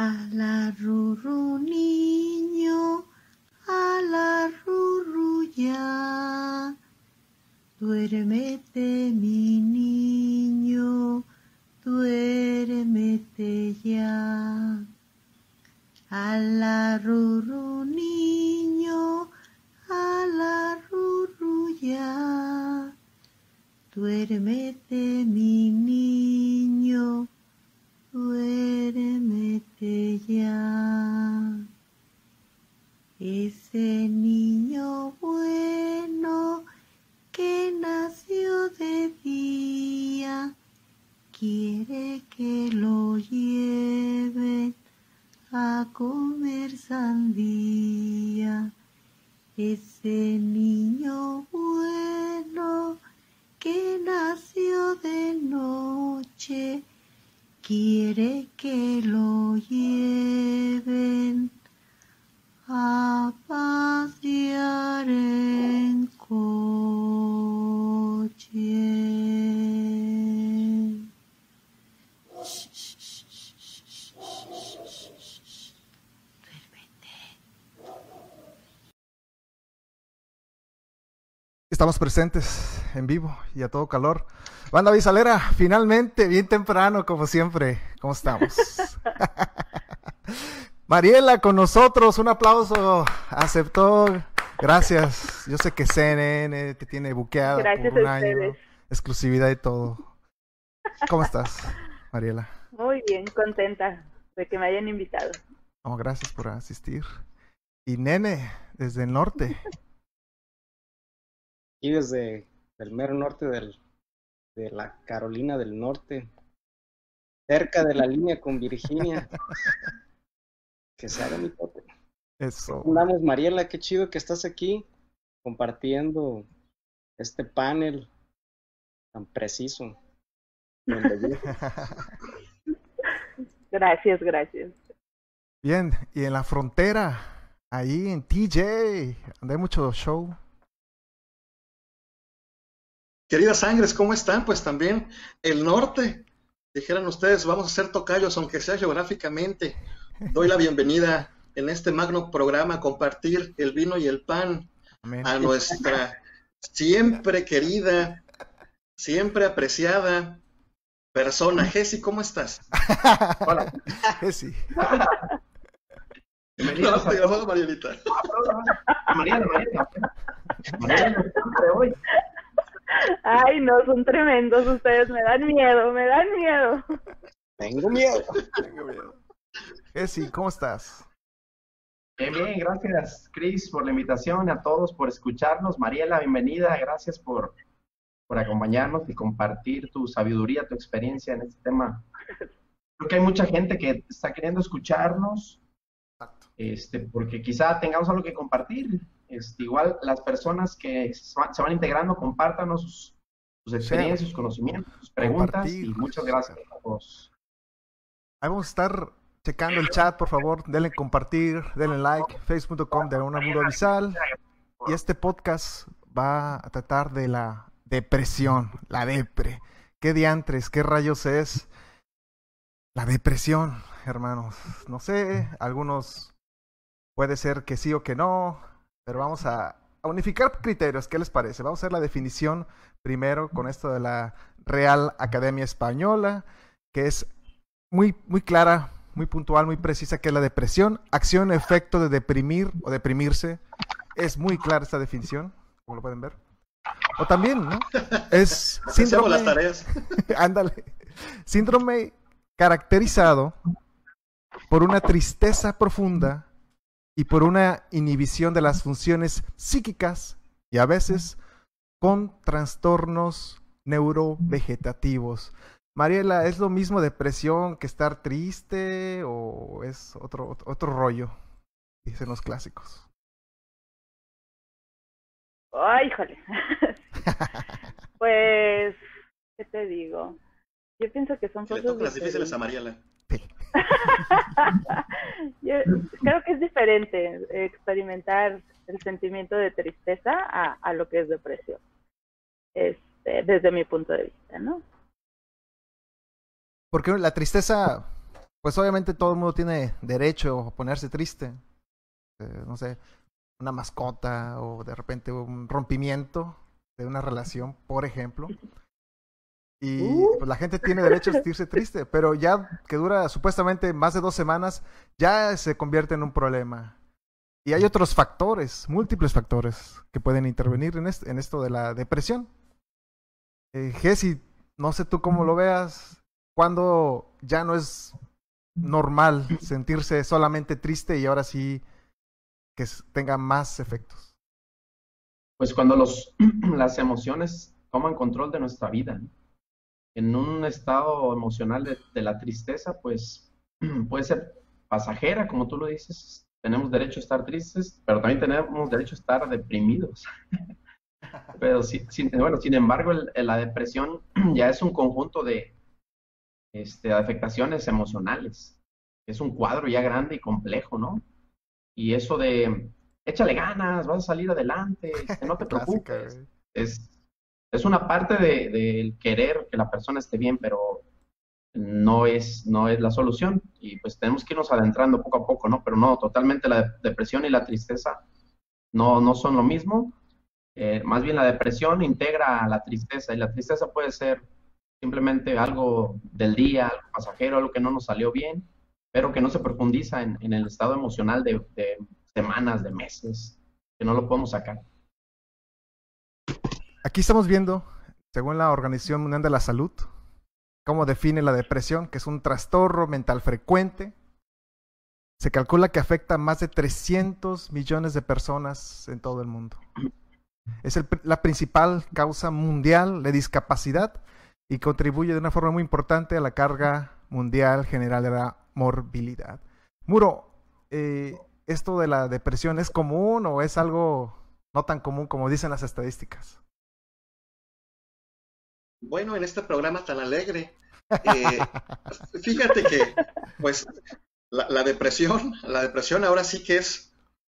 A la ruru Estamos presentes en vivo y a todo calor. Banda Visalera, finalmente, bien temprano, como siempre. ¿Cómo estamos? Mariela con nosotros, un aplauso. Aceptó. Gracias. Yo sé que CNN te tiene buqueada Gracias por un a año. ustedes. Exclusividad y todo. ¿Cómo estás, Mariela? Muy bien, contenta de que me hayan invitado. Oh, gracias por asistir. Y Nene, desde el norte. Aquí desde el mero norte del, de la Carolina del Norte, cerca de la línea con Virginia. que se haga mi tope. Eso. Andamos, Mariela, qué chido que estás aquí compartiendo este panel tan preciso. Gracias, gracias. Bien, y en la frontera, ahí en TJ, donde hay mucho show. Queridas sangres, ¿cómo están? Pues también el norte. Dijeran ustedes, vamos a ser tocayos, aunque sea geográficamente. Doy la bienvenida en este magno programa a compartir el vino y el pan Amén. a nuestra siempre querida, siempre apreciada persona. Jessy, ¿cómo estás? Hola. Sí. Bienvenidos No, a Marielita. Mariana, Mariana. Mariana, de hoy. Ay, no, son tremendos ustedes, me dan miedo, me dan miedo. Tengo miedo. Eh, sí, ¿cómo estás? Bien, bien, gracias, Chris, por la invitación, a todos por escucharnos. Mariela, bienvenida, gracias por, por acompañarnos y compartir tu sabiduría, tu experiencia en este tema. Creo que hay mucha gente que está queriendo escucharnos, este, porque quizá tengamos algo que compartir. Este, igual las personas que se van, integrando, compártanos sus, sus experiencias, sus conocimientos, sus preguntas y muchas gracias a todos. Ahí vamos a estar checando el chat, por favor. Denle compartir, denle like, facebook.com de una mundo avisal. Y este podcast va a tratar de la depresión, la depre. ¿Qué diantres, qué rayos es la depresión, hermanos? No sé, algunos puede ser que sí o que no, pero vamos a, a unificar criterios. ¿Qué les parece? Vamos a hacer la definición primero con esto de la Real Academia Española, que es muy, muy clara, muy puntual, muy precisa, que es la depresión, acción, efecto de deprimir o deprimirse. Es muy clara esta definición, como lo pueden ver. O también, ¿no? Es síndrome, las tareas. ándale, síndrome caracterizado por una tristeza profunda y por una inhibición de las funciones psíquicas y a veces con trastornos neurovegetativos. Mariela, ¿es lo mismo depresión que estar triste o es otro, otro rollo? Dicen los clásicos. Ay, híjole. Pues, ¿qué te digo? Yo pienso que son le cosas tocan las difíciles a Mariela. Yo creo que es diferente experimentar el sentimiento de tristeza a, a lo que es depresión. Este, desde mi punto de vista, ¿no? Porque la tristeza pues obviamente todo el mundo tiene derecho a ponerse triste. Eh, no sé, una mascota o de repente un rompimiento de una relación, por ejemplo. Y pues, la gente tiene derecho a sentirse triste, pero ya que dura supuestamente más de dos semanas, ya se convierte en un problema. Y hay otros factores, múltiples factores, que pueden intervenir en, est- en esto de la depresión. Eh, Jessy, no sé tú cómo lo veas, cuando ya no es normal sentirse solamente triste y ahora sí que tenga más efectos. Pues cuando los, las emociones toman control de nuestra vida. En un estado emocional de, de la tristeza, pues puede ser pasajera, como tú lo dices. Tenemos derecho a estar tristes, pero también tenemos derecho a estar deprimidos. Pero sin, bueno, sin embargo, el- la depresión ya es un conjunto de este, afectaciones emocionales. Es un cuadro ya grande y complejo, ¿no? Y eso de échale ganas, vas a salir adelante, este, no te preocupes. Es, es una parte de- del querer que la persona esté bien, pero no es, no es la solución. Y pues tenemos que irnos adentrando poco a poco, ¿no? Pero no, totalmente la de- depresión y la tristeza no, no son lo mismo. Eh, más bien la depresión integra a la tristeza y la tristeza puede ser simplemente algo del día, algo pasajero, algo que no nos salió bien, pero que no se profundiza en, en el estado emocional de, de semanas, de meses, que no lo podemos sacar. Aquí estamos viendo, según la Organización Mundial de la Salud, cómo define la depresión, que es un trastorno mental frecuente. Se calcula que afecta a más de 300 millones de personas en todo el mundo. Es la principal causa mundial de discapacidad y contribuye de una forma muy importante a la carga mundial general de la morbilidad. Muro, eh, ¿esto de la depresión es común o es algo no tan común como dicen las estadísticas? Bueno, en este programa tan alegre, eh, fíjate que, pues, la, la depresión, la depresión ahora sí que es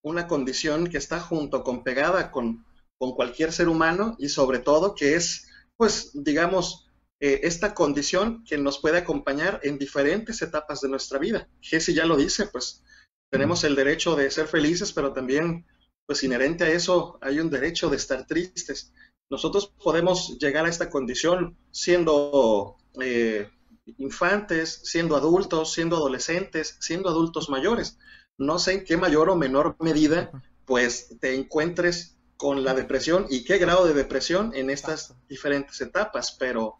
una condición que está junto con pegada con, con cualquier ser humano y sobre todo que es, pues, digamos, eh, esta condición que nos puede acompañar en diferentes etapas de nuestra vida. Jesse ya lo dice, pues, tenemos el derecho de ser felices, pero también, pues, inherente a eso hay un derecho de estar tristes nosotros podemos llegar a esta condición siendo eh, infantes, siendo adultos, siendo adolescentes, siendo adultos mayores. No sé en qué mayor o menor medida, pues te encuentres con la depresión y qué grado de depresión en estas diferentes etapas, pero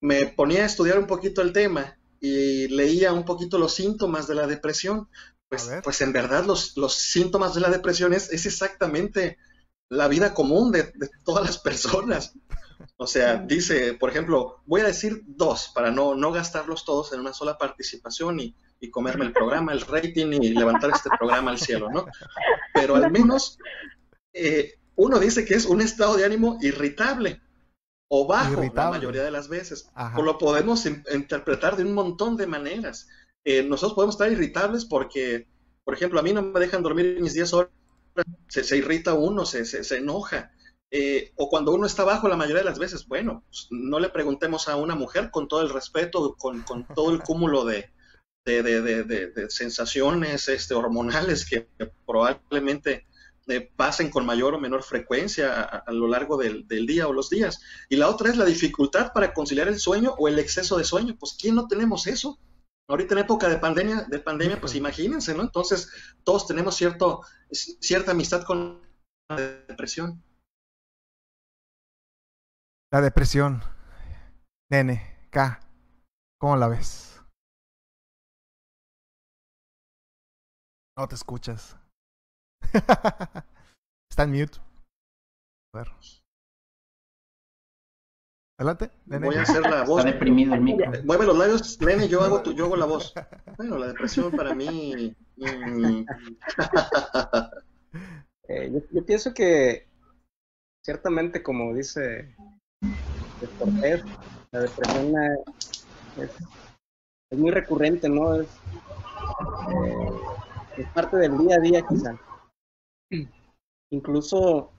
me ponía a estudiar un poquito el tema y leía un poquito los síntomas de la depresión. Pues, pues en verdad los, los síntomas de la depresión es, es exactamente la vida común de, de todas las personas. O sea, dice, por ejemplo, voy a decir dos para no, no gastarlos todos en una sola participación y, y comerme el programa, el rating y levantar este programa al cielo, ¿no? Pero al menos eh, uno dice que es un estado de ánimo irritable o bajo la mayoría de las veces. Ajá. O lo podemos in- interpretar de un montón de maneras. Eh, nosotros podemos estar irritables porque, por ejemplo, a mí no me dejan dormir mis 10 horas, se, irrita uno, se, se, enoja. Eh, o cuando uno está bajo la mayoría de las veces, bueno, pues, no le preguntemos a una mujer con todo el respeto, con, con todo el cúmulo de, de, de- de sensaciones este, hormonales que probablemente eh, pasen con mayor o menor frecuencia a, a lo largo del, del día o los días. Y la otra es la dificultad para conciliar el sueño o el exceso de sueño. Pues, ¿quién no tenemos eso? Ahorita en época de pandemia, de pandemia pues imagínense, ¿no? Entonces, todos tenemos cierto, cierta amistad con la depresión. La depresión. Nene, K. ¿Cómo la ves? No te escuchas. Está en mute. A ver. Adelante, nene. Voy a hacer la voz. Está deprimido el micro. Mueve los labios, Nene, yo hago, tu- yo hago la voz. Bueno, la depresión para mí... Eh, yo, yo pienso que ciertamente, como dice Cortés, la depresión es, es muy recurrente, ¿no? Es, eh, es parte del día a día, quizá. Incluso,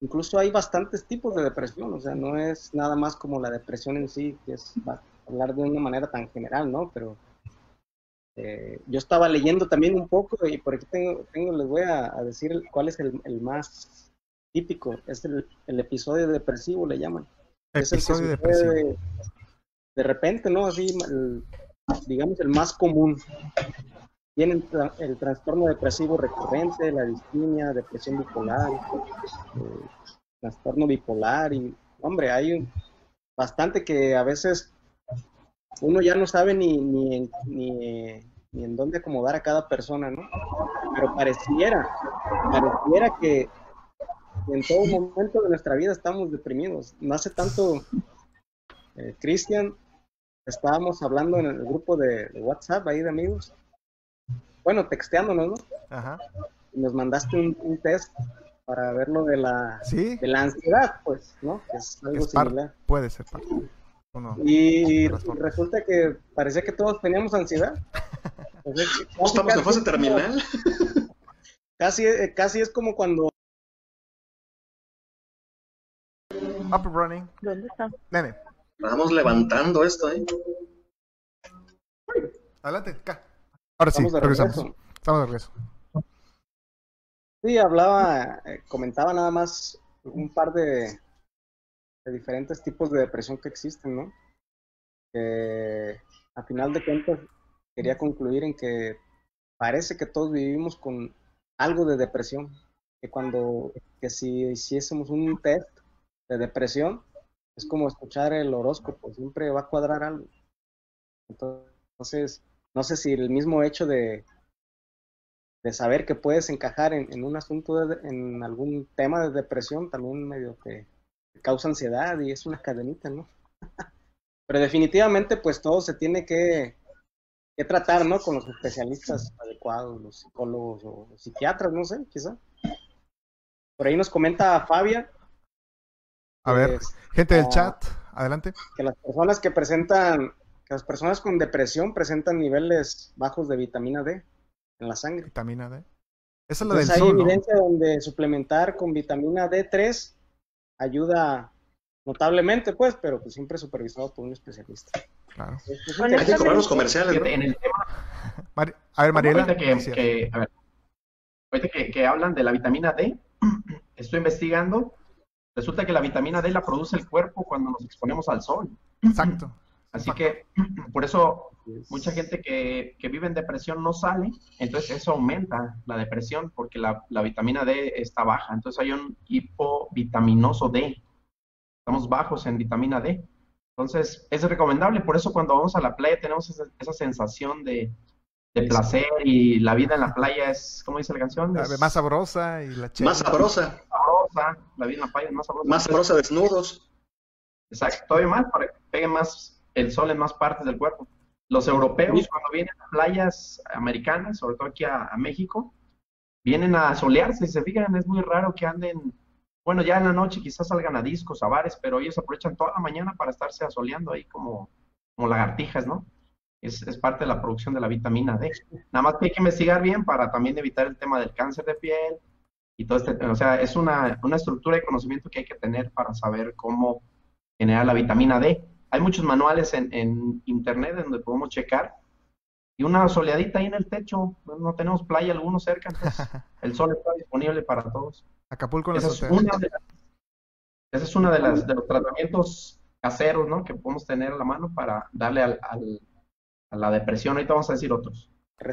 incluso hay bastantes tipos de depresión, o sea, no es nada más como la depresión en sí, que es hablar de una manera tan general, ¿no? Pero eh, yo estaba leyendo también un poco y por aquí tengo, tengo les voy a, a decir cuál es el, el más típico. Es el, el episodio depresivo, le llaman. Es el que Episodio sucede depresivo. De, de repente, ¿no? Así, el- digamos, el más común. Tienen el trastorno depresivo recurrente, la distimia, depresión bipolar, eh, trastorno bipolar y, hombre, hay bastante que a veces uno ya no sabe ni, ni, ni, ni en dónde acomodar a cada persona, ¿no? Pero pareciera, pareciera que en todo momento de nuestra vida estamos deprimidos. No hace tanto, eh, Cristian, estábamos hablando en el grupo de WhatsApp ahí de amigos, bueno, texteándonos, ¿no? Ajá. Y nos mandaste un, un test para ver lo de la, Sí, de la ansiedad, pues, ¿no? Que es algo es similar. puede ser parte. ¿O no? Y resulta que parecía que todos teníamos ansiedad. ¿No estamos en fase terminal? Casi, eh, casi es como cuando Up and running. ¿Dónde está? Nene, Vamos levantando esto, ¿eh? adelante, acá. Ahora sí, de regresamos. regreso. Estamos de regreso. Sí, hablaba, eh, comentaba nada más un par de, de diferentes tipos de depresión que existen, ¿no? A final de cuentas quería concluir en que parece que todos vivimos con algo de depresión, que cuando, que si hiciésemos un test de depresión, es como escuchar el horóscopo, siempre va a cuadrar algo. Entonces, no sé si el mismo hecho de, de saber que puedes encajar en, en un asunto, de- en algún tema de depresión, también medio te, te causa ansiedad y es una cadenita, ¿no? Pero definitivamente, pues todo se tiene que, que tratar, ¿no? Con los especialistas adecuados, los psicólogos o los psiquiatras, no sé, quizá. Por ahí nos comenta Fabia. A ver, pues, gente del ah, chat, adelante. que las personas que presentan, que las personas con depresión presentan niveles bajos de vitamina D en la sangre. Vitamina D. Esa es la del hay sol, ¿no? evidencia donde suplementar con vitamina D3 ayuda notablemente, pues, pero pues siempre supervisado por un especialista. Claro. Es- es Bueno, Hay que cobrar los comerciales, ¿no? En el tema a ver, Mariela. Ahorita que, que- a ver, ahorita que, que hablan de la vitamina D, estoy investigando. Resulta que la vitamina D la produce el cuerpo cuando nos exponemos al sol. Exacto. Así que por eso mucha gente que, que vive en depresión no sale, entonces eso aumenta la depresión porque la, la vitamina D está baja. Entonces hay un hipovitaminoso D. Estamos bajos en vitamina D. Entonces es recomendable, por eso cuando vamos a la playa tenemos esa, esa sensación de, de placer y la vida en la playa es, ¿cómo dice la canción? Es más sabrosa y la chela. Más sabrosa, sabrosa, la vida en la playa es más sabrosa. más sabrosa desnudos. Exacto, todavía más para que pegue más el sol en más partes del cuerpo. Los europeos cuando vienen a playas americanas, sobre todo aquí a, a México, vienen a solearse, si se fijan, es muy raro que anden, bueno, ya en la noche quizás salgan a discos, a bares, pero ellos aprovechan toda la mañana para estarse asoleando ahí como, como lagartijas, ¿no? Es, es parte de la producción de la vitamina D. Nada más que hay que investigar bien para también evitar el tema del cáncer de piel y todo este, o sea, es una, una estructura de conocimiento que hay que tener para saber cómo generar la vitamina D. Hay muchos manuales en, en internet donde podemos checar. Y una soleadita ahí en el techo. No, tenemos playa alguno cerca, entonces el sol está disponible para todos. Acapulco en la es una de las, esa es una de las de los tratamientos caseros, ¿no? Que podemos tener a la mano para darle al, al- a la depresión. Ahorita vamos a decir otros.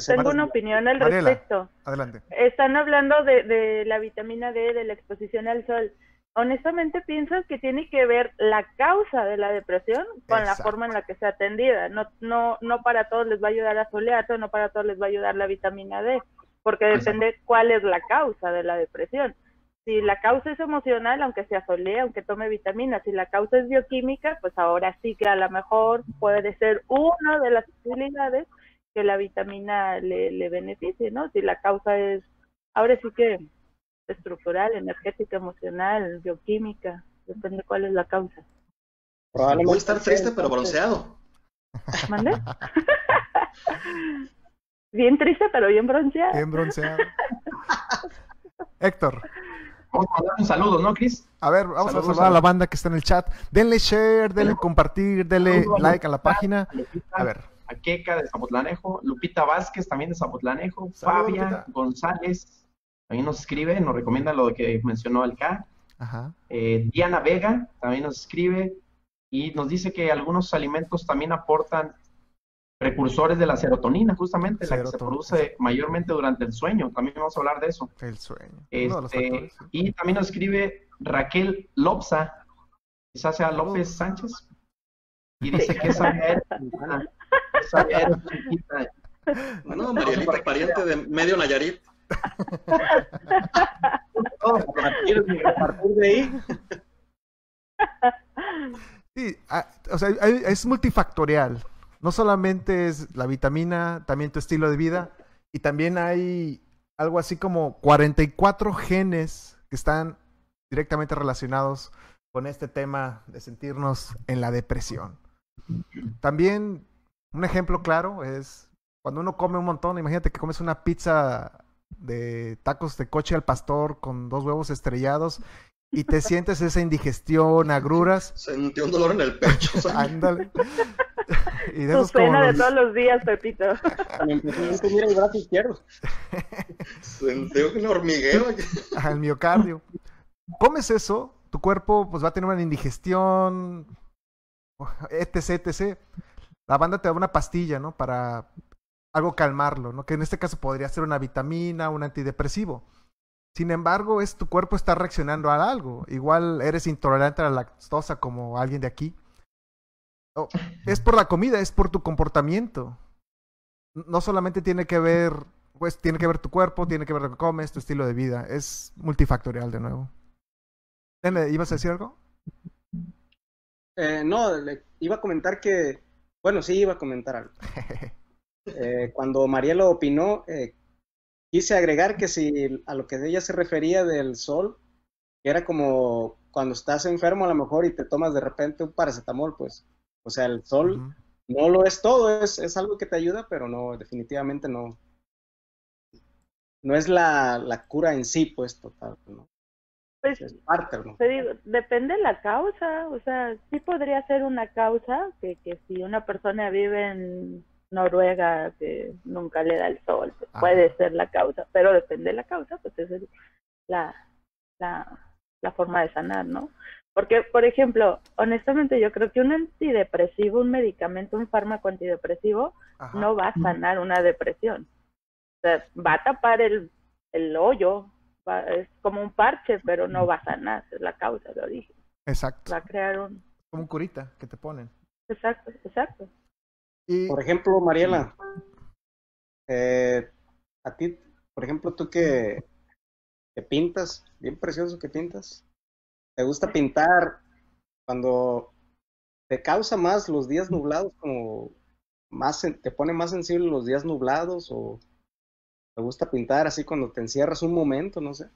Tengo una opinión al Mariela. respecto. Adelante. Están hablando de, de la vitamina D, de la exposición al sol. Honestamente pienso que tiene que ver la causa de la depresión con la forma en la que sea atendida. No, no, no para todos les va a ayudar a solearse, no para todos les va a ayudar la vitamina D, porque depende cuál es la causa de la depresión. Si la causa es emocional, aunque se asolee, aunque tome vitaminas, si la causa es bioquímica, pues ahora sí que a lo mejor puede ser una de las posibilidades que la vitamina le, le beneficie, ¿no? Si la causa es, ahora sí que estructural, energética, emocional, bioquímica, depende cuál es la causa. probablemente Voy a estar triste, pero bronceado. ¿Mande? bien triste, pero bien bronceada. Bien bronceado. Héctor, Vamos a mandar un saludo, ¿no, Cris? a ver, vamos a Saludos saludar a a- la banda que está en el chat. Denle share, denle compartir, denle Saludos a like a la página. A ver, Aqueca de Zapotlanejo, Lupita Vázquez también de Zapotlanejo, Fabia González también nos escribe, nos recomienda lo que mencionó el K. Eh, Diana Vega también nos escribe y nos dice que algunos alimentos también aportan precursores de la serotonina, justamente, la que se produce mayormente durante el sueño. También vamos a hablar de eso. El sueño. Este, y también nos escribe Raquel Lopsa, quizás sea López Sánchez, y dice que esa es Bueno, Marielita, pariente de medio Nayarit. Sí, o sea, es multifactorial. No solamente es la vitamina, también tu estilo de vida. Y también hay algo así como 44 genes que están directamente relacionados con este tema de sentirnos en la depresión. También un ejemplo claro es cuando uno come un montón, imagínate que comes una pizza de tacos de coche al pastor con dos huevos estrellados y te sientes esa indigestión, agruras. Sentí un dolor en el pecho. Ándale. y de pena de todos los días, Pepito. Me empezó a el brazo izquierdo. Sentí un hormigueo. el miocardio. Comes eso, tu cuerpo pues va a tener una indigestión, etc, etc. La banda te da una pastilla, ¿no? Para algo calmarlo, ¿no? Que en este caso podría ser una vitamina, un antidepresivo. Sin embargo, es tu cuerpo está reaccionando a algo. Igual eres intolerante a la lactosa como alguien de aquí. es por la comida, es por tu comportamiento. No solamente tiene que ver, pues tiene que ver tu cuerpo, tiene que ver lo que comes, tu estilo de vida. Es multifactorial de nuevo. ¿Ibas a decir algo? Eh, no, le iba a comentar que, bueno, sí iba a comentar algo. Eh, cuando Marielo opinó, eh, quise agregar que si a lo que ella se refería del sol, que era como cuando estás enfermo a lo mejor y te tomas de repente un paracetamol, pues, o sea, el sol no lo es todo, es, es, algo que te ayuda, pero no, definitivamente no, no es la, la cura en sí, pues, total, ¿no? Pues, es parte, ¿no? digo, depende de la causa, o sea, sí podría ser una causa que, que si una persona vive en Noruega que nunca le da el sol, pues, puede ser la causa, pero depende de la causa, pues es la, la, la forma de sanar, ¿no? Porque, por ejemplo, honestamente yo creo que un antidepresivo, un medicamento, un fármaco antidepresivo, no va a sanar una depresión. O sea, va a tapar el, el hoyo, es como un parche, pero no va a sanar, es la causa de origen. Exacto. Va a crear un... Como un curita que te ponen. Exacto, exacto. Por ejemplo, Mariela, eh, a ti, por ejemplo, tú que, que pintas, bien precioso que pintas, ¿te gusta pintar cuando te causa más los días nublados, como más te pone más sensible los días nublados o te gusta pintar así cuando te encierras un momento, no sé?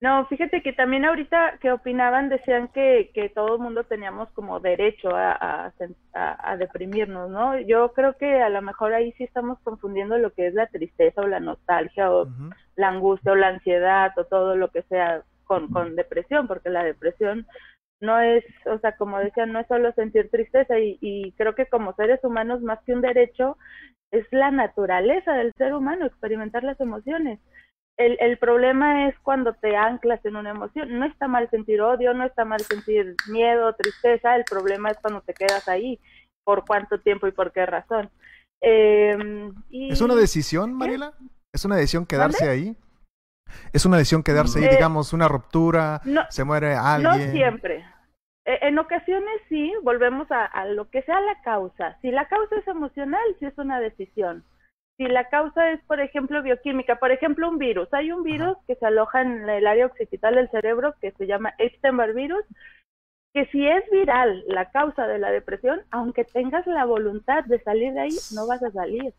No, fíjate que también ahorita que opinaban decían que, que todo el mundo teníamos como derecho a, a, deprimirnos, ¿no? Yo creo que a lo mejor ahí sí estamos confundiendo lo que es la tristeza o la nostalgia o la angustia o la ansiedad o todo lo que sea con, con depresión, porque la depresión no es, o sea, como decían, no es solo sentir tristeza y, y creo que como seres humanos más que un derecho es la naturaleza del ser humano experimentar las emociones el, el problema es cuando te anclas en una emoción. No está mal sentir odio, no está mal sentir miedo, tristeza, el problema es cuando te quedas ahí, por cuánto tiempo y por qué razón. Em, ¿Es una decisión, Mariela? ¿Es una decisión quedarse ahí? ¿Es una decisión quedarse ahí, eh, digamos, una ruptura, se muere alguien? No siempre. E, en ocasiones sí, volvemos a, a lo que sea la causa. Si la causa es emocional, sí es una decisión si la causa es, por ejemplo, bioquímica, por ejemplo, un virus. Hay un virus que se aloja en el área occipital del cerebro que se llama Epstein-Barr virus, que si es viral la causa de la depresión, aunque tengas la voluntad de salir de ahí, no vas a salir.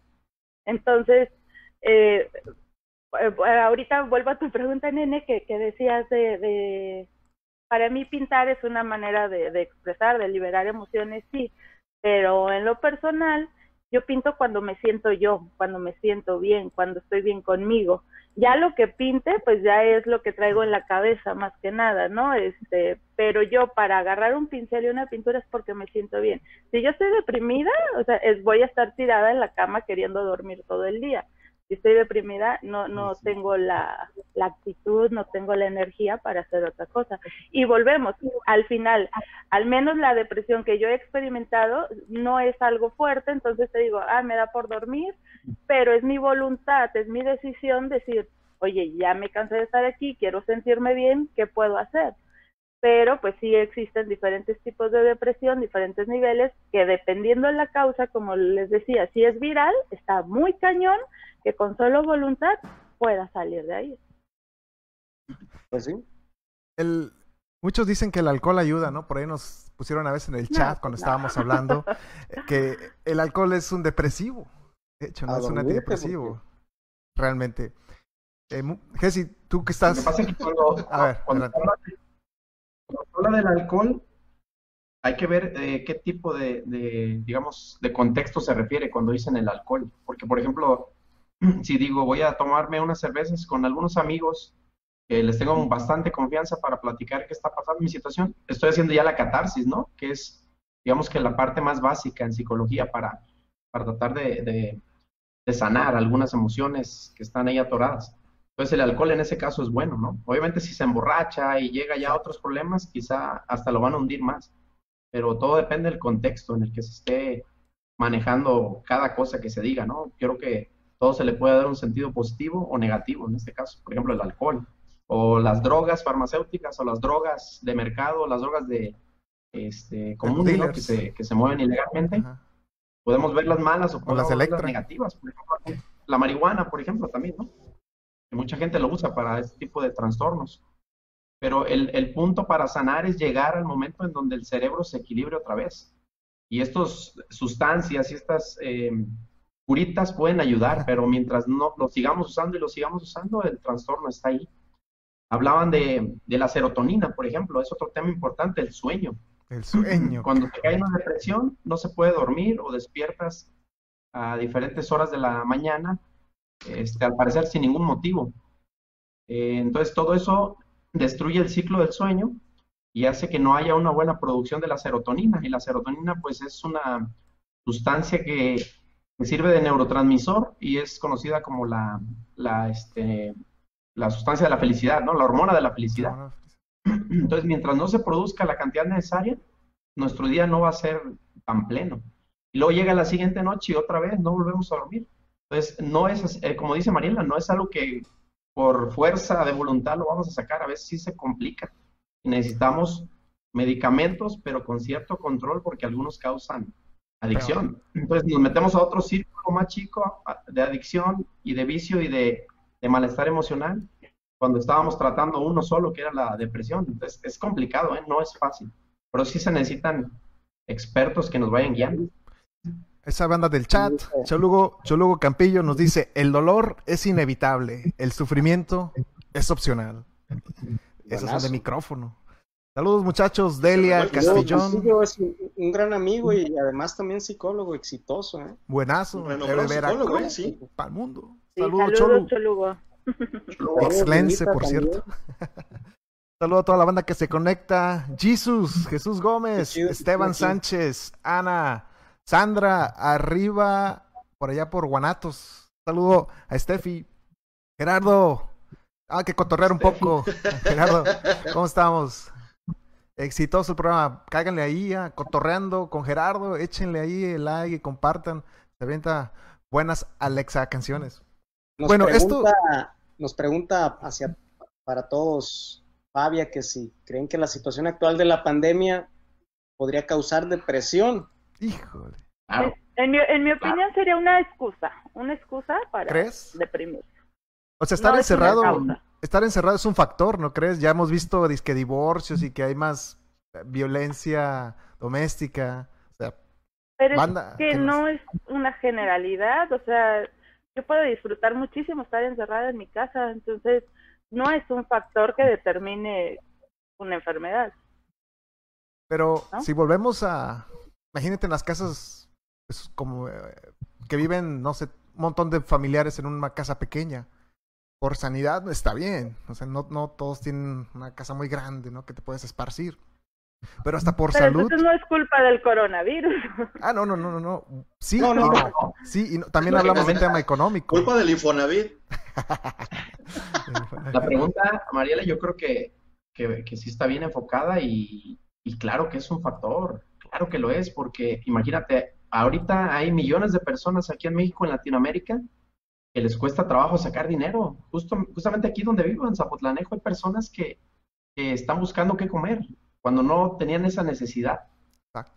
Entonces, eh, eh ahorita vuelvo a tu pregunta, nene, que, que decías de, de, para mí pintar es una manera de, de expresar, de liberar emociones, sí, pero en lo personal, yo pinto cuando me siento yo, cuando me siento bien, cuando estoy bien conmigo. Ya lo que pinte, pues ya es lo que traigo en la cabeza más que nada, ¿no? Este, pero yo para agarrar un pincel y una pintura es porque me siento bien. Si yo estoy deprimida, o sea, es, voy a estar tirada en la cama queriendo dormir todo el día si estoy deprimida, no, no tengo la, la, actitud, no tengo la energía para hacer otra cosa. Y volvemos, al final, al menos la depresión que yo he experimentado no es algo fuerte, entonces te digo, ah, me da por dormir, pero es mi voluntad, es mi decisión decir, oye, ya me cansé de estar aquí, quiero sentirme bien, ¿qué puedo hacer? Pero pues sí existen diferentes tipos de depresión, diferentes niveles, que dependiendo de la causa, como les decía, si es viral, está muy cañón que con solo voluntad pueda salir de ahí. Pues sí. El, muchos dicen que el alcohol ayuda, ¿no? Por ahí nos pusieron a veces en el chat cuando estábamos hablando que el alcohol es un depresivo. De hecho, no es un antidepresivo. Realmente. Eh, Jessy, tú que estás... a ver, cuando habla del alcohol, hay que ver eh, qué tipo de, digamos, de contexto se refiere cuando dicen el alcohol. Porque, por ejemplo, si digo voy a tomarme unas cervezas con algunos amigos que les tengo bastante confianza para platicar qué está pasando en mi situación, estoy haciendo ya la catarsis, ¿no? Que es, digamos que la parte más básica en psicología para, para tratar de, de, de sanar algunas emociones que están ahí atoradas. Entonces el alcohol en ese caso es bueno, ¿no? Obviamente si se emborracha y llega ya a otros problemas, quizá hasta lo van a hundir más, pero todo depende del contexto en el que se esté manejando cada cosa que se diga, ¿no? Creo que todo se le puede dar un sentido positivo o negativo en este caso, por ejemplo el alcohol, o las drogas farmacéuticas, o las drogas de mercado, las drogas de este, comunes que, se, que se mueven ilegalmente. Podemos ver las malas o, las, negativas, por ejemplo, la marihuana, por ejemplo, también, ¿no? Mucha gente lo usa para este tipo de trastornos. Pero el, el punto para sanar es llegar al momento en donde el cerebro se equilibre otra vez. Y estas sustancias y estas eh, curitas pueden ayudar, pero mientras no lo sigamos usando y lo sigamos usando, el trastorno está ahí. Hablaban de, de la serotonina, por ejemplo, es otro tema importante, el sueño. El sueño. Cuando te cae una depresión, no se puede dormir o despiertas a diferentes horas de la mañana, este, al parecer sin ningún motivo. Eh, entonces todo eso destruye el ciclo del sueño y hace que no haya una buena producción de la serotonina. Y la serotonina pues es una sustancia que que sirve de neurotransmisor y es conocida como la, la, este, la sustancia de la felicidad, ¿no? La hormona de la felicidad. Entonces, mientras no se produzca la cantidad necesaria, nuestro día no va a ser tan pleno. Y luego llega la siguiente noche y otra vez no volvemos a dormir. Entonces, no es, eh, como dice Mariela, no es algo que por fuerza de voluntad lo vamos a sacar, a veces sí se complica. Y necesitamos medicamentos, pero con cierto control, porque algunos causan adicción. Entonces nos metemos a otro círculo más chico de adicción y de vicio y de, malestar emocional cuando estábamos tratando uno solo, que era la depresión. Entonces es complicado, ¿eh? no es fácil, pero sí se necesitan expertos que nos vayan guiando. Esa banda del chat, Cholugo, Cholugo Campillo nos dice, el dolor es inevitable, el sufrimiento es opcional. Eso es de micrófono. Saludos muchachos, Delia Castillón. es un, gran amigo y además también psicólogo exitoso. ¿eh? Buenazo, bueno, psicólogo, ¿eh? sí. Para el mundo. Saludos, saludos Cholugo. Excelente, por cierto. Saludos a toda la banda que se conecta. Jesus, Jesús Gómez, Esteban Sánchez, Ana, Sandra, arriba, por allá por Guanatos. Saludo a Steffi, Gerardo. Ah, que cotorrear un poco. Gerardo, ¿cómo estamos? Exitoso el programa. Cáiganle ahí a Cotorreando con Gerardo. Échenle ahí el like y compartan. Se venta buenas Alexa canciones. Nos bueno, pregunta, esto. Nos pregunta hacia para todos, Fabia, que si creen que la situación actual de la pandemia podría causar depresión. Híjole. En, mi, en mi opinión sería una excusa, una excusa para ¿Crees? deprimirse. O sea, estar encerrado estar encerrado es un factor, ¿no crees? Ya hemos visto disque divorcios y que hay más eh, violencia doméstica. O sea, Pero es que no es una generalidad, o sea, yo puedo disfrutar muchísimo estar encerrada en mi casa, entonces no es un factor que determine una enfermedad. Pero si volvemos a, imagínate en las casas pues, como eh, que viven, no sé, un montón de familiares en una casa pequeña por sanidad está bien. O sea, no, no todos tienen una casa muy grande, ¿no? Que te puedes esparcir. Pero hasta por Pero salud. entonces no es culpa del coronavirus. Ah, no, no, no, no, no. Sí, No, no, y no, no. Sí, y no- también hablamos de un comenta. tema económico. Culpa del Infonavit. La pregunta, Mariela, yo creo que, que, que sí está bien enfocada y, y claro que es un factor, claro que lo es, porque imagínate, ahorita hay millones de personas aquí en México, en Latinoamérica, que les cuesta trabajo sacar dinero. Justo, justamente aquí donde vivo, en Zapotlanejo, hay personas que, que están buscando qué comer cuando no tenían esa necesidad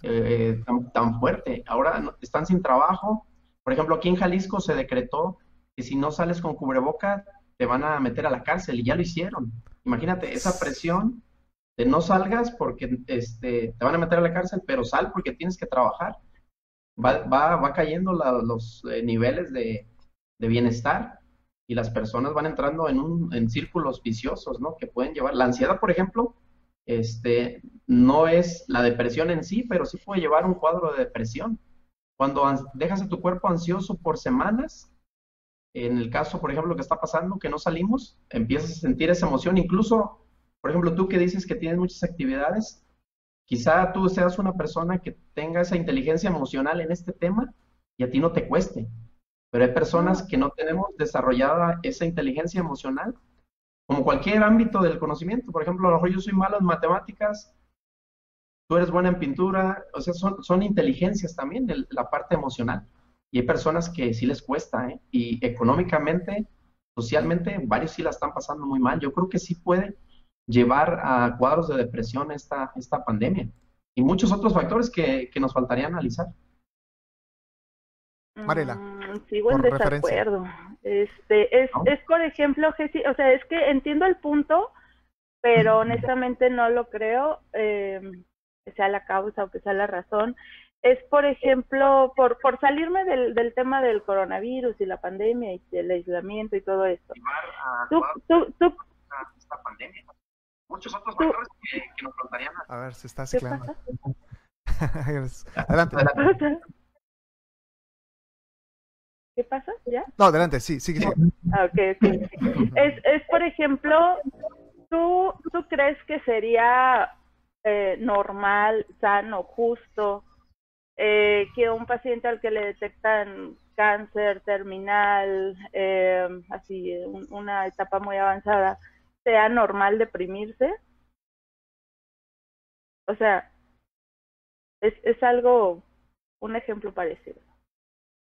eh, tan, tan fuerte. Ahora no- están sin trabajo. Por ejemplo, aquí en Jalisco se decretó que si no sales con cubreboca te van a meter a la cárcel y ya lo hicieron. Imagínate esa presión de no salgas porque este, te van a meter a la cárcel, pero sal porque tienes que trabajar. Va, va, va cayendo los eh, niveles de, bienestar y las personas van entrando en, un, en círculos viciosos, ¿no? Que pueden llevar. La ansiedad, por ejemplo, este, no es la depresión en sí, pero sí puede llevar un cuadro de depresión. Cuando dejas a tu cuerpo ansioso por semanas, en el caso, por ejemplo, que está pasando, que no salimos, empiezas a sentir esa emoción. Incluso, por ejemplo, tú que dices que tienes muchas actividades, quizá tú seas una persona que tenga esa inteligencia emocional en este tema y a ti no te cueste. Pero hay personas que no tenemos desarrollada esa inteligencia emocional como cualquier ámbito del conocimiento. Por ejemplo, a lo mejor yo soy malo en matemáticas, tú eres buena en pintura, o sea, son, son inteligencias también, la parte emocional. Y hay personas que sí les cuesta, ¿eh? Y económicamente, socialmente, varios sí la están pasando muy mal. Yo creo que sí puede llevar a cuadros de depresión esta, esta pandemia. Y muchos otros factores que, que nos faltaría analizar. Mariela, Mm, sigo en referencia. desacuerdo. Este, es, ¿No? es por ejemplo, Jessy, o sea, es que entiendo el punto, pero honestamente no lo creo, eh, que sea la causa o que sea la razón. Es, por ejemplo, por, por salirme del, del tema del coronavirus y la pandemia y el aislamiento y todo esto. Llevar a Tú, tú, esta pandemia. Muchos otros factores que, que nos faltarían. A ver, se está ¿qué ciclando. pasa? adelante. ¿Qué pasa? ¿Ya? No, adelante, sí, sigue, sigue. Ah, ok, ok. Es, es, por ejemplo, ¿tú, tú crees que sería eh, normal, sano, justo eh, que un paciente al que le detectan cáncer terminal, eh, así, un- una etapa muy avanzada, sea normal deprimirse? O sea, es, es algo, un ejemplo parecido.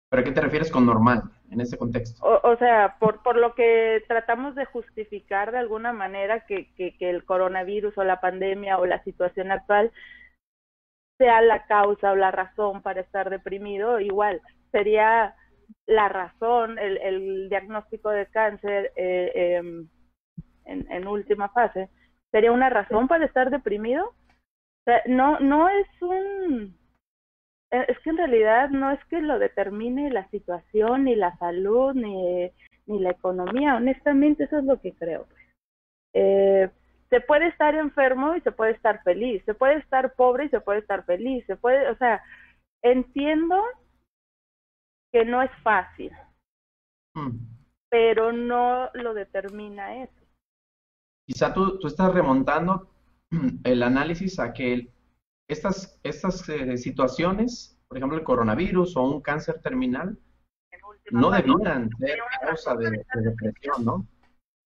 ¿Pero a qué te refieres con normal en ese contexto? O, o sea, por, por lo que tratamos de justificar de alguna manera que, que, que el coronavirus o la pandemia o la situación actual sea la causa o la razón para estar deprimido, igual sería la razón, el, el diagnóstico de cáncer eh, em, en, en última fase, sería una razón para estar deprimido. O sea, no, no es un eh, es que en realidad no es que lo determine la situación, ni la salud, ni, ni la economía. Honestamente, eso es lo que creo. Eh, se puede estar enfermo y se puede estar feliz. Se puede estar pobre y se puede estar feliz. Se puede, o sea, entiendo que no es fácil, Hmm. pero no lo determina eso. Quizá tú, tú estás remontando el análisis a que estas, estas eh, situaciones, por ejemplo el coronavirus o un cáncer terminal, no debieran ser causa de, de depresión, ¿no?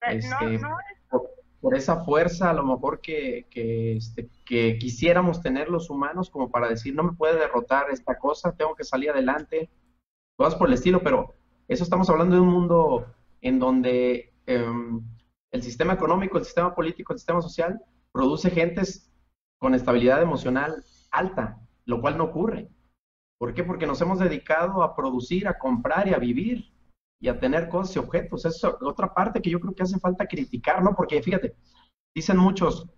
Este, por, por esa fuerza a lo mejor que, que, este, que quisiéramos tener los humanos como para decir, no me puede derrotar esta cosa, tengo que salir adelante, cosas por el estilo, pero eso estamos hablando de un mundo en donde em, el sistema económico, el sistema político, el sistema social produce gentes con estabilidad emocional alta, lo cual no ocurre. ¿Por qué? Porque nos hemos dedicado a producir, a comprar y a vivir y a tener cosas y objetos. Esa es otra parte que yo creo que hace falta criticar, ¿no? Porque fíjate, dicen muchos,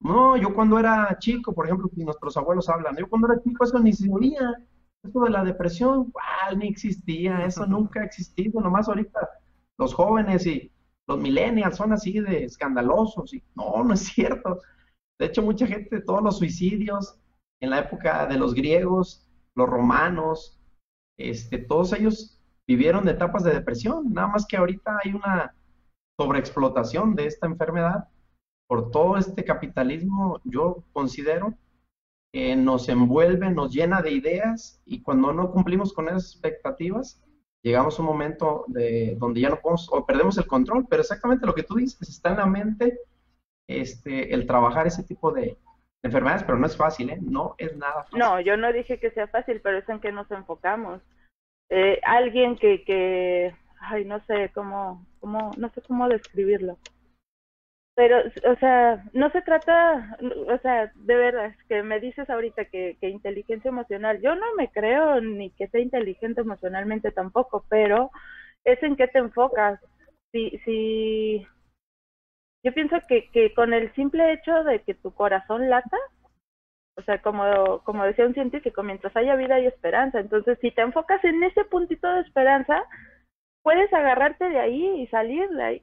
no, yo cuando era chico, por ejemplo, y nuestros abuelos hablan, yo cuando era chico eso ni se oía, eso de la depresión, ¿cuál? Ni existía, eso nunca ha existido, nomás ahorita los jóvenes y los millennials son así de escandalosos y no, no es cierto. De hecho, mucha gente, todos los suicidios en la época de los griegos, los romanos, este, todos ellos vivieron etapas de depresión, nada más que ahorita hay una, sobreexplotación de esta enfermedad, por todo este capitalismo, yo considero que nos envuelve, nos llena de ideas y cuando no cumplimos con esas expectativas, llegamos a un momento de, donde ya no podemos o perdemos el control, pero exactamente lo que tú dices, está en la mente este, el trabajar ese tipo de, enfermedades, pero no es fácil, ¿eh? No es nada fácil. No, yo no dije que sea fácil, pero es en que nos enfocamos. Eh, alguien que, que, ay, no sé cómo, cómo, no sé cómo describirlo. Pero, o sea, no se trata, o sea, de verdad, que me dices ahorita que, que inteligencia emocional, yo no me creo ni que sea inteligente emocionalmente tampoco, pero es en qué te enfocas. Si, si, yo pienso que, que con el simple hecho de que tu corazón lata, o sea, como, como decía un científico, mientras haya vida hay esperanza. Entonces, si te enfocas en ese puntito de esperanza, puedes agarrarte de ahí y salir de ahí,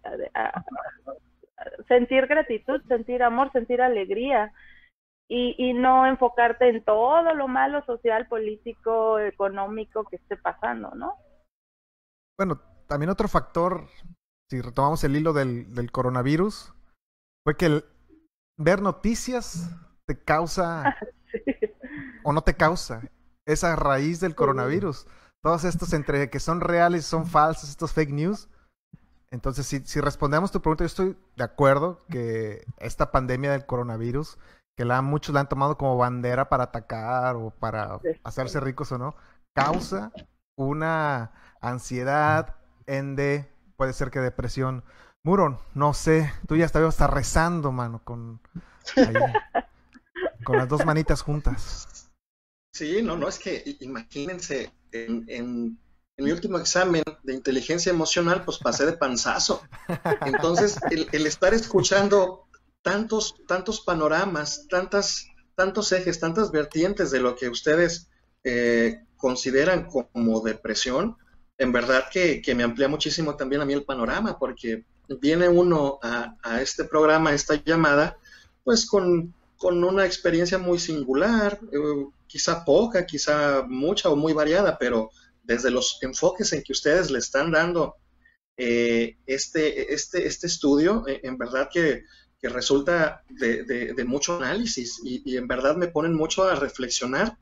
sentir gratitud, sentir amor, sentir alegría. Y, y no enfocarte en todo lo malo social, político, económico que esté pasando, ¿no? Bueno, también otro factor si retomamos el hilo del, del coronavirus, fue que el, ver noticias te causa o no te causa esa raíz del coronavirus. Todos estos entre que son reales, son falsos, estos fake news. Entonces, si, si respondemos tu pregunta, yo estoy de acuerdo que esta pandemia del coronavirus, que la, muchos la han tomado como bandera para atacar o para hacerse ricos o no, causa una ansiedad, ende, puede ser que depresión. Muron, no sé, tú ya estabas hasta rezando, mano, con, con las dos manitas juntas. Sí, no, no, es que imagínense, en, en, mi último examen de inteligencia emocional, pues pasé de panzazo. Entonces, el, estar escuchando tantos, tantos panoramas, tantas, tantos ejes, tantas vertientes de lo que ustedes eh, consideran como depresión, en verdad que, me amplía muchísimo también a mí el panorama, porque viene uno a, este programa, a esta llamada, pues con, una experiencia muy singular, eh, quizá poca, quizá mucha o muy variada, pero desde los enfoques en que ustedes le están dando eh, este, este, este estudio, eh, en verdad que, resulta de, mucho análisis y, en verdad me ponen mucho a reflexionar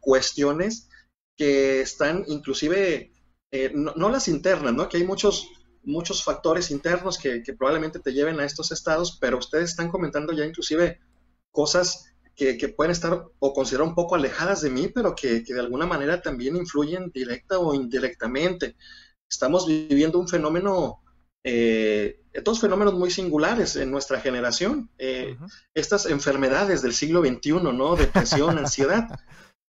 cuestiones que están inclusive, eh, no, las internas, ¿no? Que hay muchos, muchos factores internos que, probablemente te lleven a estos estados, pero ustedes están comentando ya inclusive cosas que, pueden estar o considerar un poco alejadas de mí, pero que, de alguna manera también influyen directa o indirectamente. Estamos viviendo un fenómeno, eh, estos fenómenos muy singulares en nuestra generación, eh, estas enfermedades del siglo XXI, ¿no? Depresión, ansiedad,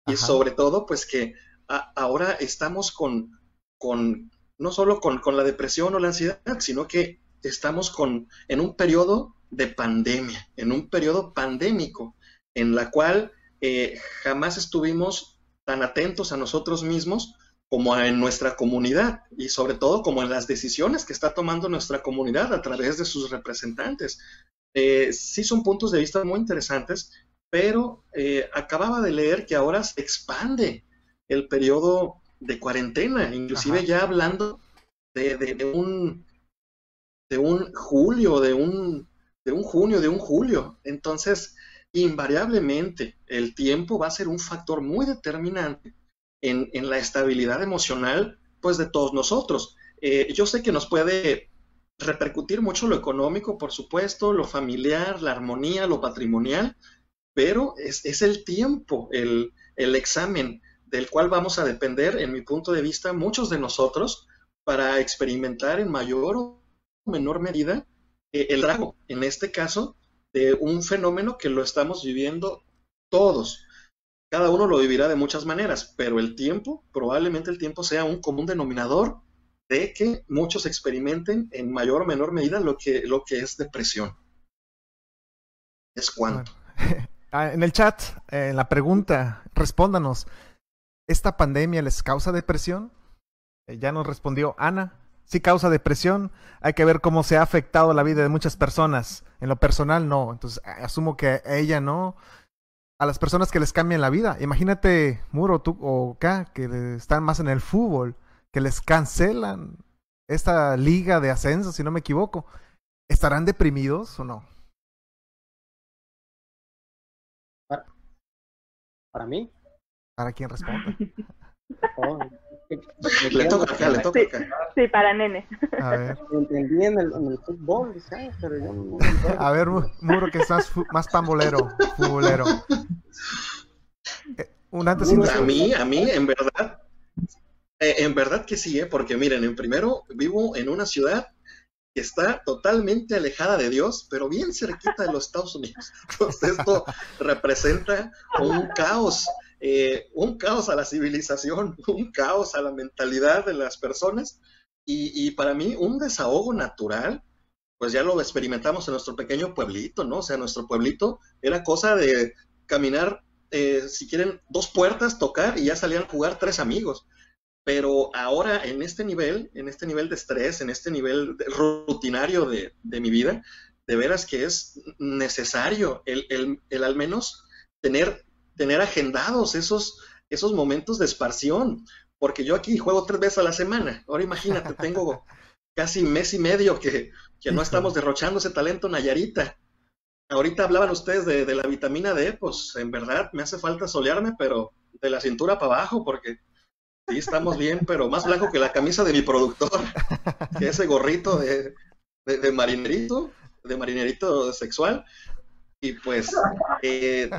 y sobre todo, pues que ahora estamos con, con no solo con, la depresión o la ansiedad, sino que estamos con, en un periodo de pandemia, en un periodo pandémico, en la cual eh, jamás estuvimos tan atentos a nosotros mismos como en nuestra comunidad y sobre todo como en las decisiones que está tomando nuestra comunidad a través de sus representantes. Eh, sí son puntos de vista muy interesantes, pero eh, acababa de leer que ahora se expande el periodo de cuarentena, inclusive ya hablando de, un de un julio, de un, de un junio, de un julio. Entonces, invariablemente, el tiempo va a ser un factor muy determinante en, la estabilidad emocional, pues, de todos nosotros. Eh, yo sé que nos puede repercutir mucho lo económico, por supuesto, lo familiar, la armonía, lo patrimonial, pero es, es el tiempo, el, el examen del cual vamos a depender, en mi punto de vista, muchos de nosotros para experimentar en mayor o menor medida eh, el drago, en este caso, de un fenómeno que lo estamos viviendo todos. Cada uno lo vivirá de muchas maneras, pero el tiempo, probablemente el tiempo sea un común denominador de que muchos experimenten en mayor o menor medida lo que, lo que es depresión. Es cuánto. Ah, en el chat, en la pregunta, respóndanos. ¿Esta pandemia les causa depresión? Eh, ya nos respondió Ana. Sí causa depresión. Hay que ver cómo se ha afectado la vida de muchas personas. En lo personal, no. Entonces, asumo que a ella no. A las personas que les cambian la vida. Imagínate, Muro, tú o acá, que están más en el fútbol, que les cancelan esta liga de ascenso, si no me equivoco. ¿Estarán deprimidos o no? Para, para mí. Para quien responda. oh, Le toca acá, le toca Sí, acá. sí, para nene. A ver, entendí en el, en el fútbol, "Ay, pero yo no- a ver, Mu- Muro, que estás más pambolero, futbolero. Eh, un antes A mí, a mí, en verdad, eh, en verdad que sí, ¿eh? porque miren, en primero vivo en una ciudad que está totalmente alejada de Dios, pero bien cerquita de los Estados Unidos. Entonces esto representa un caos, eh, un caos a la civilización, un caos a la mentalidad de las personas y, para mí un desahogo natural, pues ya lo experimentamos en nuestro pequeño pueblito, ¿no? O sea, nuestro pueblito era cosa de caminar eh, si quieren, dos puertas, tocar y ya salían a jugar tres amigos. Pero ahora en este nivel, en este nivel de estrés, en este nivel rutinario de, mi vida, de veras que es necesario el al menos tener, tener agendados esos, esos momentos de esparción. Porque yo aquí juego tres veces a la semana. Ahora imagínate, tengo casi mes y medio que, que no estamos derrochando ese talento Nayarita. Ahorita hablaban ustedes de, de la vitamina D, pues en verdad me hace falta solearme, pero de la cintura para abajo, porque sí estamos bien, pero más blanco que la camisa de mi productor, que ese gorrito de, de, de marinerito, de marinerito sexual. Y pues eh,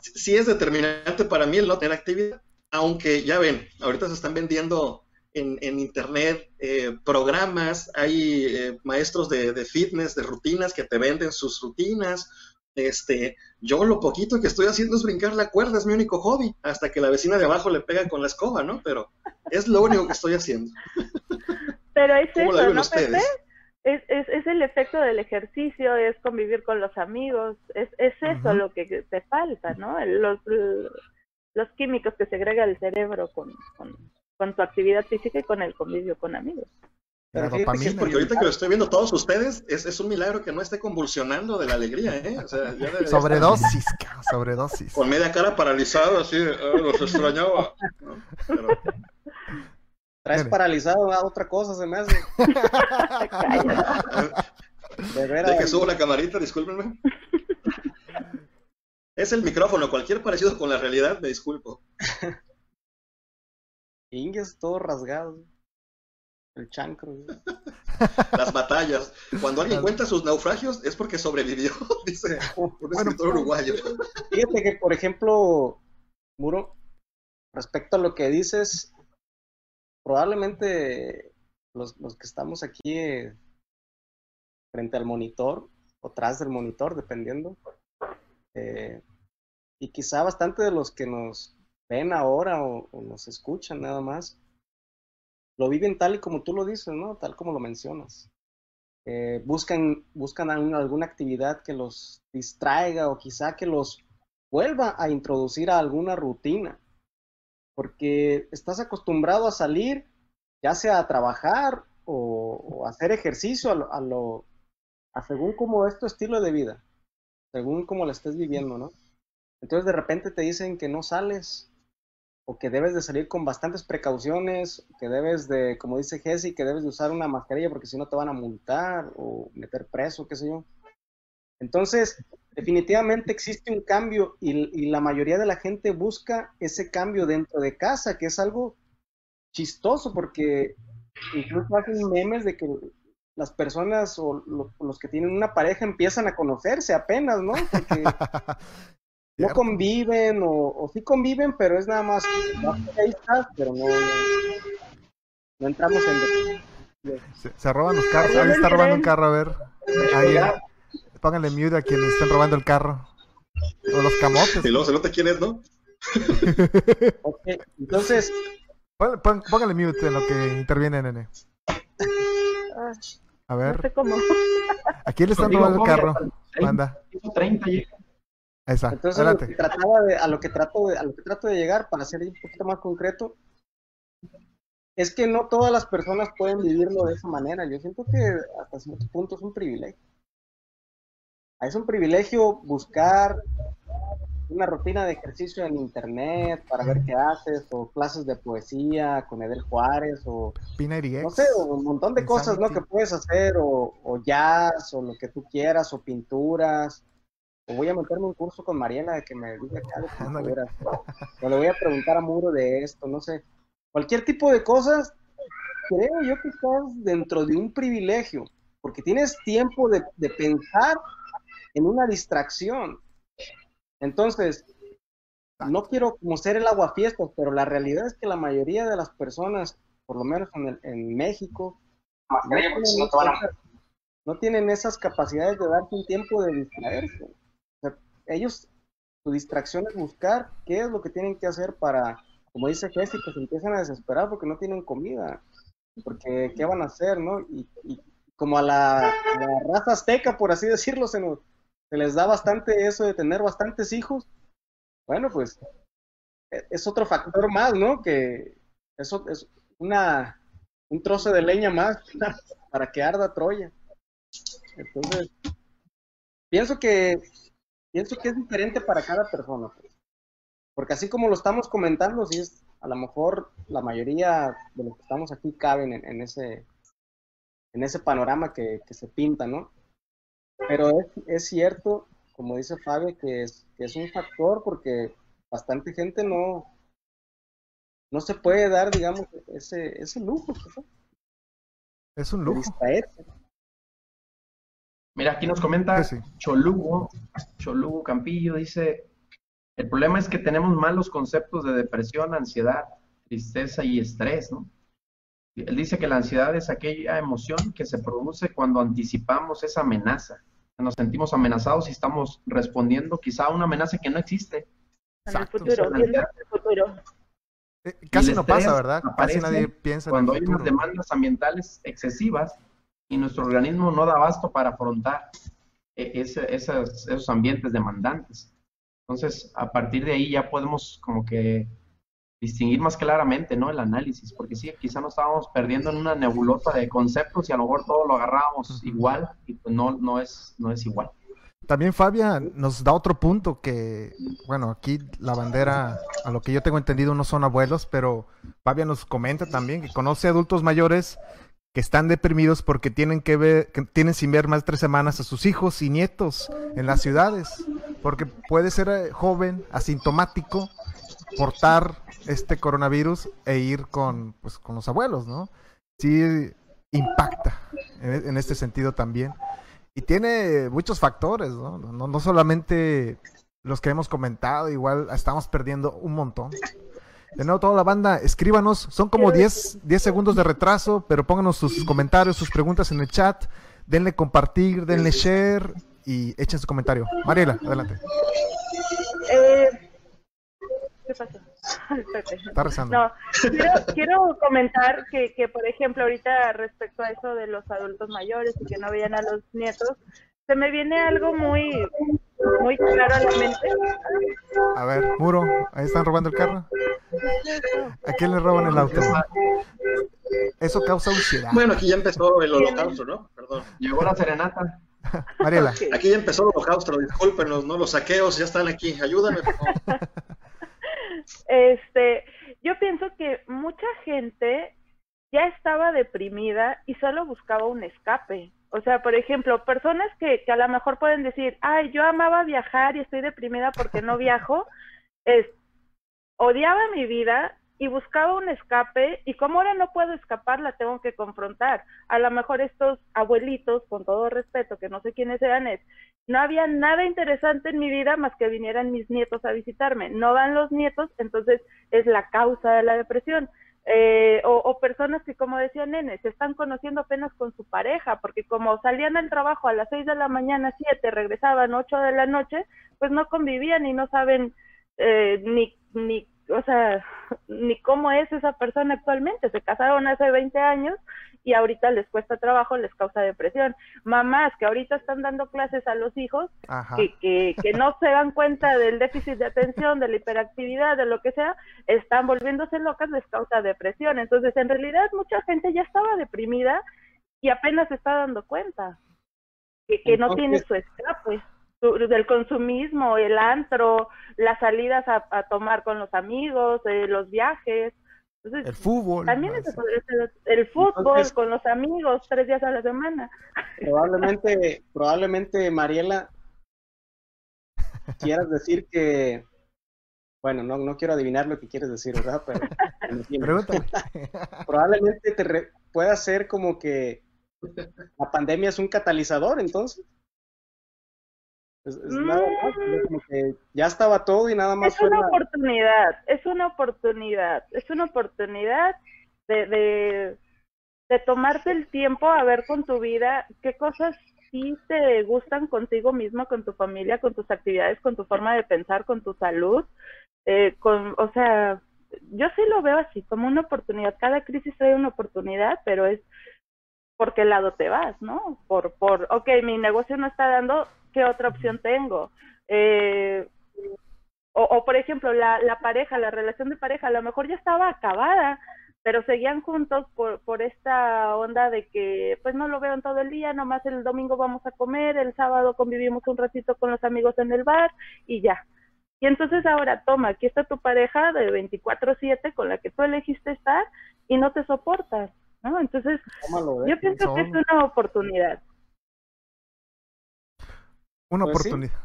sí es determinante para mí el no tener actividad, aunque ya ven, ahorita se están vendiendo en, en internet eh, programas, hay eh, maestros de, de fitness, de rutinas que te venden sus rutinas. Este, yo lo poquito que estoy haciendo es brincar la cuerda, es mi único hobby, hasta que la vecina de abajo le pega con la escoba, ¿no? Pero es lo único que estoy haciendo. Pero es ¿Cómo la eso, ¿no, ustedes? Pepe? Es, es, es el efecto del ejercicio, es convivir con los amigos, es, es eso lo que te falta, ¿no? Los, los químicos que segrega el cerebro con, con, con tu actividad física y con el convivio con amigos. Pero dopamina. Porque ahorita que lo estoy viendo todos ustedes, es, es un milagro que no esté convulsionando de la alegría, ¿eh? O sea, ya debería estar Sobredosis, sobredosis. Con media cara paralizada, así, "Ah, los extrañaba. ¿no? Pero, traes Nene. paralizado a otra cosa, se me hace. De veras. ya que subo la camarita, discúlpenme. Es el micrófono, cualquier parecido con la realidad, me disculpo. Inges todo rasgado. El chancro. Las batallas. Cuando alguien cuenta sus naufragios es porque sobrevivió, dice un escritor uruguayo. Fíjate que, por ejemplo, Muro, respecto a lo que dices, probablemente los, que estamos aquí eh, frente al monitor o tras del monitor, dependiendo, eh, y quizá bastante de los que nos ven ahora o, nos escuchan nada más, lo viven tal y como tú lo dices, ¿no? Tal como lo mencionas. Eh, buscan buscan alguna actividad que los distraiga o quizá que los vuelva a introducir a alguna rutina. Porque estás acostumbrado a salir, ya sea a trabajar o, hacer ejercicio a lo, según como es tu estilo de vida, según como lo estés viviendo, ¿no? Entonces de repente te dicen que no sales o que debes de salir con bastantes precauciones, que debes de, como dice Jesse, que debes de usar una mascarilla porque si no te van a multar o meter preso, qué sé yo. Entonces, definitivamente existe un cambio y, y la mayoría de la gente busca ese cambio dentro de casa, que es algo chistoso porque incluso hacen memes de que las personas o lo- los que tienen una pareja empiezan a conocerse apenas, ¿no? Porque no conviven o, o sí conviven, pero es nada más ahí estás, pero no, entramos en Se, se roban los carros. Alguien está robando un carro, a ver. Alguien. Pónganle mute a quienes estén robando el carro. O los camotes. Y luego se nota quién es, ¿no? Ok, Entonces, Pon- pon- Pónganle mute en lo que interviene, nene. Ah, A no ver, sé cómo. ¿a quién le están robando el carro? Manda. 30 llega. Ahí está. entonces lo que Adelante. trataba de, a lo que trato de, a lo que trato de llegar, para ser un poquito más concreto, es que no todas las personas pueden vivirlo de esa manera. Yo siento que hasta cierto punto es un privilegio. Es un privilegio buscar una rutina de ejercicio en internet para ver qué haces, o clases de poesía con Edel Juárez, o no sé, un montón de cosas, ¿no? Que puedes hacer, o, o, jazz, o lo que tú quieras, o pinturas, o voy a meterme un curso con Mariela de que me diga acá de pinturas, o le voy a preguntar a Muro de esto, no sé, cualquier tipo de cosas, creo yo que estás dentro de un privilegio, porque tienes tiempo de, de pensar en una distracción. Entonces, no quiero como ser el aguafiestas, pero la realidad es que la mayoría de las personas, por lo menos en, en México, no tienen, esas capacidades de darse un tiempo de distraerse. ellos, su distracción es buscar qué es lo que tienen que hacer para, como dice Jessica, se empiezan a desesperar porque no tienen comida, porque qué van a hacer, ¿no? Y, como a la, raza azteca, por así decirlo, se nos, se les da bastante eso de tener bastantes hijos, bueno, pues e, es otro factor más, ¿no? Que eso es una, un trozo de leña más para que arda Troya. Entonces, pienso que pienso que es diferente para cada persona, pues. porque así como lo estamos comentando, si es a lo mejor la mayoría de los que estamos aquí caben en, ese en ese panorama que se pinta, ¿no? Pero es, es cierto, como dice Fabio, que es, que es un factor porque bastante gente no, no se puede dar, digamos, ese, ese lujo. Es un lujo. Mira, aquí nos comenta Cholugo, Cholugo Campillo, dice, el problema es que tenemos malos conceptos de depresión, ansiedad, tristeza y estrés, ¿no? Él dice que la ansiedad es aquella emoción que se produce cuando anticipamos esa amenaza. Nos sentimos amenazados y estamos respondiendo quizá a una amenaza que no existe. En el futuro, viendo el futuro. Eh, casi no pasa, ¿verdad? Casi nadie piensa cuando en el hay unas demandas ambientales excesivas y nuestro organismo no da abasto para afrontar eh, esos ambientes demandantes. Entonces, a partir de ahí ya podemos como que distinguir más claramente, ¿no? El análisis, porque sí, quizá nos estábamos perdiendo en una nebulosa de conceptos y a lo mejor todo lo agarrábamos igual y pues no, no, es, no es igual. También Fabia nos da otro punto que, bueno, aquí la bandera, a lo que yo tengo entendido, no son abuelos, pero Fabia nos comenta también que conoce adultos mayores que están deprimidos porque tienen que ver, que tienen sin ver más de tres semanas a sus hijos y nietos en las ciudades, porque puede ser eh, joven, asintomático, portar este coronavirus e ir con, pues, con los abuelos, ¿no? Sí impacta en, este sentido también. Y tiene muchos factores, ¿no? ¿no? No solamente los que hemos comentado, igual estamos perdiendo un montón. De nuevo, toda la banda, escríbanos. Son como 10, 10 segundos de retraso, pero pónganos sus comentarios, sus preguntas en el chat. Denle compartir, denle share y echen su comentario. Mariela, adelante. Eh, ¿Qué pasó? Está rezando. No, quiero, quiero comentar que, que, por ejemplo, ahorita respecto a eso de los adultos mayores y que no veían a los nietos, se me viene algo muy, muy claro a la mente. A ver, Muro, ahí están robando el carro. ¿A quién le roban el auto? Eso causa ansiedad. Bueno, aquí ya empezó el holocausto, ¿no? Perdón. Llegó la serenata. Mariela. Aquí ya empezó el holocausto, discúlpenos, ¿no? Los saqueos ya están aquí. Ayúdame, por favor. Este, yo pienso que mucha gente ya estaba deprimida y solo buscaba un escape. O sea, por ejemplo, personas que, que a lo mejor pueden decir, ay, yo amaba viajar y estoy deprimida porque no viajo, odiaba mi vida y buscaba un escape y como ahora no puedo escapar, la tengo que confrontar. A lo mejor estos abuelitos, con todo respeto, que no sé quiénes sean, es, no había nada interesante en mi vida más que vinieran mis nietos a visitarme. No van los nietos, entonces es la causa de la depresión. Eh, o, o, personas que, como decía Nene, se están conociendo apenas con su pareja, porque como salían al trabajo a las seis de la mañana, siete, regresaban ocho de la noche, pues no convivían y no saben eh, ni, ni o sea, ni cómo es esa persona actualmente. Se casaron hace 20 años y ahorita les cuesta trabajo, les causa depresión. Mamás que ahorita están dando clases a los hijos, que, que, que, no se dan cuenta del déficit de atención, de la hiperactividad, de lo que sea, están volviéndose locas, les causa depresión. Entonces, en realidad, mucha gente ya estaba deprimida y apenas se está dando cuenta que, que no tiene su escape. Del consumismo, el antro, las salidas a, tomar con los amigos, eh, los viajes. el fútbol. También el fútbol con los amigos tres días a la semana. Probablemente, probablemente Mariela, quieras decir que, bueno, no, no quiero adivinar lo que quieres decir, ¿verdad? Pero, probablemente te pueda ser como que la pandemia es un catalizador, entonces. Es, nada más, mm. como que ya estaba todo y nada más. Es una oportunidad, es una oportunidad, es una oportunidad de, de, de tomarte el tiempo a ver con tu vida qué cosas sí te gustan contigo mismo, con tu familia, con tus actividades, con tu forma de pensar, con tu salud, eh, con, o sea, yo sí lo veo así, como una oportunidad. Cada crisis trae una oportunidad, pero es por qué lado te vas, ¿no? Por, por, ok, mi negocio no está dando, ¿qué otra opción tengo? Eh, o, o, por ejemplo, la, la pareja, la relación de pareja, a lo mejor ya estaba acabada, pero seguían juntos por, por esta onda de que pues no lo veo en todo el día, nomás el domingo vamos a comer, el sábado convivimos un ratito con los amigos en el bar y ya. Y entonces ahora toma, aquí está tu pareja de 24/7 con la que tú elegiste estar y no te soportas. ¿no? Entonces, yo pienso que es una oportunidad. Una pues oportunidad.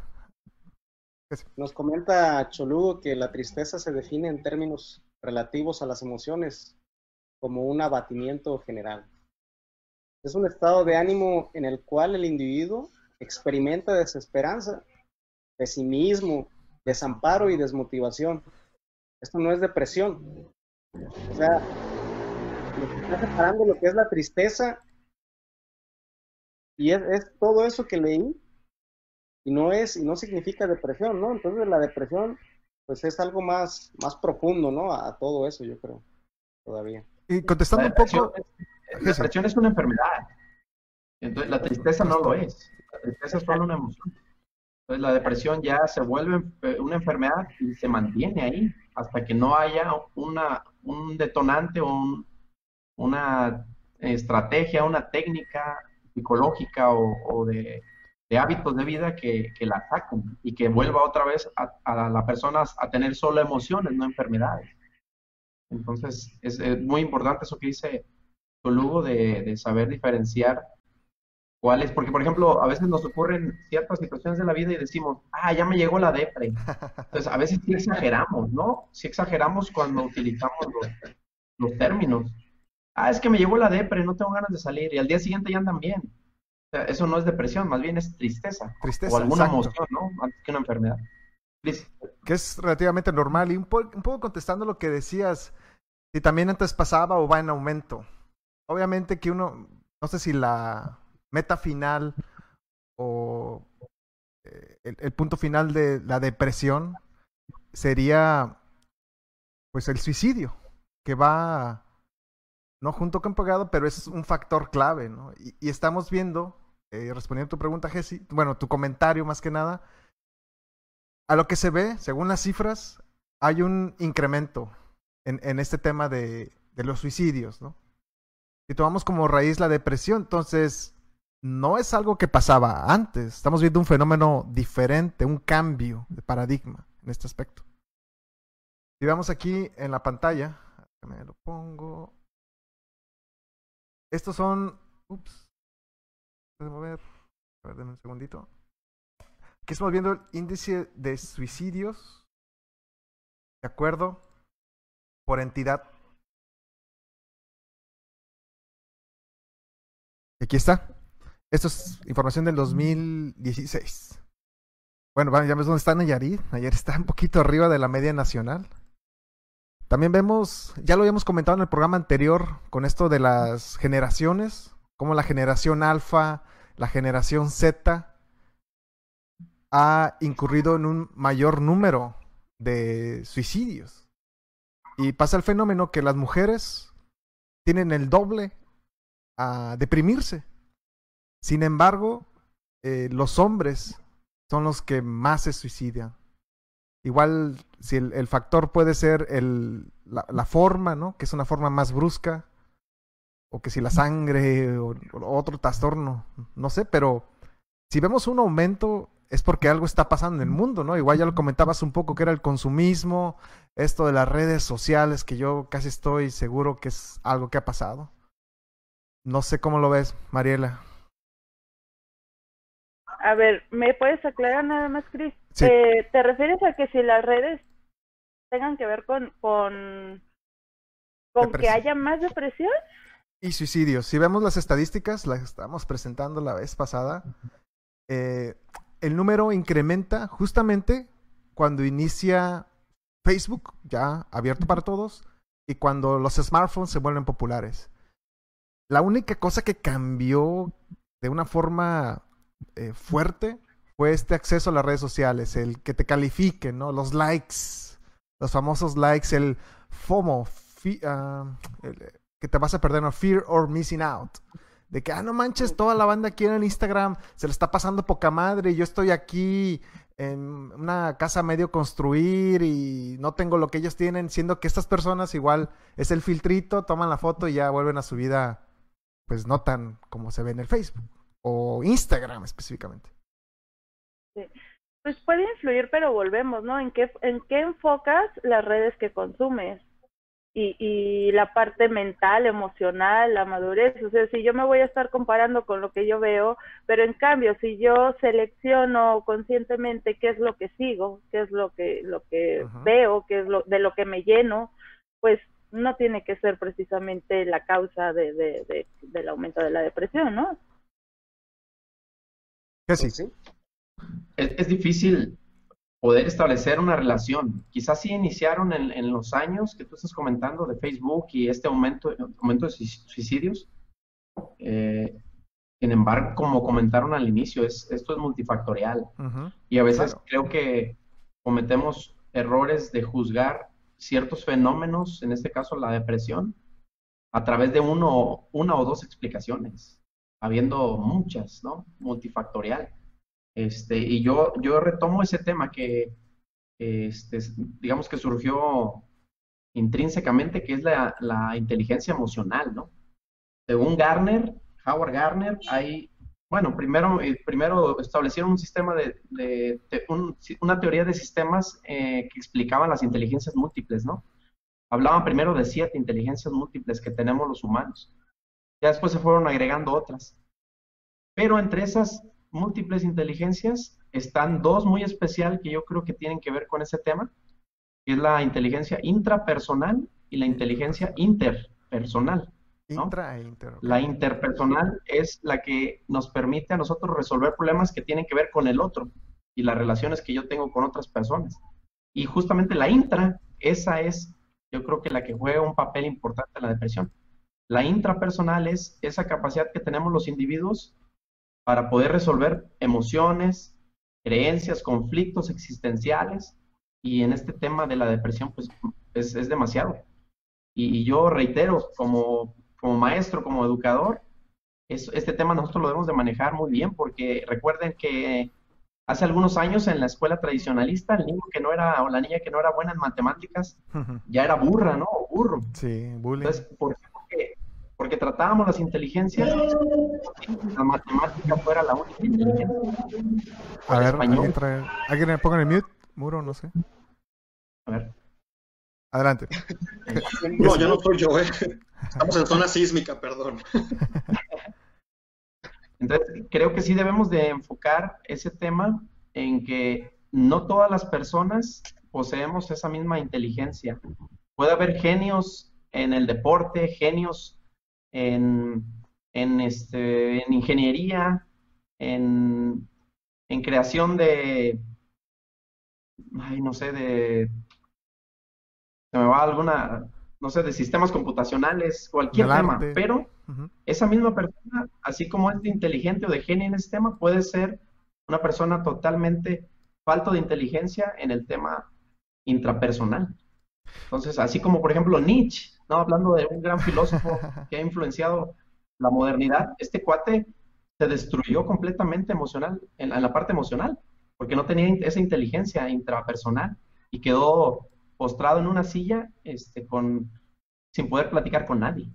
Nos comenta Cholugo que la tristeza se define en términos relativos a las emociones como un abatimiento general. Es un estado de ánimo en el cual el individuo experimenta desesperanza, pesimismo, desamparo y desmotivación. Esto no es depresión. O sea, está separando lo que es la tristeza y es, todo eso que leí y no es y no significa depresión, ¿no? Entonces la depresión pues es algo más más profundo, ¿no? A, todo eso, yo creo, todavía. Y contestando un poco, la depresión es una enfermedad. Entonces la tristeza no lo es. La tristeza es solo una emoción. Entonces la depresión ya se vuelve una enfermedad y se mantiene ahí hasta que no haya una, un detonante o un, una estrategia, una técnica psicológica o, de, hábitos de vida que, la saquen y que vuelva otra vez a, a las personas a tener solo emociones, no enfermedades. Entonces, es, muy importante eso que dice Tolugo de, de saber diferenciar cuáles, porque por ejemplo, a veces nos ocurren ciertas situaciones de la vida y decimos, ah, ya me llegó la depre. Entonces, a veces sí exageramos, ¿no? Sí exageramos cuando utilizamos los, los términos ah, es que me llegó la depre, no tengo ganas de salir, y al día siguiente ya andan bien. Sea, eso no es depresión, más bien es tristeza. Tristeza. O alguna emoción, ¿no? Antes que una enfermedad. Que es relativamente normal. Y un, un poco contestando lo que decías, si también antes pasaba o va en aumento. Obviamente que uno, no sé si la meta final o eh, el, el, punto final de la depresión sería pues el suicidio, que va no junto con pagado, pero es un factor clave, ¿no? Y, estamos viendo, eh, respondiendo a tu pregunta, Jesse, bueno, tu comentario más que nada, a lo que se ve, según las cifras, hay un incremento en, este tema de, de los suicidios, ¿no? Si tomamos como raíz la depresión, entonces no es algo que pasaba antes. Estamos viendo un fenómeno diferente, un cambio de paradigma en este aspecto. Si vemos aquí en la pantalla, me lo pongo. Estos son. Ups. A ver. A ver, un segundito. Aquí estamos viendo el índice de suicidios. De acuerdo. Por entidad. Aquí está. Esto es información del 2016. Bueno, ya ves dónde está Nayarit. Nayarit está un poquito arriba de la media nacional. También vemos, ya lo habíamos comentado en el programa anterior, con esto de las generaciones, como la generación alfa, la generación Z ha incurrido en un mayor número de suicidios. Y pasa el fenómeno que las mujeres tienen el doble a deprimirse. Sin embargo, eh, los hombres son los que más se suicidan. Igual, si el, factor puede ser el, la, forma, ¿no? Que es una forma más brusca, o que si la sangre, o, otro trastorno, no sé, pero si vemos un aumento es porque algo está pasando en el mundo, ¿no? Igual ya lo comentabas un poco que era el consumismo, esto de las redes sociales, que yo casi estoy seguro que es algo que ha pasado. No sé cómo lo ves, Mariela. A ver, ¿me puedes aclarar nada más, Cris? Sí. Eh, ¿Te refieres a que si las redes tengan que ver con, con, con que haya más depresión? Y suicidios. Si vemos las estadísticas, las estamos presentando la vez pasada, eh, el número incrementa justamente cuando inicia Facebook, ya abierto para todos, y cuando los smartphones se vuelven populares. La única cosa que cambió de una forma eh, fuerte fue este acceso a las redes sociales, el que te califiquen, ¿no? Los likes, los famosos likes, el FOMO, fi- ah, que te vas a perder, ¿no? Fear or Missing Out. De que, ah, no manches, toda la banda aquí en el Instagram se le está pasando poca madre y yo estoy aquí en una casa medio construir y no tengo lo que ellos tienen, siendo que estas personas igual es el filtrito, toman la foto y ya vuelven a su vida, pues no tan como se ve en el Facebook o Instagram específicamente. Pues puede influir, pero volvemos, ¿no? ¿En qué, en qué enfocas las redes que consumes? Y, y la parte mental, emocional, la madurez. O sea, si yo me voy a estar comparando con lo que yo veo, pero en cambio, si yo selecciono conscientemente qué es lo que sigo, qué es lo que, lo que Ajá. veo, qué es lo, de lo que me lleno, pues no tiene que ser precisamente la causa de, de, de- del aumento de la depresión, ¿no? Sí. Pues sí. es, es difícil poder establecer una relación. Quizás sí iniciaron en, en los años que tú estás comentando de Facebook y este aumento, aumento de suic- suicidios. Eh, sin embargo, como comentaron al inicio, es, esto es multifactorial y a veces Claro. creo que cometemos errores de juzgar ciertos fenómenos, en este caso la depresión, a través de uno, una o dos explicaciones, habiendo muchas, ¿no? Multifactorial. Este, y yo, yo retomo ese tema que, este, digamos que surgió intrínsecamente, que es la, la inteligencia emocional, ¿no? Según Garner, Howard Garner, hay, bueno, primero, eh, primero establecieron un sistema de, de- de- un- una teoría de sistemas eh, que explicaban las inteligencias múltiples, ¿no? Hablaban primero de siete inteligencias múltiples que tenemos los humanos. Ya después se fueron agregando otras. Pero entre esas múltiples inteligencias están dos muy especial que yo creo que tienen que ver con ese tema, que es la inteligencia intrapersonal y la inteligencia interpersonal. ¿no? Intra e inter. ok. La interpersonal es la que nos permite a nosotros resolver problemas que tienen que ver con el otro y las relaciones que yo tengo con otras personas. Y justamente la intra, esa es, yo creo que la que juega un papel importante en la depresión. La intrapersonal es esa capacidad que tenemos los individuos para poder resolver emociones, creencias, conflictos existenciales. Y en este tema de la depresión, pues es, es demasiado. Y, y yo reitero, como, como maestro, como educador, es, este tema nosotros lo debemos de manejar muy bien, porque recuerden que hace algunos años en la escuela tradicionalista, el niño que no era, o la niña que no era buena en matemáticas, ya era burra, ¿no? O burro. Sí, bullying. Entonces, ¿por qué? Porque, tratábamos las inteligencias, la matemática fuera la única inteligencia. A ver. ¿alguien, trae... ¿alguien me ponga en el mute? Muro, no sé. A ver. Adelante. No, ya no soy yo, ¿eh? Estamos en zona sísmica, perdón. Entonces, creo que sí debemos de enfocar ese tema en que no todas las personas poseemos esa misma inteligencia. Puede haber genios en el deporte, genios en, en, este, en ingeniería, en, en creación de, ay, no sé, de, se me va alguna, no sé, de sistemas computacionales, cualquier Del tema, arte. pero esa misma persona, así como es de inteligente o de genio en ese tema, puede ser una persona totalmente falto de inteligencia en el tema intrapersonal. Entonces, así como por ejemplo Nietzsche, ¿no? Hablando de un gran filósofo que ha influenciado la modernidad, este cuate se destruyó completamente emocional, en la, en la parte emocional, porque no tenía esa inteligencia intrapersonal y quedó postrado en una silla este, con, sin poder platicar con nadie.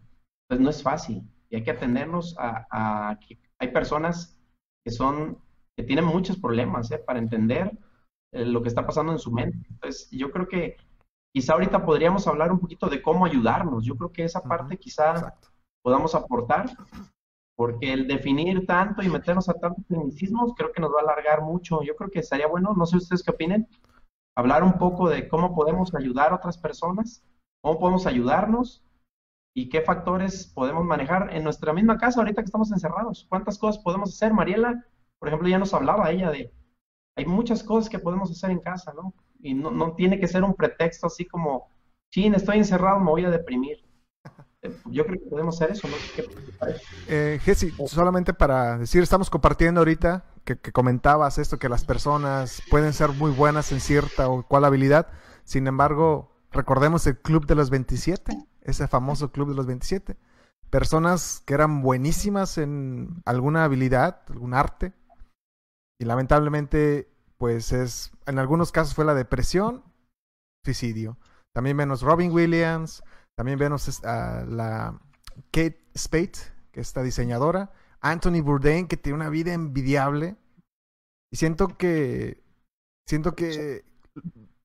Pues no es fácil y hay que atendernos a, a que hay personas que son que tiene muchos problemas ¿eh? para entender eh, lo que está pasando en su mente. Entonces, yo creo que quizá ahorita podríamos hablar un poquito de cómo ayudarnos. Yo creo que esa parte quizá Exacto. podamos aportar, porque el definir tanto y meternos a tantos tecnicismos creo que nos va a alargar mucho. Yo creo que estaría bueno, no sé ustedes qué opinen, hablar un poco de cómo podemos ayudar a otras personas, cómo podemos ayudarnos y qué factores podemos manejar en nuestra misma casa ahorita que estamos encerrados. ¿Cuántas cosas podemos hacer? Mariela, por ejemplo, ya nos hablaba ella de, hay muchas cosas que podemos hacer en casa, ¿no? Y no, no tiene que ser un pretexto así como, chin, estoy encerrado, me voy a deprimir. Eh, Yo creo que podemos hacer eso, ¿no? Eh, Jessy, solamente para decir, estamos compartiendo ahorita que, que comentabas esto, que las personas pueden ser muy buenas en cierta o cual habilidad. Sin embargo, recordemos el Club de los 27, ese famoso Club de los 27. Personas que eran buenísimas en alguna habilidad, algún arte. Y lamentablemente, pues es, en algunos casos fue la depresión, suicidio. También vemos Robin Williams, también vemos a la Kate Spade, que es esta diseñadora, Anthony Bourdain, que tiene una vida envidiable. Y siento que siento que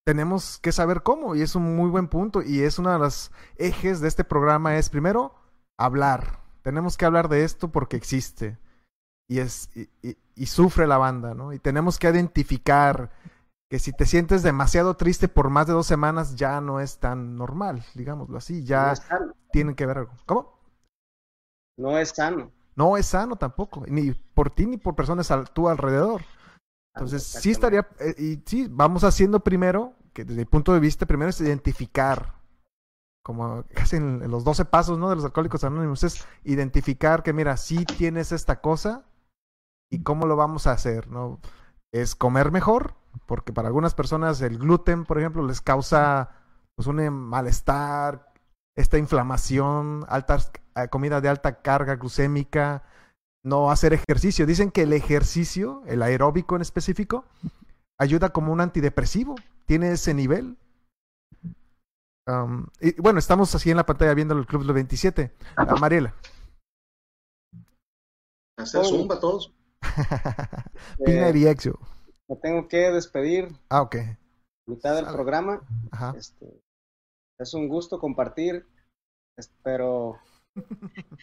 tenemos que saber cómo, y es un muy buen punto, y es uno de los ejes de este programa, es primero hablar. Tenemos que hablar de esto porque existe. Y es, y, y- y sufre la banda, ¿no? Y tenemos que identificar que si te sientes demasiado triste por más de dos semanas, ya no es tan normal, digámoslo así, No ya sano. tienen que ver algo. ¿Cómo? No es sano. No es sano tampoco, ni por ti ni por personas a tu alrededor. Entonces, sí estaría, eh, y sí, vamos haciendo primero, que desde mi punto de vista, primero es identificar, como casi en, en los 12 pasos, ¿no? De los alcohólicos anónimos, es identificar que, mira, sí tienes esta cosa y cómo lo vamos a hacer, ¿no? Es comer mejor, porque para algunas personas el gluten, por ejemplo, les causa pues un malestar, esta inflamación, altas, eh, comida de alta carga glucémica, no hacer ejercicio. Dicen que el ejercicio, el aeróbico en específico, ayuda como un antidepresivo. Tiene ese nivel. Um, y bueno, estamos así en la pantalla viendo el Club de los 27. Ah, Mariela. Hacer zumba todos. Pina Eh, y Exo. me tengo que despedir Ah, ok. mitad del programa. Ajá. Este, es un gusto compartir, espero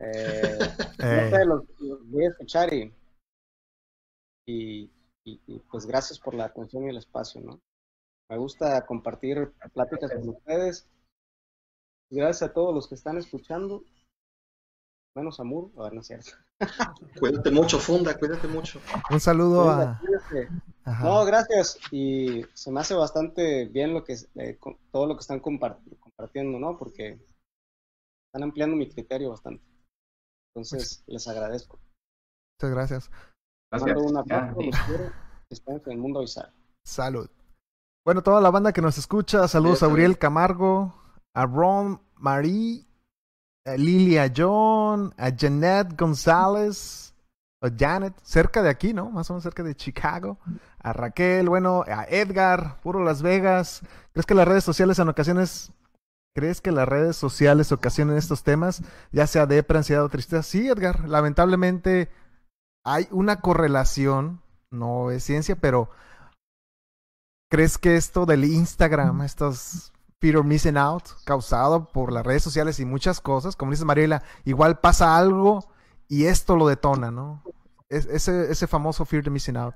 eh, no Eh, sé, los, los voy a escuchar y, y, y- y, pues gracias por la atención y el espacio, ¿no? Me gusta compartir pláticas con ustedes. Gracias a todos los que están escuchando, menos a Mur, a ver, no es cierto. Cuídate mucho, Funda, cuídate mucho. un saludo a. Ajá. No, gracias. Y se me hace bastante bien lo que eh, todo lo que están compar- compartiendo, ¿no? Porque están ampliando mi criterio bastante. Entonces, les agradezco. Muchas gracias. Gracias. Mando un abrazo, los quiero. Que estén en el mundo avisar. Salud. Bueno, toda la banda que nos escucha, saludos a. Uriel Camargo, a Ron Marie, a Lilia John, a Janet González, o Janet, cerca de aquí, ¿no? Más o menos cerca de Chicago. A Raquel, bueno, a Edgar, puro Las Vegas. ¿Crees que las redes sociales en ocasiones, crees que las redes sociales ocasionan estos temas, ya sea de ansiedad o tristeza? Sí, Edgar, lamentablemente hay una correlación, no es ciencia, pero ¿Crees que esto del Instagram, estos fear of missing out, causado por las redes sociales y muchas cosas, como dice Mariela, igual pasa algo y esto lo detona, ¿no? Es- ese, ese famoso fear of missing out.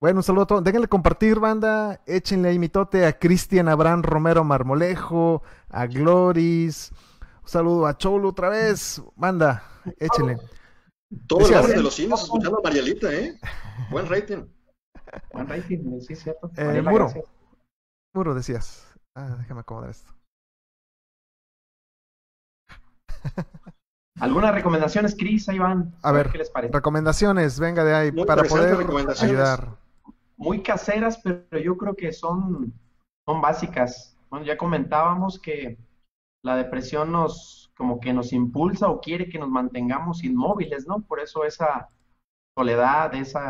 Bueno, un saludo a todos. Déjenle compartir, banda. Échenle ahí mitote a Cristian Abraham Romero Marmolejo, a Gloris. Un saludo a Cholo otra vez. Banda, échenle. Todo el Decías. barrio de los cines escuchando a Marielita, ¿eh? Buen rating. Buen rating, sí, cierto. Eh, Mariela, Muro. gracias. Muro, decías. Ah, déjame acomodar esto. ¿Algunas recomendaciones, Cris? Ahí van. A ver, ¿Qué les parece? Recomendaciones, venga de ahí, Muy para poder ayudar. muy caseras, pero yo creo que son, son básicas. Bueno, ya comentábamos que la depresión nos, como que nos impulsa o quiere que nos mantengamos inmóviles, ¿no? Por eso esa soledad, ese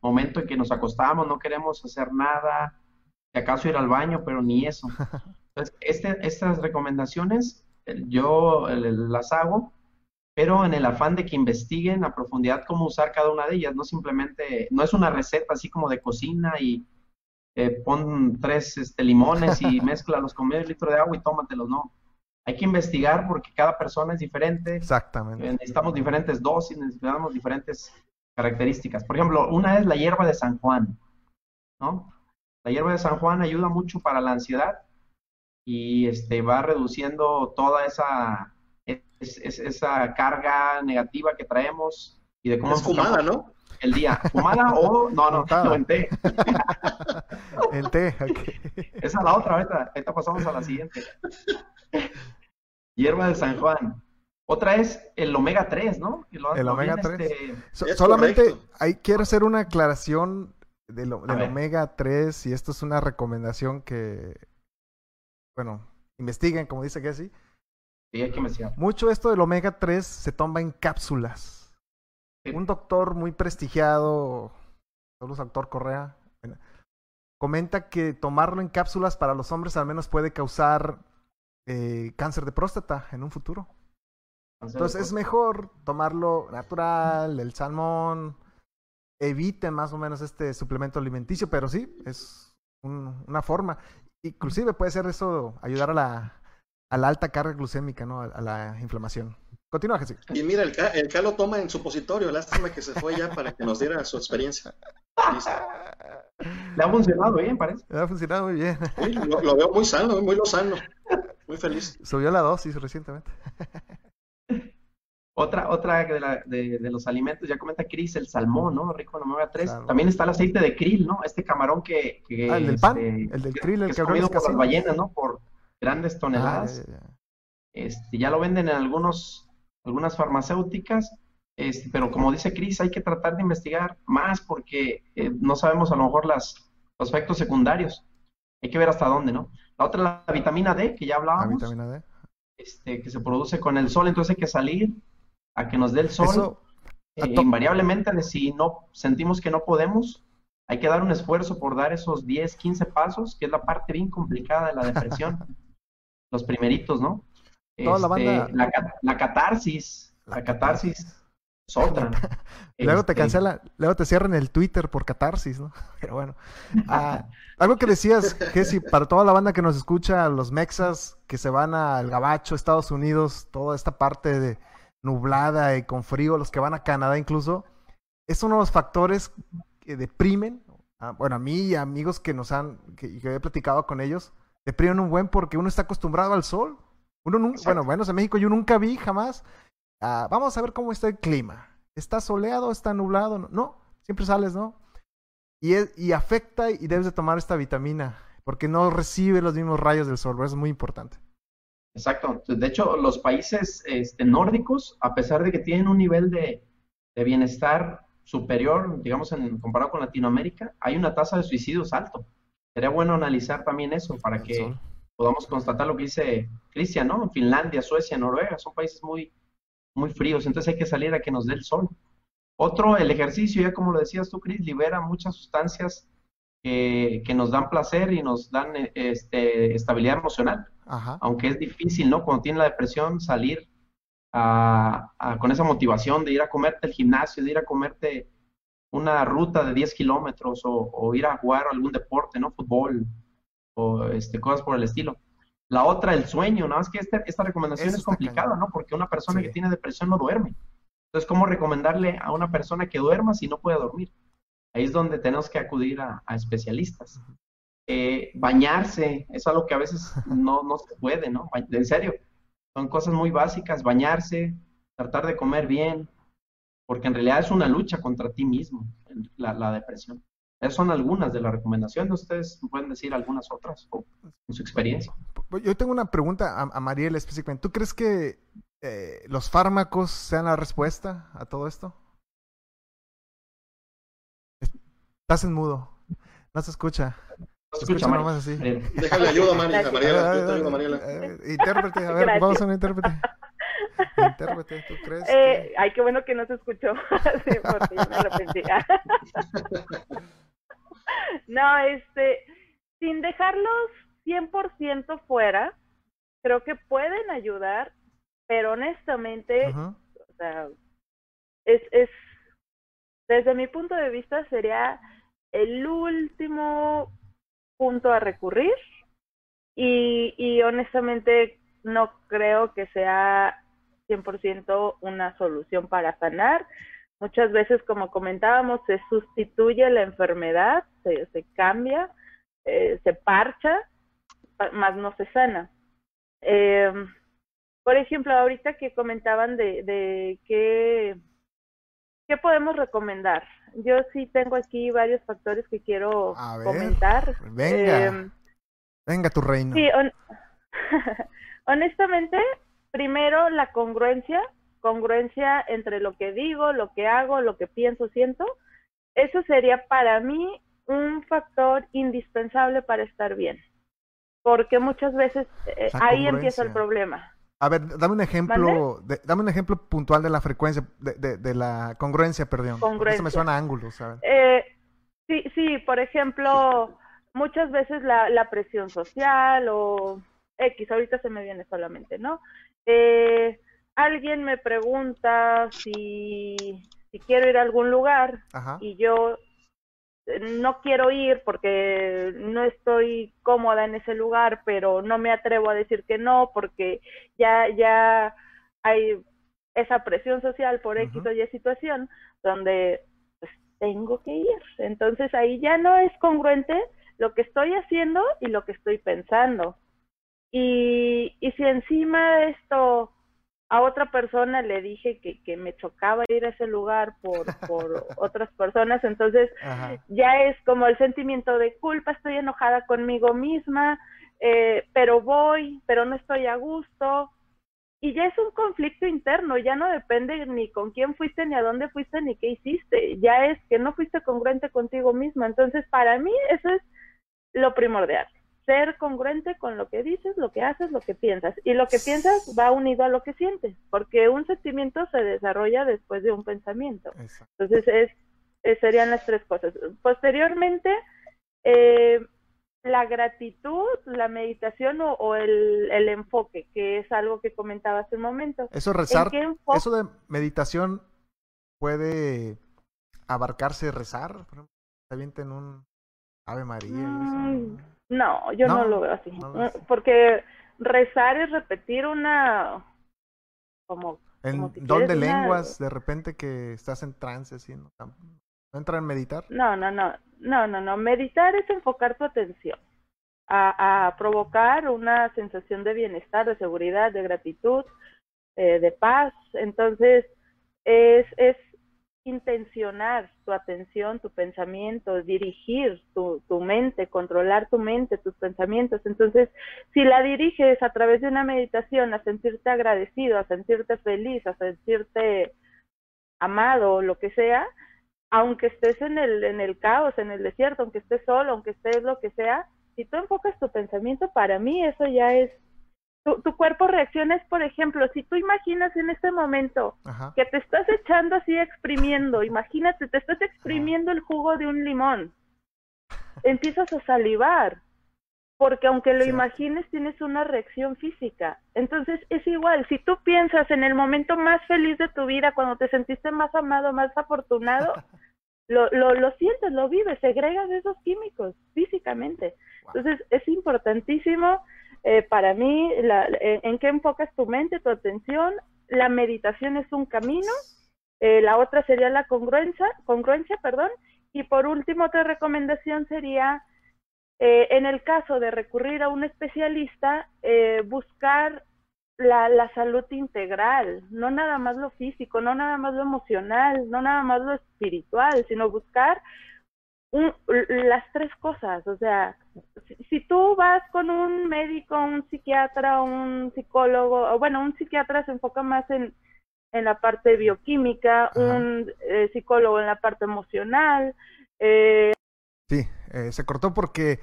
momento en que nos acostamos, no queremos hacer nada, acaso ir al baño, pero ni eso. Entonces, este, estas recomendaciones eh, yo eh, las hago pero en el afán de que investiguen a profundidad cómo usar cada una de ellas, no simplemente, no es una receta así como de cocina y eh, pon tres este, limones y mezclalos con medio litro de agua y tómatelos, no. Hay que investigar porque cada persona es diferente. Exactamente. Eh, necesitamos diferentes dosis, necesitamos diferentes características. Por ejemplo, una es la hierba de San Juan, ¿no? La hierba de San Juan ayuda mucho para la ansiedad y este, va reduciendo toda esa, esa carga negativa que traemos y de cómo es fumada, ¿no? El día. ¿Fumada o no, no, no, en té? en té, Esa es la otra, ahorita, ahorita pasamos a la siguiente. Hierba de San Juan. Otra es el omega 3, ¿no? el omega 3. Este, solamente quiero hacer una aclaración del, omega 3 y esto es una recomendación que, bueno, investiguen, como dice Gessie. Sí, hay que investigar. Mucho esto del omega 3 se toma en cápsulas. Un doctor muy prestigiado, saludos doctor Correa, comenta que tomarlo en cápsulas para los hombres al menos puede causar eh, cáncer de próstata en un futuro. Entonces es mejor tomarlo natural, el salmón, evite más o menos este suplemento alimenticio, pero sí, es una forma. Inclusive puede ser eso ayudar a la, a la alta carga glucémica, ¿no? A, la inflamación. Continúa, Jesús. Y mira, el, el lo toma en supositorio. Lástima que se fue ya para que nos diera su experiencia. Le ha funcionado bien, parece. Le ha funcionado muy bien. lo, veo muy sano, muy lozano. Muy feliz. Subió la dosis recientemente. Otra, otra de, de, los alimentos, ya comenta Cris, el salmón, ¿no? Rico en omega 3. También está el aceite de krill, ¿no? Este camarón que... que ah, el del pan, este, el del krill, el que, es comido por las ballenas, ¿no? Por grandes toneladas. Ah, ya, Este, ya lo venden en algunos, algunas farmacéuticas, este, pero como dice Cris, hay que tratar de investigar más porque eh, no sabemos a lo mejor las, los efectos secundarios. Hay que ver hasta dónde, ¿no? La otra la vitamina D, que ya hablábamos. La vitamina D. Este, que se produce con el sol, entonces hay que salir a que nos dé el sol. Eh, invariablemente, si no sentimos que no podemos, hay que dar un esfuerzo por dar esos 10, 15 pasos, que es la parte bien complicada de la depresión. Los primeritos, ¿no? Toda la, este, banda... la, catarsis, la, catarsis. Es otra. luego te este, cancela, luego te cierran el Twitter por catarsis, ¿no? Pero bueno. Ah, algo que decías, si para toda la banda que nos escucha, los mexas que se van al Gabacho, Estados Unidos, toda esta parte de, nublada y con frío, los que van a Canadá incluso, es uno de los factores que deprimen. Ah, bueno, a mí y a amigos que nos han, que, he platicado con ellos, deprimen un buen porque uno está acostumbrado al sol. Uno nunca, bueno, bueno, en México yo nunca vi jamás. Ah, vamos a ver cómo está el clima. ¿Está soleado? ¿Está nublado? No, siempre sales, ¿no? Y, y afecta y debes de tomar esta vitamina porque no recibe los mismos rayos del sol, eso es muy importante. Exacto. De hecho, los países este, nórdicos, a pesar de que tienen un nivel de, bienestar superior, digamos, en, comparado con Latinoamérica, hay una tasa de suicidios alto. Sería bueno analizar también eso para que podamos constatar lo que dice Cristian, ¿no? Finlandia, Suecia, Noruega, son países muy, muy fríos, entonces hay que salir a que nos dé el sol. Otro, el ejercicio, ya como lo decías tú, Cris, libera muchas sustancias que, que, nos dan placer y nos dan este, estabilidad emocional. Aunque es difícil, ¿no? Cuando tiene la depresión, salir con esa motivación de ir a comerte el gimnasio, de ir a comerte una ruta de 10 kilómetros o, ir a jugar algún deporte, ¿no? Fútbol o este, cosas por el estilo. La otra, el sueño, nada más que este, esta recomendación es complicada, ¿no? Porque una persona que tiene depresión no duerme. Entonces, ¿cómo recomendarle a una persona que duerma si no puede dormir? Ahí es donde tenemos que acudir a especialistas. Eh, bañarse, es algo que a veces no, no se puede, ¿no? En serio, son cosas muy básicas, bañarse, tratar de comer bien, porque en realidad es una lucha contra ti mismo, la, depresión. Esas son algunas de las recomendaciones, ustedes pueden decir algunas otras o en su experiencia. Yo tengo una pregunta a, a Mariel específicamente. ¿Tú crees que eh, los fármacos sean la respuesta a todo esto? Estás en mudo, no se escucha. Escucha, Escucha así. Déjale ayuda a Mariela. Mariela, yo te ayudo, Mariela. Eh, intérprete, a ver, vamos a un intérprete. Intérprete, ¿tú crees? Eh, Ay, qué bueno que no se escuchó. sí, porque yo me lo pensé. no, este, sin dejarlos 100% fuera, creo que pueden ayudar, pero honestamente, sea, es, es, desde mi punto de vista sería el último punto a recurrir y, y honestamente no creo que sea 100% una solución para sanar. Muchas veces, como comentábamos, se sustituye la enfermedad, se, se cambia, eh, se parcha, más no se sana. Eh, por ejemplo, ahorita que comentaban de, de qué, qué podemos recomendar. Yo sí tengo aquí varios factores que quiero A ver, comentar. venga. Eh, Venga, tu reino. Sí, hon- honestamente, primero la congruencia, congruencia entre lo que digo, lo que hago, lo que pienso, siento. Eso sería para mí un factor indispensable para estar bien. Porque muchas veces eh, ahí empieza el problema. A ver, dame un ejemplo, de- dame un ejemplo puntual de la frecuencia, de, de- de la congruencia, perdón. porque Esto me Congruencia. suena a ángulos, ¿sabes? Eh, sí, sí, por ejemplo, muchas veces la, la presión social o X, ahorita se me viene solamente, ¿no? Eh, alguien me pregunta si, si quiero ir a algún lugar Ajá. y yo no quiero ir porque no estoy cómoda en ese lugar, pero no me atrevo a decir que no porque ya ya hay esa presión social por X Ujú. o Y situación donde pues, tengo que ir. Entonces ahí ya no es congruente lo que estoy haciendo y lo que estoy pensando. Y, y si encima de esto a otra persona le dije que, que me chocaba ir a ese lugar por, por otras personas, entonces Ajá. ya es como el sentimiento de culpa, estoy enojada conmigo misma, eh, pero voy, pero no estoy a gusto. Y ya es un conflicto interno, ya no depende ni con quién fuiste, ni a dónde fuiste, ni qué hiciste, ya es que no fuiste congruente contigo misma. Entonces, para mí eso es lo primordial, ser congruente con lo que dices, lo que haces, lo que piensas. Y lo que piensas va unido a lo que sientes, porque un sentimiento se desarrolla después de un pensamiento. Exacto. Entonces, es, serían las tres cosas. Posteriormente, eh, la gratitud, la meditación o, o el, el enfoque, que es algo que comentaba hace un momento. Eso rezar, eso de meditación puede abarcarse rezar, por ejemplo, avienten un Ave María. Mm, No, yo no, No, lo veo así. no lo ves. Porque rezar es repetir una... como En como si don de una- lenguas, de repente que estás en trance, así, ¿no? ¿No entra en meditar? No, no, no, no, no, no. Meditar es enfocar tu atención a, a provocar una sensación de bienestar, de seguridad, de gratitud, eh, de paz. Entonces, es, es intencionar tu atención, tu pensamiento, dirigir tu, tu mente, controlar tu mente, tus pensamientos. Entonces, si la diriges a través de una meditación a sentirte agradecido, a sentirte feliz, a sentirte amado o lo que sea, aunque estés en el, en el caos, en el desierto, aunque estés solo, aunque estés lo que sea, si tú enfocas tu pensamiento, para mí eso ya es, tu, tu cuerpo reacciona, es por ejemplo, si tú imaginas en este momento Ajá. que te estás echando así exprimiendo, imagínate, te estás exprimiendo el jugo de un limón, empiezas a salivar, porque aunque lo imagines tienes una reacción física. Entonces es igual, si tú piensas en el momento más feliz de tu vida, cuando te sentiste más amado, más afortunado, lo, lo, lo sientes, lo vives, segregas esos químicos físicamente. Entonces es importantísimo eh, para mí la, en, qué enfocas tu mente, tu atención. La meditación es un camino, eh, la otra sería la congruencia, congruencia, perdón, y por último otra recomendación sería eh, en el caso de recurrir a un especialista, eh, buscar la, la salud integral, no nada más lo físico, no nada más lo emocional, no nada más lo espiritual, sino buscar un, las tres cosas. O sea, si, tú vas con un médico, un psiquiatra, un psicólogo, o bueno, un psiquiatra se enfoca más en, en la parte bioquímica, Ajá. un eh, psicólogo en la parte emocional. Eh, Sí, eh, se cortó porque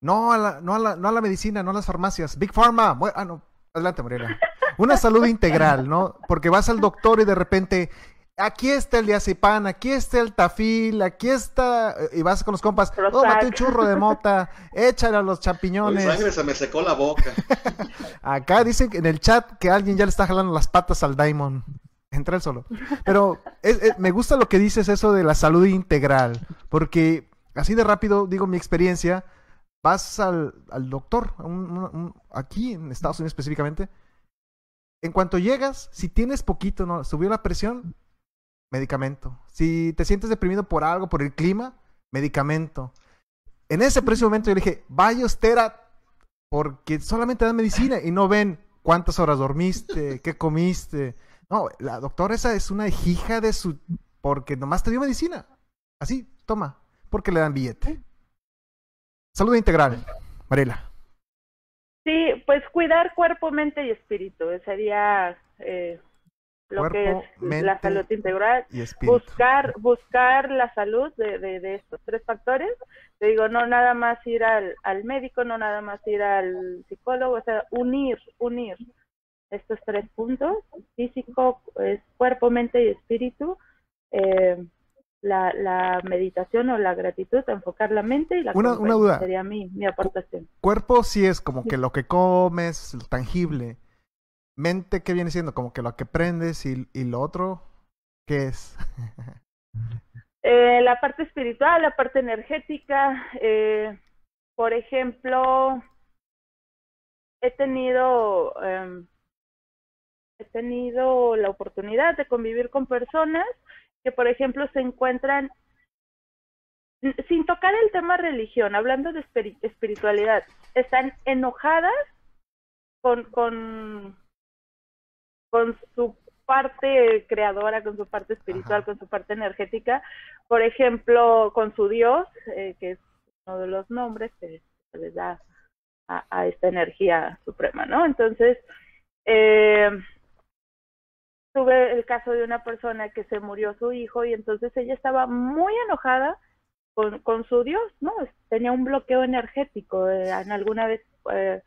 no a, la, no, a la, no a la medicina, no a las farmacias. Big Pharma. Bueno, ah, no. Adelante, Mariela. Una salud integral, ¿no? Porque vas al doctor y de repente, aquí está el diazepam, aquí está el tafil, aquí está... Y vas con los compas, oh, mate un churro de mota, échale a los champiñones. Mi sangre se me secó la boca. Acá dicen en el chat que alguien ya le está jalando las patas al Daimon. entra el solo. Pero me gusta lo que dices eso de la salud integral, porque así de rápido, digo mi experiencia, vas al, doctor, aquí en Estados Unidos específicamente, en cuanto llegas, si tienes poquito, ¿no? Subió la presión, medicamento. Si te sientes deprimido por algo, por el clima, medicamento. En ese preciso momento yo le dije, vaya usted porque solamente dan medicina y no ven cuántas horas dormiste, qué comiste. No, la doctora esa es una hija de su... porque nomás te dio medicina. Así, toma, porque le dan billete. Salud integral, Mariela. Sí, pues cuidar cuerpo, mente y espíritu. Sería eh, lo que es la salud integral. Y buscar, buscar la salud de, de, estos tres factores. Te digo, no nada más ir al, al médico, no nada más ir al psicólogo, o sea, unir, unir estos tres puntos, físico, es cuerpo, mente y espíritu. Eh, la, la meditación o la gratitud, enfocar la mente y la una, una duda. sería mi, mi aportación. Cuerpo sí es como que lo que comes, lo tangible. Mente, ¿qué viene siendo? Como que lo que prendes y, y lo otro, ¿qué es? eh, la parte espiritual, la parte energética. Eh, por ejemplo, he tenido, eh, he tenido la oportunidad de convivir con personas que, por ejemplo, se encuentran, sin tocar el tema religión, hablando de espiritualidad, están enojadas con, con, con su parte creadora, con su parte espiritual, con su parte energética, por ejemplo, con su Dios, eh, que es uno de los nombres que se les da a, a esta energía suprema, ¿no? Entonces, eh, tuve el caso de una persona que se murió su hijo y entonces ella estaba muy enojada con, con su Dios, ¿no? Tenía un bloqueo energético. Eh, en alguna vez, eh,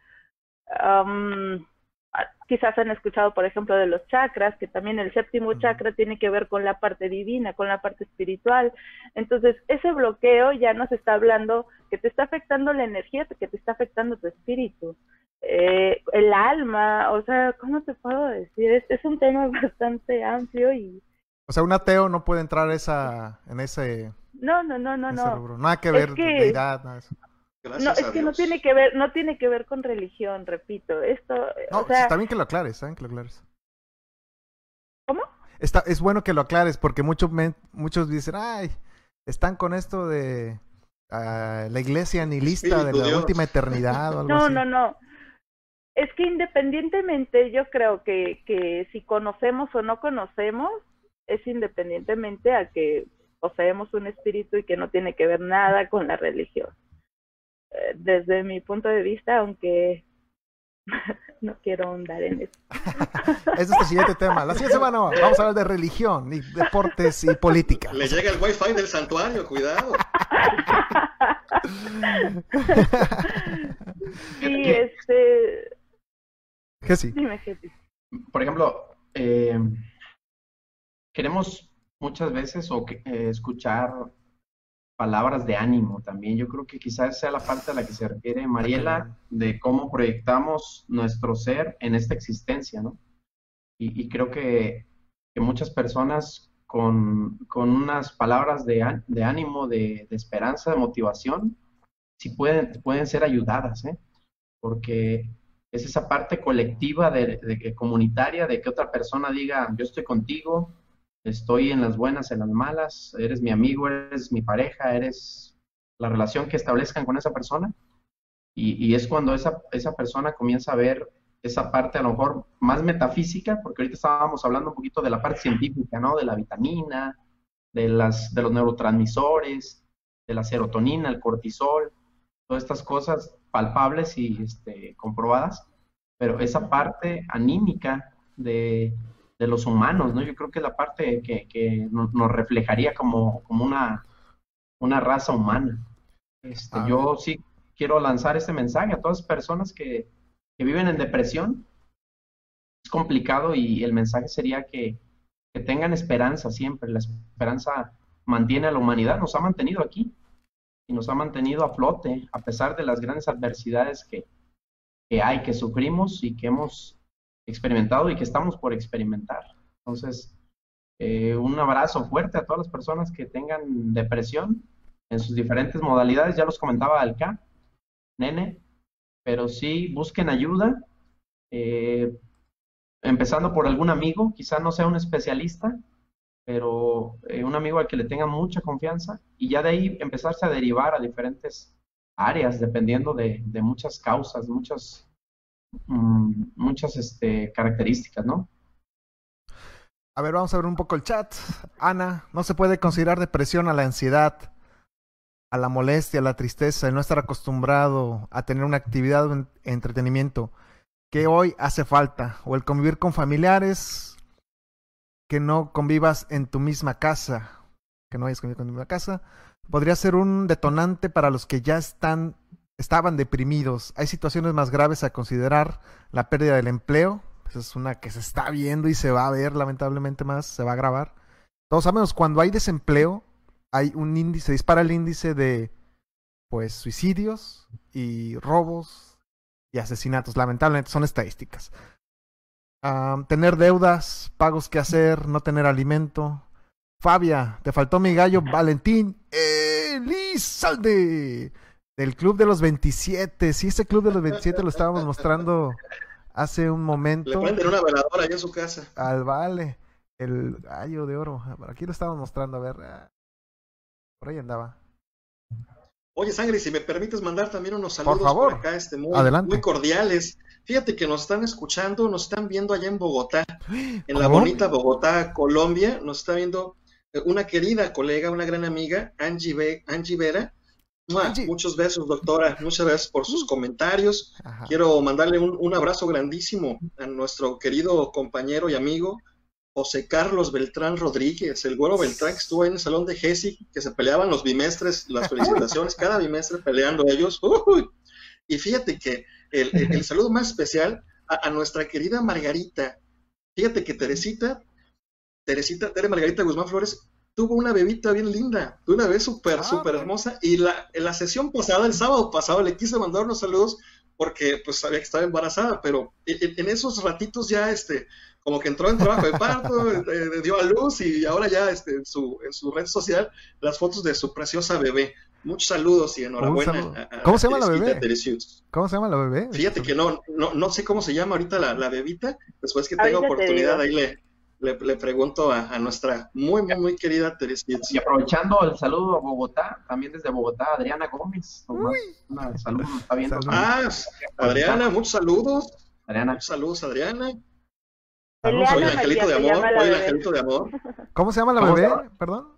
quizás han escuchado, por ejemplo, de los chakras, que también el séptimo chakra tiene que ver con la parte divina, con la parte espiritual. Entonces, ese bloqueo ya nos está hablando que te está afectando la energía, que te está afectando tu espíritu eh, el alma, o sea, ¿cómo te puedo decir? Es, es un tema bastante amplio y... O sea, un ateo no puede entrar esa, en ese... No, no, no, no, no. Nada que ver, que... deidad, nada de eso. No, es que no tiene que ver, no tiene que ver con religión, repito. Esto, no, o sea... está bien que lo aclares, está bien que lo aclares. ¿Cómo? Está, es bueno que lo aclares porque muchos muchos dicen, ay, están con esto de uh, la iglesia nihilista de la última eternidad o algo no, así. No, no, no. Es que independientemente, yo creo que, que si conocemos o no conocemos, es independientemente a que poseemos un espíritu y que no tiene que ver nada con la religión. Desde mi punto de vista, aunque no quiero ahondar en eso. Ese es el siguiente tema. La siguiente semana vamos a hablar de religión y deportes y política. Le llega el wifi del santuario, cuidado. sí, este por ejemplo, eh, queremos muchas veces o eh, escuchar palabras de ánimo también. Yo creo que quizás sea la parte a la que se refiere Mariela de cómo proyectamos nuestro ser en esta existencia, ¿no? Y, creo que, muchas personas con, unas palabras de, ánimo, de, de, esperanza, de motivación, sí pueden, pueden ser ayudadas, ¿eh? Porque es esa parte colectiva, de, de, comunitaria, de que otra persona diga, yo estoy contigo, estoy en las buenas, en las malas, eres mi amigo, eres mi pareja, eres la relación que establezcan con esa persona. Y, es cuando esa, esa persona comienza a ver esa parte a lo mejor más metafísica, porque ahorita estábamos hablando un poquito de la parte científica, ¿no? De la vitamina, de, las, de los neurotransmisores, de la serotonina, el cortisol, todas estas cosas palpables y este, comprobadas, pero esa parte anímica de, de, los humanos, ¿no? Yo creo que es la parte que, que nos, reflejaría como, como una, una raza humana. Este, ah. Yo sí quiero lanzar este mensaje a todas las personas que, que viven en depresión. Es complicado y el mensaje sería que, que tengan esperanza siempre. La esperanza mantiene a la humanidad, nos ha mantenido aquí y nos ha mantenido a flote a pesar de las grandes adversidades que, que hay, que sufrimos y que hemos experimentado y que estamos por experimentar. Entonces, eh, un abrazo fuerte a todas las personas que tengan depresión en sus diferentes modalidades. Ya los comentaba Alca, Nene, pero sí busquen ayuda. Eh, empezando por algún amigo, quizá no sea un especialista, pero eh, un amigo al que le tenga mucha confianza y ya de ahí empezarse a derivar a diferentes áreas dependiendo de, muchas causas, muchas, muchas este, características, ¿no? A ver, vamos a ver un poco el chat. Ana, no se puede considerar depresión a la ansiedad, a la molestia, a la tristeza, el no estar acostumbrado a tener una actividad o entretenimiento que hoy hace falta, o el convivir con familiares, que no convivas en tu misma casa, que no hayas convivido en tu misma casa, podría ser un detonante para los que ya están, estaban deprimidos. Hay situaciones más graves a considerar, la pérdida del empleo, esa es una que se está viendo y se va a ver lamentablemente más, se va a grabar. Todos sabemos, cuando hay desempleo, hay un índice, dispara el índice de pues suicidios y robos y asesinatos. Lamentablemente son estadísticas. tener deudas, pagos que hacer, no tener alimento. Fabia, te faltó mi gallo Valentín Elizalde del Club de los 27. Sí, ese Club de los 27 lo estábamos mostrando hace un momento. Le una veladora allá en su casa. Al Vale, el gallo de oro. Aquí lo estábamos mostrando, a ver. Ah, por ahí andaba. Oye, Sangre, si me permites mandar también unos saludos por, acá, este, muy, muy, cordiales. Fíjate que nos están escuchando, nos están viendo allá en Bogotá, en la bonita Bogotá, Colombia. Nos está viendo eh, una querida colega, una gran amiga, Angie, Angie Vera. Muchos besos, doctora. Muchas gracias por sus comentarios. Quiero mandarle un, un, abrazo grandísimo a nuestro querido compañero y amigo José Carlos Beltrán Rodríguez, el güero Beltrán que estuvo en el salón de Jesse, que se peleaban los bimestres, las felicitaciones, cada bimestre peleando ellos. Y fíjate que el, saludo más especial a, nuestra querida Margarita. Fíjate que Teresita, Teresita, Tere Margarita Guzmán Flores, tuvo una bebita bien linda, una vez súper, ah, súper hermosa. Y la, en la sesión pasada, el sábado pasado, le quise mandar unos saludos porque pues sabía que estaba embarazada, pero en, esos ratitos ya este como que entró en trabajo de parto, eh, dio a luz y ahora ya este, en, su, en su red social las fotos de su preciosa bebé. Muchos saludos y enhorabuena. ¿Cómo se llama la bebé? ¿Cómo se llama la bebé? Fíjate que no, no, no sé cómo se llama ahorita la, la bebita. Después que tenga oportunidad ahí le, le, pregunto a, nuestra muy, muy, muy querida Teresita. Y aprovechando el saludo a Bogotá, también desde Bogotá, Adriana Gómez. Saludos, está viendo. Ah, Adriana, muchos saludos. Adriana. Muchos saludos, Adriana. Soy el angelito de amor, soy el angelito de amor. ¿Cómo se llama la bebé? Perdón.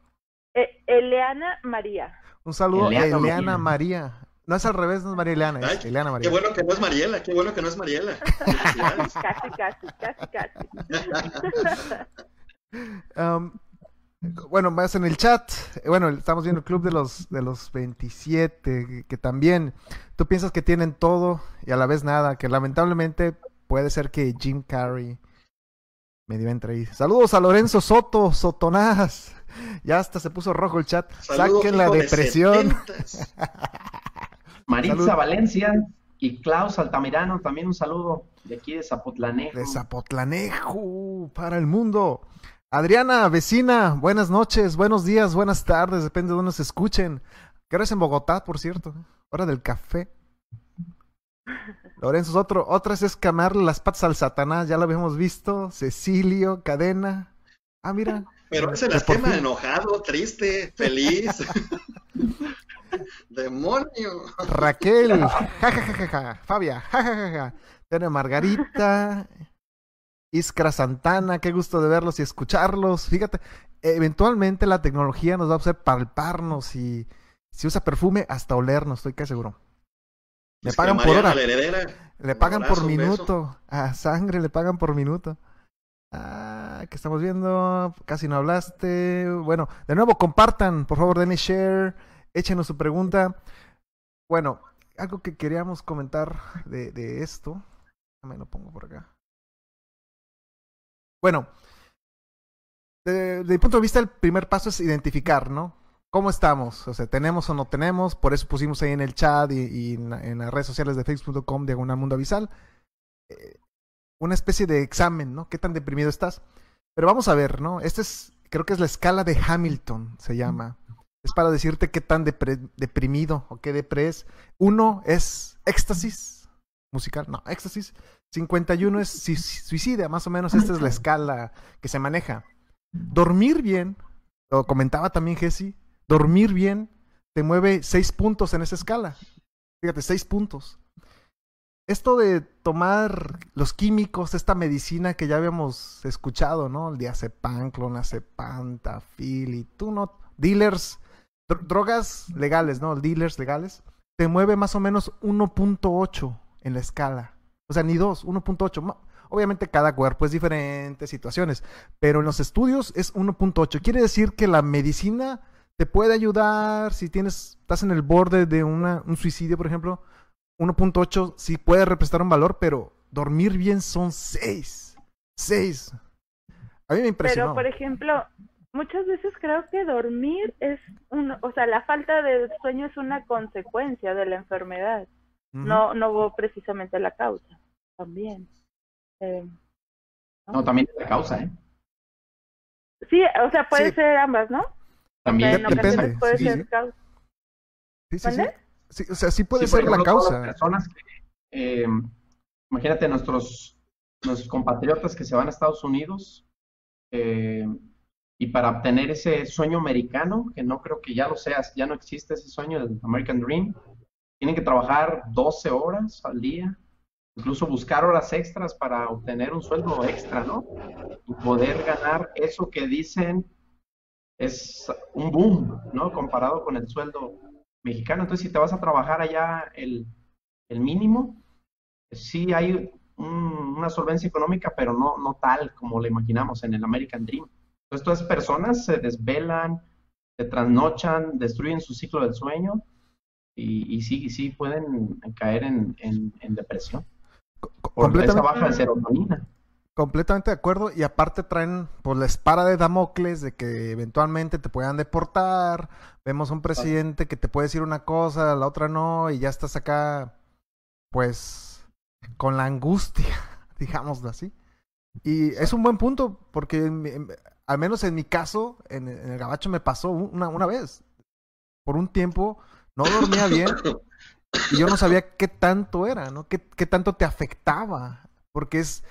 Eh, Eleana María. Un saludo a Eleana María. No es al revés, no es María es María. Qué bueno que no es Mariela, qué bueno que no es Mariela. casi, casi, casi, casi. um, bueno, más en el chat. Bueno, estamos viendo el club de los de los 27, que también tú piensas que tienen todo y a la vez nada, que lamentablemente puede ser que Jim Carrey me dio entre ahí. Saludos a Lorenzo Soto, Sotonás. Ya hasta se puso rojo el chat. Saquen la depresión. Maritza Valencia y Klaus Altamirano, también un saludo de aquí de Zapotlanejo. De Zapotlanejo, para el mundo. Adriana, vecina, buenas noches, buenos días, buenas tardes, depende de dónde se escuchen. ¿Qué hora en Bogotá, por cierto? Hora del café. Lorenzo, otro, otras es camarle las patas al Satanás, ya lo habíamos visto. Cecilio, cadena. Ah, mira. Pero ese el esquema enojado, triste, feliz. Demonio. Raquel, jajajaja, Fabia, jajajaja. Tiene Margarita, Iskra Santana, qué gusto de verlos y escucharlos. Fíjate, eventualmente la tecnología nos va a hacer palparnos y si usa perfume hasta olernos, estoy casi seguro. Le pagan por hora. le pagan por minuto. A sangre le pagan por minuto. Ah, que estamos viendo. Casi no hablaste. Bueno, de nuevo, compartan. Por favor, denle share. Échenos su pregunta. Bueno, algo que queríamos comentar de, de esto. Me lo pongo por acá. Bueno, desde mi punto de vista, el primer paso es identificar, ¿no? ¿Cómo estamos? O sea, ¿tenemos o no tenemos? Por eso pusimos ahí en el chat y, en, las redes sociales de facebook.com diagonal mundo avisal eh, una especie de examen, ¿no? ¿Qué tan deprimido estás? Pero vamos a ver, ¿no? Este es, creo que es la escala de Hamilton, se llama. Es para decirte qué tan deprimido o qué depres. Uno es éxtasis musical, no, éxtasis. 51 es suicida, más o menos esta es la escala que se maneja. Dormir bien, lo comentaba también Jesse, dormir bien te mueve seis puntos en esa escala. Fíjate, seis puntos. Esto de tomar los químicos, esta medicina que ya habíamos escuchado, ¿no? El diazepam, clonazepam, tafil y tú no, dealers, drogas legales, ¿no? Dealers legales, te mueve más o menos 1.8 en la escala. O sea, ni 2, 1.8. Ma- Obviamente cada cuerpo es diferente, situaciones, pero en los estudios es 1.8. Quiere decir que la medicina te puede ayudar si tienes, estás en el borde de una, un suicidio, por ejemplo. 1.8 sí puede representar un valor, pero dormir bien son 6. 6. A mí me impresionó. Pero, por ejemplo, muchas veces creo que dormir es un, o sea, la falta de sueño es una consecuencia de la enfermedad, Ujú. no, no precisamente la causa, también. Eh, No, también es la causa, ¿eh? sí, o sea, puede Sí. ser ambas, ¿no? También Dep- ocasiones depende, puede sí, ser sí. causa. Sí, sí, sí. O sea, sí puede ser la ejemplo, causa. las personas que, eh, imagínate nuestros, nuestros compatriotas que se van a Estados Unidos eh, y para obtener ese sueño americano, que no creo que ya lo seas, ya no existe ese sueño del American Dream, tienen que trabajar 12 horas al día, incluso buscar horas extras para obtener un sueldo extra, ¿no? Y poder ganar eso que dicen es un boom, ¿no? Comparado con el sueldo mexicano. Entonces, si te vas a trabajar allá el, mínimo, sí hay un- una solvencia económica, pero no, no tal como la imaginamos en el American Dream. Entonces, todas esas personas se desvelan, se trasnochan, destruyen su ciclo del sueño y, y sí, sí pueden caer en, en- en depresión por esa baja de serotonina. completamente de acuerdo. Y aparte traen pues la espada de Damocles de que eventualmente te puedan deportar. Vemos un presidente que te puede decir una cosa, la otra no, y ya estás acá, pues, con la angustia, digámoslo así. Y es un buen punto, porque al menos en mi caso, en, el gabacho me pasó una, una vez. Por un tiempo no dormía bien y yo no sabía qué tanto era, ¿no? ¿Qué, qué tanto te afectaba? Porque es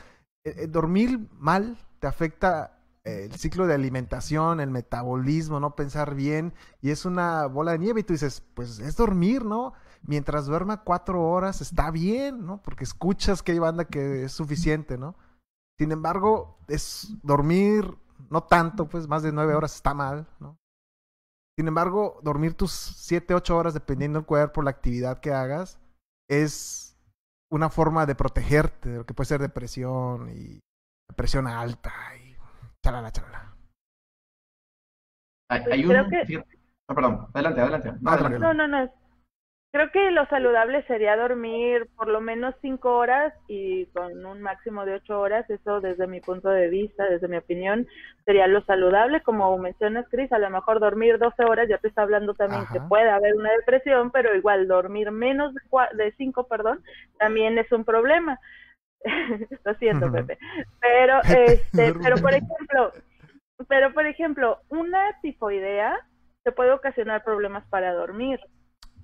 eh, eh, dormir mal te afecta eh, el ciclo de alimentación, el metabolismo, no pensar bien y es una bola de nieve y tú dices, pues es dormir, ¿no? Mientras duerma cuatro horas está bien, ¿no? Porque escuchas que hay banda que es suficiente, ¿no? Sin embargo, es dormir no tanto, pues más de nueve horas está mal, ¿no? Sin embargo, dormir tus siete, ocho horas, dependiendo del cuerpo, la actividad que hagas, es una forma de protegerte de lo que puede ser depresión y presión alta y chalala, chalala. Hay, Pues hay un... que- ah, perdón, adelante, adelante. No, Ah, adelante. No, no, no. Creo que lo saludable sería dormir por lo menos cinco horas y con un máximo de ocho horas. Eso desde mi punto de vista, desde mi opinión, sería lo saludable. Como mencionas, Cris, a lo mejor dormir 12 horas ya te está hablando también Ajá. que puede haber una depresión, pero igual dormir menos de, cua- de cinco, perdón, también es un problema. lo siento. Pepe. Pero, este, pero por ejemplo, pero por ejemplo, una tifoidea te puede ocasionar problemas para dormir.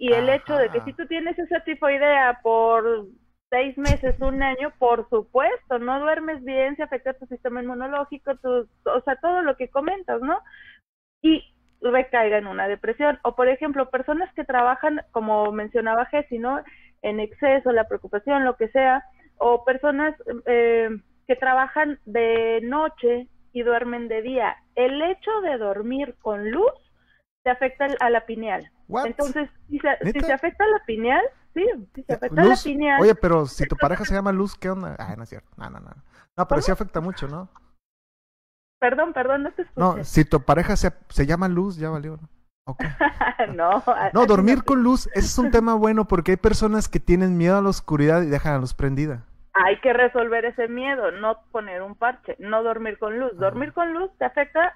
Y el hecho de que si tú tienes esa tifoidea por seis meses, un año, por supuesto, no duermes bien, se afecta tu sistema inmunológico, tu, o sea, todo lo que comentas, ¿no? Y recaiga en una depresión. O, por ejemplo, personas que trabajan, como mencionaba Jessy, ¿no? En exceso, la preocupación, lo que sea, o personas eh, que trabajan de noche y duermen de día. El hecho de dormir con luz te afecta a la pineal. What? Entonces, si se, si ¿Neta? se afecta la pineal, sí, si se afecta Luz, la pineal, Oye, pero si tu pareja se llama Luz, ¿qué onda? Ah, no es cierto. No, no, no. No, pero sí afecta mucho, ¿no? perdón, perdón, no te escuché. No, si tu pareja se, se llama Luz, ya valió, ¿no? No, No, así dormir no. con luz, ese es un tema bueno porque hay personas que tienen miedo a la oscuridad y dejan la luz prendida. Hay que resolver ese miedo, no poner un parche, no dormir con luz. Dormir con luz te afecta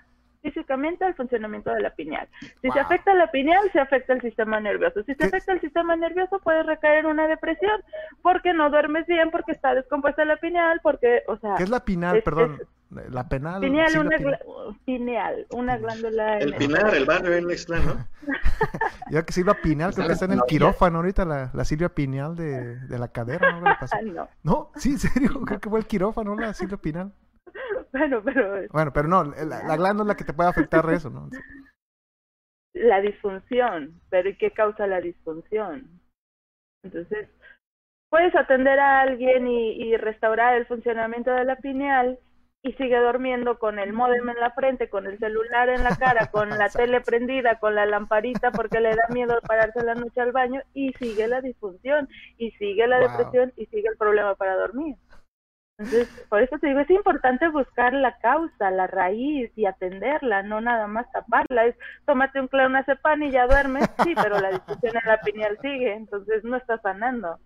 físicamente al funcionamiento de la pineal. Si se afecta la pineal, se afecta el sistema nervioso. Si se ¿Qué? afecta el sistema nervioso, puedes recaer en una depresión porque no duermes bien, porque está descompuesta la pineal, porque, o sea, ¿Qué es la pinal? es- Perdón. es- La penal. Pineal, una, pineal, una glándula. El Pinar, el barrio en Ixtlán, ¿no? Ya que Silvia Pinal, creo que está en el quirófano ahorita, la, la Silvia Pinal de, de la cadera. Ah, no. No, sí, en serio, creo que fue el quirófano, la Silvia Pinal. Bueno, pero Bueno, pero no, la, la glándula que te puede afectar eso, ¿no? la disfunción, pero ¿y qué causa la disfunción? Entonces, puedes atender a alguien y, y restaurar el funcionamiento de la pineal y sigue durmiendo con el módem en la frente, con el celular en la cara, con la tele prendida, con la lamparita porque le da miedo pararse en la noche al baño y sigue la disfunción y sigue la Wow. depresión y sigue el problema para dormir. Entonces, por eso te digo, es importante buscar la causa, la raíz y atenderla, no nada más taparla. Es tómate un clonazepam y ya duermes, sí, pero la disfunción en la pineal sigue, entonces no está sanando,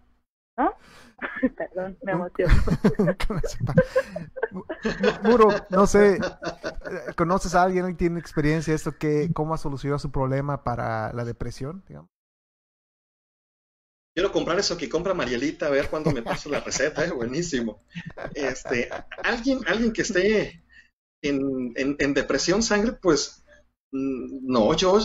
¿no? Perdón, me emociono. Muro, no sé, ¿conoces a alguien que tiene experiencia de esto? Que, ¿Cómo ha solucionado su problema para la depresión? digamos? Quiero comprar eso que compra Marielita, a ver cuándo me pasa la receta, ¿eh? buenísimo. Este, alguien, alguien que esté en, en- en depresión sangre, pues mm, no, yo,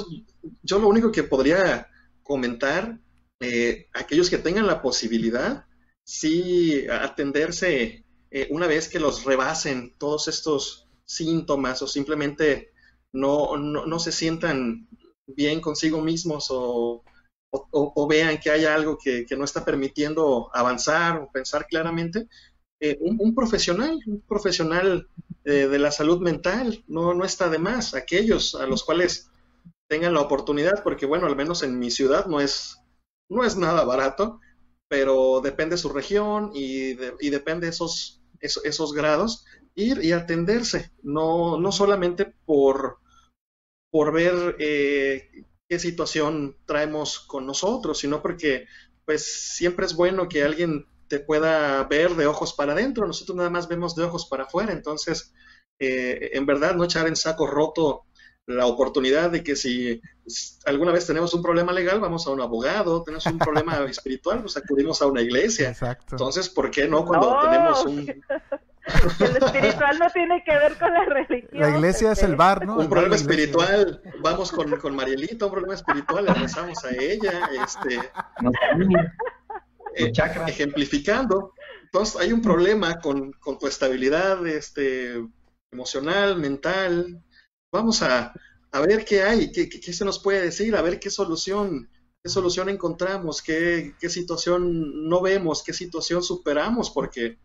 yo lo único que podría comentar, eh, aquellos que tengan la posibilidad, sí atenderse eh, una vez que los rebasen todos estos síntomas o simplemente no, no, no se sientan bien consigo mismos o o, vean que hay algo que, no está permitiendo avanzar o pensar claramente, eh, un, profesional, un profesional eh, de la salud mental, no, no está de más. Aquellos a los cuales tengan la oportunidad, porque bueno, al menos en mi ciudad no es, no es nada barato, pero depende de su región y, y depende de esos, esos, esos grados, ir y atenderse, no, no solamente por, por ver eh, qué situación traemos con nosotros, sino porque pues siempre es bueno que alguien te pueda ver de ojos para adentro, nosotros nada más vemos de ojos para afuera, entonces eh, en verdad no echar en saco roto la oportunidad de que si alguna vez tenemos un problema legal, vamos a un abogado, tenemos un problema espiritual, pues acudimos a una iglesia. Exacto. Entonces, ¿por qué no cuando No. tenemos un, El espiritual no tiene que ver con la religión. La iglesia es el bar, ¿no? un El problema espiritual, vamos con, con Marielita, un problema espiritual, le rezamos a ella, este, eh, ejemplificando. Entonces, hay un problema con, con tu estabilidad este, emocional, mental. Vamos a, a ver qué hay, qué, qué- qué se nos puede decir, a ver qué solución, qué solución encontramos, qué, qué situación no vemos, qué situación superamos, porque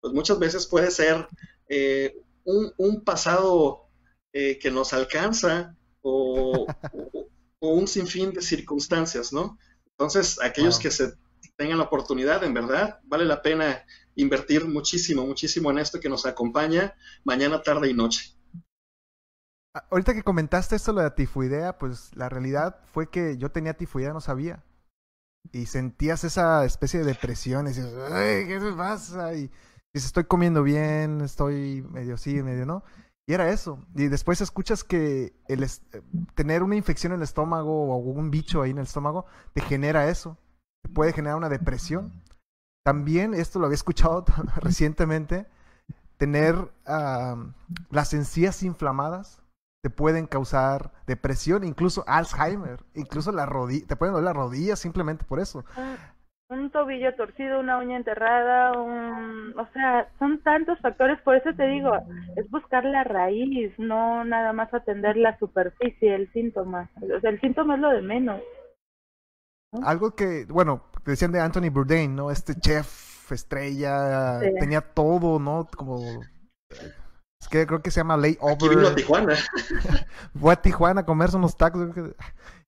pues, muchas veces puede ser eh, un, un pasado eh, que nos alcanza o, o- o un sinfín de circunstancias, ¿no? Entonces, aquellos Wow. que se tengan la oportunidad, en verdad, vale la pena invertir muchísimo, muchísimo en esto que nos acompaña mañana, tarde y noche. Ah, Ahorita que comentaste esto, lo de la tifoidea, pues la realidad fue que yo tenía tifoidea, no sabía. Y sentías esa especie de depresión, y dices, "Ay, ¿qué me pasa? Y dices, estoy comiendo bien, estoy medio sí, medio no. Y era eso. Y después escuchas que el eh, tener una infección en el estómago o un bicho ahí en el estómago te genera eso. Te puede generar una depresión. También, esto lo había escuchado recientemente, tener ah, las encías inflamadas te pueden causar depresión, incluso Alzheimer, incluso la rodilla, te pueden doler las rodillas simplemente por eso. Un, tobillo torcido, una uña enterrada, un, o sea, son tantos factores, por eso te digo, es buscar la raíz, no nada más atender la superficie, el síntoma. O sea, el síntoma es lo de menos. Algo que, bueno, que decían de Anthony Bourdain, ¿no? Este chef estrella, Sí. tenía todo, ¿no? Como... Es que creo que se llama Aquí vino a layover. Tijuana. Fue a Tijuana a comerse unos tacos. Eh,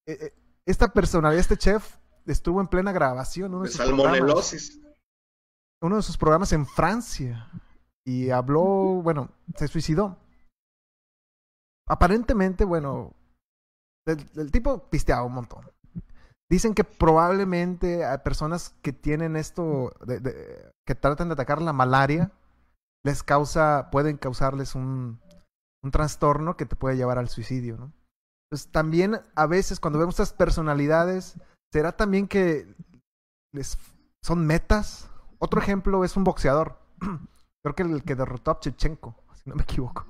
eh, Esta personalidad, este chef, estuvo en plena grabación. Uno de, De sus programas, salmonelosis. uno de sus programas en Francia. Y habló, bueno, se suicidó. Aparentemente, bueno, el, el tipo pisteaba un montón. Dicen que probablemente a personas que tienen esto, de- de- que tratan de atacar la malaria, les causa, pueden causarles un, un trastorno que te puede llevar al suicidio, ¿no? Entonces también a veces cuando vemos estas personalidades, ¿será también que son metas? Otro ejemplo es un boxeador. Creo que el que derrotó a Chechenko, si no me equivoco.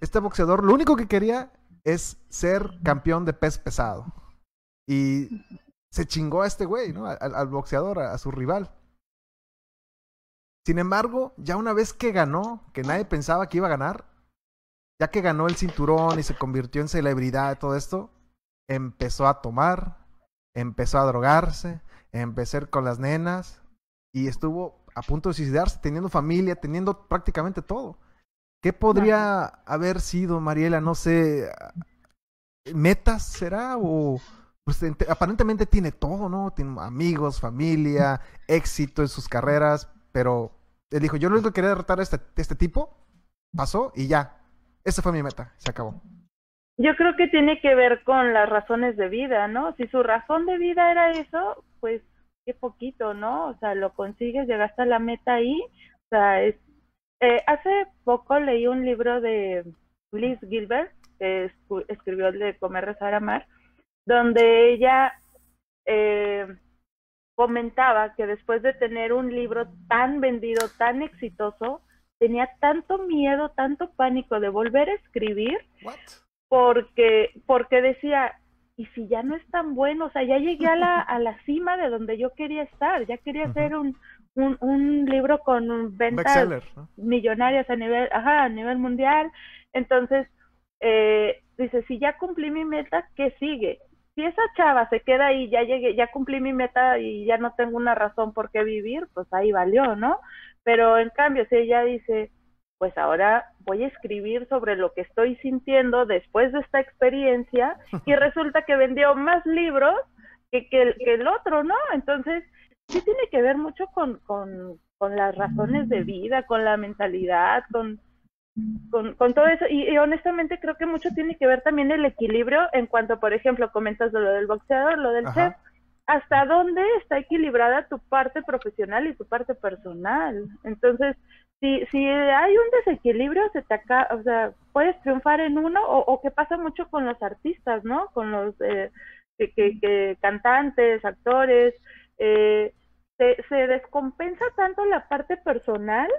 Este boxeador lo único que quería es ser campeón de pez pesado. Y se chingó a este güey, ¿no? Al, boxeador, a, a su rival. Sin embargo, ya una vez que ganó, que nadie pensaba que iba a ganar, ya que ganó el cinturón y se convirtió en celebridad todo esto, empezó a tomar, empezó a drogarse, empezó a ir con las nenas y estuvo a punto de suicidarse, teniendo familia, teniendo prácticamente todo. ¿Qué podría haber sido, Mariela? No sé, metas será o pues ente- aparentemente tiene todo, ¿no? Tiene amigos, familia, éxito en sus carreras, pero él dijo, yo lo único que quería derrotar a este, este tipo, pasó y ya. Esa fue mi meta, se acabó. Yo creo que tiene que ver con las razones de vida, ¿no? Si su razón de vida era eso, pues qué poquito, ¿no? O sea, lo consigues, llegaste a la meta ahí. O sea, es, eh, hace poco leí un libro de Liz Gilbert, que escribió el de Comer, Rezar, Amar, donde ella eh, comentaba que después de tener un libro tan vendido, tan exitoso, tenía tanto miedo, tanto pánico de volver a escribir What? Porque porque decía y si ya no es tan bueno o sea ya llegué a la a la cima de donde yo quería estar. Ya quería hacer un un, un libro con ventas millonarias a nivel ajá a nivel mundial. Entonces eh, dice si ya cumplí mi meta qué sigue si esa chava se queda ahí ya llegué ya cumplí mi meta y ya no tengo una razón por qué vivir pues ahí valió no pero en cambio si ella dice pues ahora voy a escribir sobre lo que estoy sintiendo después de esta experiencia y resulta que vendió más libros que, que, el, que el otro, ¿no? Entonces, sí tiene que ver mucho con, con, con las razones de vida, con la mentalidad, con, con, con todo eso. Y, y honestamente creo que mucho tiene que ver también el equilibrio en cuanto, por ejemplo, comentas de lo del boxeador, lo del Ajá. chef. ¿Hasta dónde está equilibrada tu parte profesional y tu parte personal? Entonces, si, si hay un desequilibrio, se te acaba, o sea, puedes triunfar en uno, o, o que pasa mucho con los artistas, ¿no? Con los eh, que, que, que cantantes, actores, eh, se, se descompensa tanto la parte personal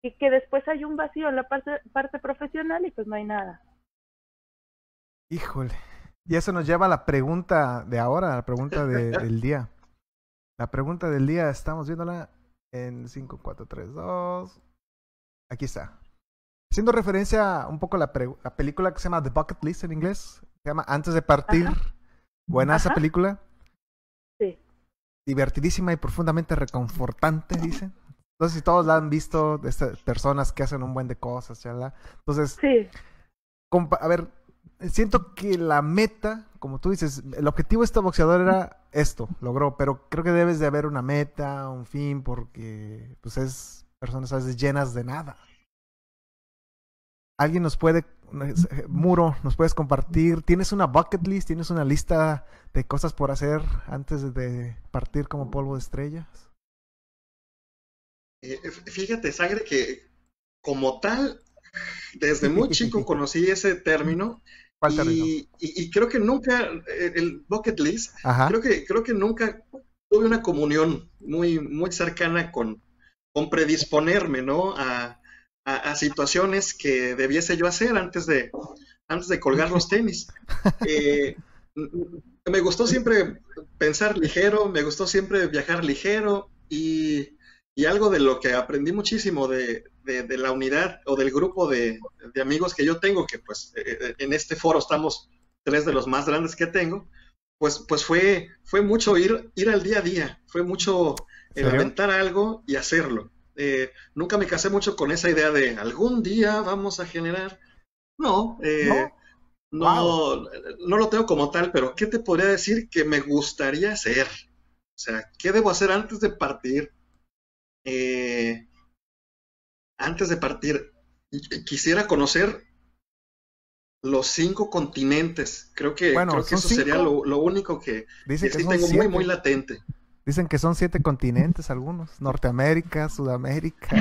y que después hay un vacío en la parte, parte profesional y pues no hay nada. Híjole. Y eso nos lleva a la pregunta de ahora, a la pregunta de- del día. La pregunta del día, estamos viéndola en 5, 4, 3, 2. Aquí está. Haciendo referencia un poco a la, película que se llama The Bucket List en inglés. Se llama Antes de Partir. Ajá. Buena esa película. Sí. Divertidísima y profundamente reconfortante, dicen. Sé si todos la han visto, personas que hacen un buen de cosas, chala. Entonces, Sí, a ver, siento que la meta, como tú dices, el objetivo de este boxeador era esto, logró, pero creo que debes de haber una meta, un fin, porque pues es personas a veces llenas de nada. Alguien nos puede, Muro, nos puedes compartir, ¿tienes una bucket list? ¿Tienes una lista de cosas por hacer antes de partir como polvo de estrellas? Eh, fíjate, Sangre, que como tal, desde muy chico conocí ese término ¿Cuál término? y, y- y creo que nunca, eh, el bucket list, Ajá. creo que, creo que nunca tuve una comunión muy, muy cercana con, con predisponerme, ¿no? A, a, a situaciones que debiese yo hacer antes de, antes de colgar los tenis. Eh, me gustó siempre pensar ligero, me gustó siempre viajar ligero y, y algo de lo que aprendí muchísimo de, de- de la unidad o del grupo de, de amigos que yo tengo, que pues eh, en este foro estamos tres de los más grandes que tengo, pues, pues fue, fue mucho ir, ir al día a día, fue mucho el ¿Serio? aventar algo y hacerlo. Eh, nunca me casé mucho con esa idea de algún día vamos a generar. No, eh, no, no lo tengo como tal, pero ¿qué te podría decir que me gustaría hacer? O sea, ¿qué debo hacer antes de partir? Eh, antes de partir, quisiera conocer los cinco continentes. Creo que, Bueno, creo que eso sería lo, lo único que, sí tengo siete. muy, muy latente. Dicen que son siete continentes algunos. Norteamérica, Sudamérica.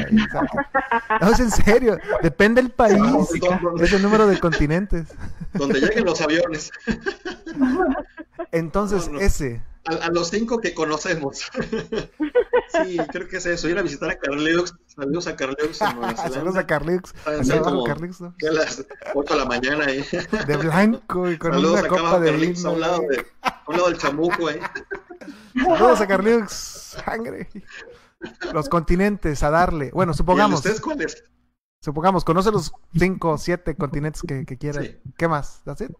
No, es en serio. Depende del país. Donde, Es el número de continentes. donde lleguen los aviones. Entonces, No, no. ese. A, a los cinco que conocemos. Sí, creo que es eso. Ir a visitar a Carleux. Saludos a Carleux Saludos a. Saben, Saludos a Carlix, ¿no? A las 8 de la mañana ahí. De blanco y con Saludos una copa de Carlix, a un lado, de, a un lado del chamuco ahí. Saludos a Carlix. Sangre. Los continentes, a darle. Bueno, ¿Y el de supongamos. ustedes cuál es? Supongamos, conoce los cinco o siete continentes que, que quieras. Sí. ¿Qué más? ¿That's it?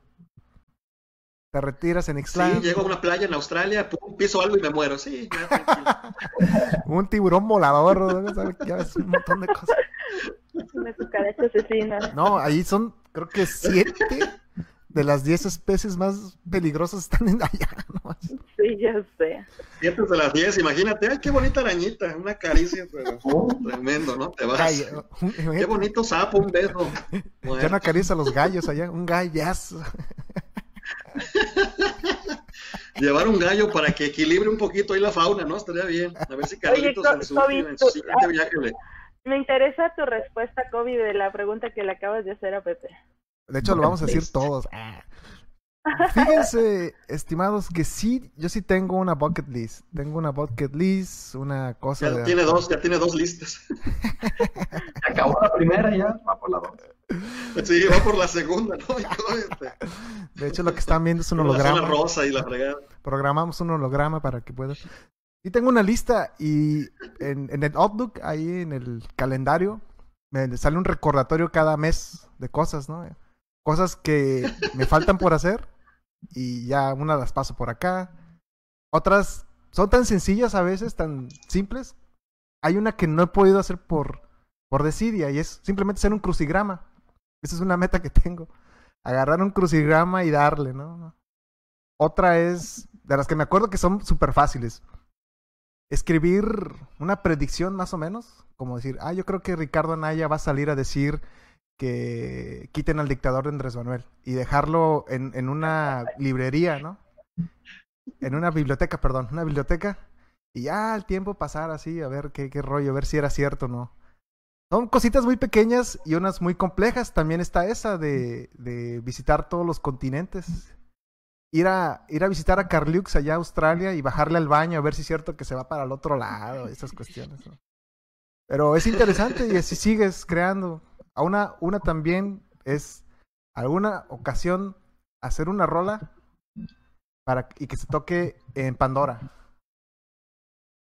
Te retiras en Sí, Ixtlán. llego a una playa en Australia, pum, piso algo y me muero. Sí, ya, tranquilo. un tiburón volador. ¿no? ¿Sabes? Ya ves, un montón de cosas. Una cucaracha asesina. No, ahí son, creo que siete de las diez especies más peligrosas están en allá. ¿no? Sí, ya sé. Siete de las 10, imagínate. Ay, qué bonita arañita. Una caricia, pero Oh, tremendo, ¿no? Te vas. Gallo. Qué bonito sapo, un beso. Ya Bueno, no acaricia a los gallos allá, un gallazo. llevar un gallo para que equilibre un poquito ahí la fauna, ¿no? Estaría bien. A ver si Carlitos en su, Kobe, en su tú- siguiente ah. viaje le... Me interesa tu respuesta, Kobe, de la pregunta que le acabas de hacer a Pepe. De hecho, lo vamos a decir todos. Ah. Fíjense, estimados, que sí, yo sí tengo una bucket list. Tengo una bucket list, una cosa Ya de... tiene dos, ya tiene dos listas. se acabó la primera y ya va por la dos. Sí, va por la segunda, ¿no? Este, De hecho, lo que están viendo es un por la holograma. rosa y la fregada. Programamos un holograma para que puedas. Y tengo una lista y en, en el Outlook, ahí en el calendario, me sale un recordatorio cada mes de cosas, ¿no? Cosas que me faltan por hacer y ya una las paso por acá. Otras son tan sencillas a veces, tan simples. Hay una que no he podido hacer por, por desidia y es simplemente hacer un crucigrama. Esa es una meta que tengo. Agarrar un crucigrama y darle, ¿no? Otra es, de las que me acuerdo que son súper fáciles. Escribir una predicción más o menos. Como decir, ah, yo creo que Ricardo Anaya va a salir a decir que quiten al dictador de Andrés Manuel. Y dejarlo en, en una librería, ¿no? En una biblioteca, perdón, una biblioteca. Y ya el tiempo pasar así, a ver qué, qué rollo, a ver si era cierto o no. Son cositas muy pequeñas y unas muy complejas. También está esa de, de visitar todos los continentes ir a, ir a visitar a Carlux allá a Australia y bajarle al baño a ver si es cierto que se va para el otro lado, esas cuestiones. Pero es interesante y así sigues creando. A una, una también es alguna ocasión hacer una rola para y que se toque en Pandora.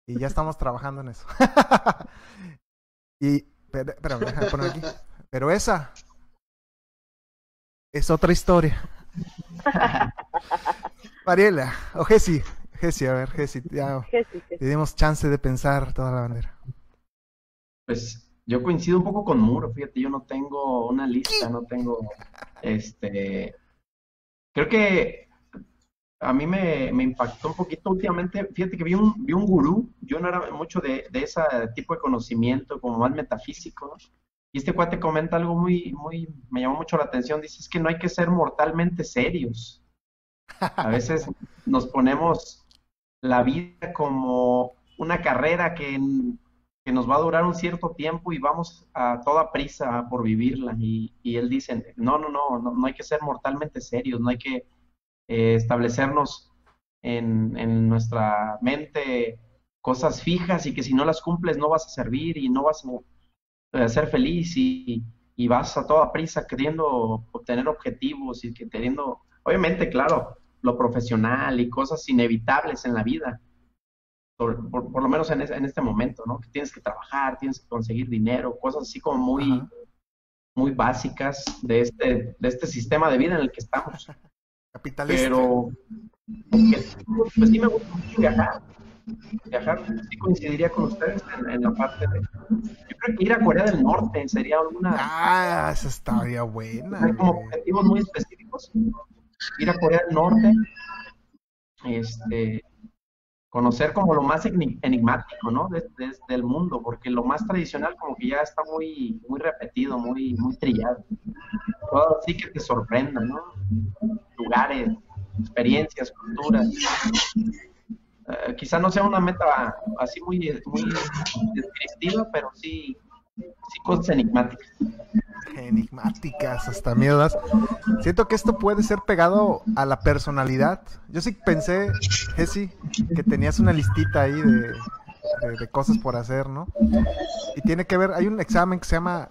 Y ya estamos trabajando en eso. y déjame poner aquí. Pero esa es otra historia. Mariela, o Jessy, Jessy, a ver, Jessy, ya te dimos chance de pensar toda la bandera. Pues yo coincido un poco con Muro, fíjate, yo no tengo una lista, no tengo, este, creo que a mí me, impactó un poquito últimamente, fíjate que vi un, vi un gurú, yo no era mucho de, de ese tipo de conocimiento, como más metafísico. Y este cuate comenta algo muy, muy, me llamó mucho la atención, dice, es que no hay que ser mortalmente serios. A veces nos ponemos la vida como una carrera que, que nos va a durar un cierto tiempo y vamos a toda prisa por vivirla. Y, y él dice, no, no, no, no, no hay que ser mortalmente serios, no hay que eh, establecernos en, en nuestra mente cosas fijas y que si no las cumples no vas a servir y no vas a, a ser feliz y, y vas a toda prisa queriendo obtener objetivos y que queriendo, obviamente, claro, lo profesional y cosas inevitables en la vida, por, por, por lo menos en, es, en, este momento, ¿no? Que tienes que trabajar, tienes que conseguir dinero, cosas así como muy, Ajá. muy básicas de este, de este sistema de vida en el que estamos. Capitalista. Pero, pues sí me gusta mucho viajar. Viajar, sí coincidiría con ustedes en, en, la parte de. Yo creo que ir a Corea del Norte sería alguna. Ah, esa estaría buena. Hay como objetivos muy específicos. Ir a Corea del Norte, este, conocer como lo más enigmático, ¿no? Desde de, de el mundo, porque lo más tradicional como que ya está muy, muy repetido, muy, muy trillado. Todo así que te sorprenda, ¿no? Lugares, experiencias, culturas. Uh, quizá no sea una meta así muy, muy descriptiva, pero sí, sí cosas enigmáticas. Enigmáticas, hasta miedo das. Siento que esto puede ser pegado a la personalidad. Yo sí pensé, Jessy, que tenías una listita ahí de, de, cosas por hacer, ¿no? Y tiene que ver, hay un examen que se llama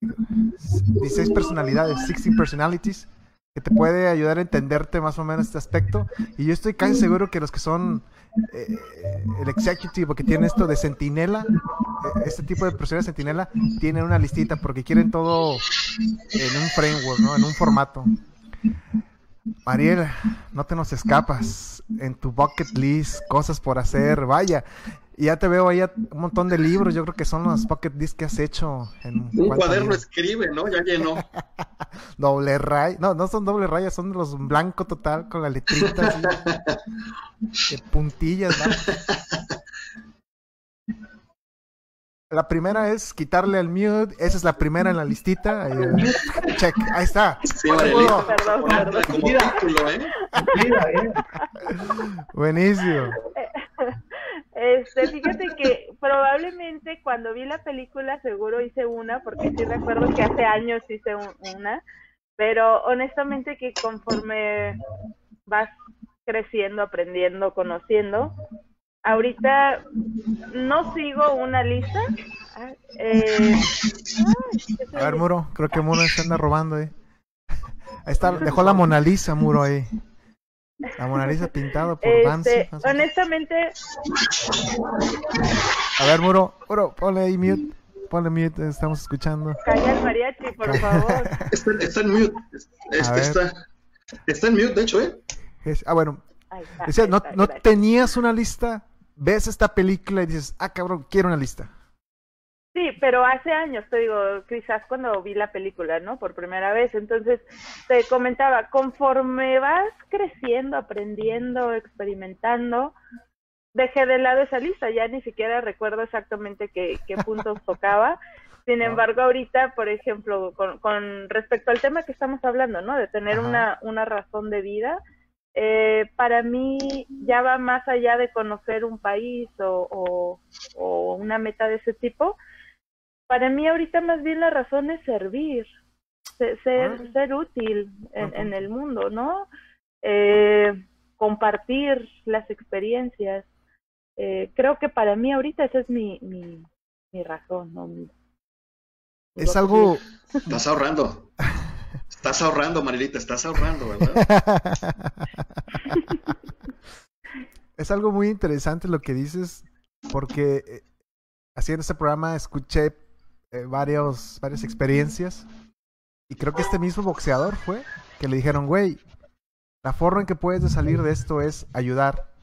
16 eh, personalidades, 16 personalities, que te puede ayudar a entenderte más o menos este aspecto. Y yo estoy casi seguro que los que son eh, el executive que tiene esto de sentinela, eh, este tipo de personas sentinela, tienen una listita porque quieren todo en un framework, ¿no? En un formato. Mariel, no te nos escapas en tu bucket list, cosas por hacer, vaya. Y ya te veo ahí un montón de libros, yo creo que son los bucket lists que has hecho. En un cuaderno escribe, ¿no? Ya llenó. doble raya, no, no son doble rayas, son los blanco total con la letrita de puntillas, ¿no? La primera es quitarle el mute. Esa es la primera en la listita. Ahí, check. Ahí está. Sí, perdón, perdón. Como título, ¿eh? Buenísimo. Este, fíjate que probablemente cuando vi la película seguro hice una, porque sí recuerdo que hace años hice una, pero honestamente que conforme vas creciendo, aprendiendo, conociendo, ahorita no sigo una lista. Ah, eh, a ver, Muro, creo que Muro se anda robando ahí. Ahí está, dejó la Mona Lisa, Muro ahí. La Mona Lisa pintado por este, Honestamente. A ver, Muro, Muro, ponle ahí mute. Ponle mute, estamos escuchando. Calla el mariachi, por favor. Está, en mute. Está, está, en mute, de hecho, ¿eh? ah, bueno. ¿no, ¿no tenías una lista ves esta película y dices, ah, cabrón, quiero una lista. Sí, pero hace años, te digo, quizás cuando vi la película, ¿no? Por primera vez. Entonces, te comentaba, conforme vas creciendo, aprendiendo, experimentando, dejé de lado esa lista, ya ni siquiera recuerdo exactamente qué, qué puntos tocaba. Sin embargo, ahorita, por ejemplo, con, con respecto al tema que estamos hablando, ¿no? De tener una, una razón de vida, eh, para mí ya va más allá de conocer un país o, una meta de ese tipo. Para mí ahorita más bien la razón es servir, ser, ser, útil en, el mundo, ¿no? Eh, compartir las experiencias. Eh, creo que para mí ahorita esa es mi, mi, mi razón, ¿no? es algo... Estás ahorrando. Estás ahorrando, Marilita, estás ahorrando, ¿verdad? es algo muy interesante lo que dices, porque eh, haciendo este programa escuché eh, varios, varias experiencias y creo que este mismo boxeador fue que le dijeron, güey, la forma en que puedes salir de esto es ayudar.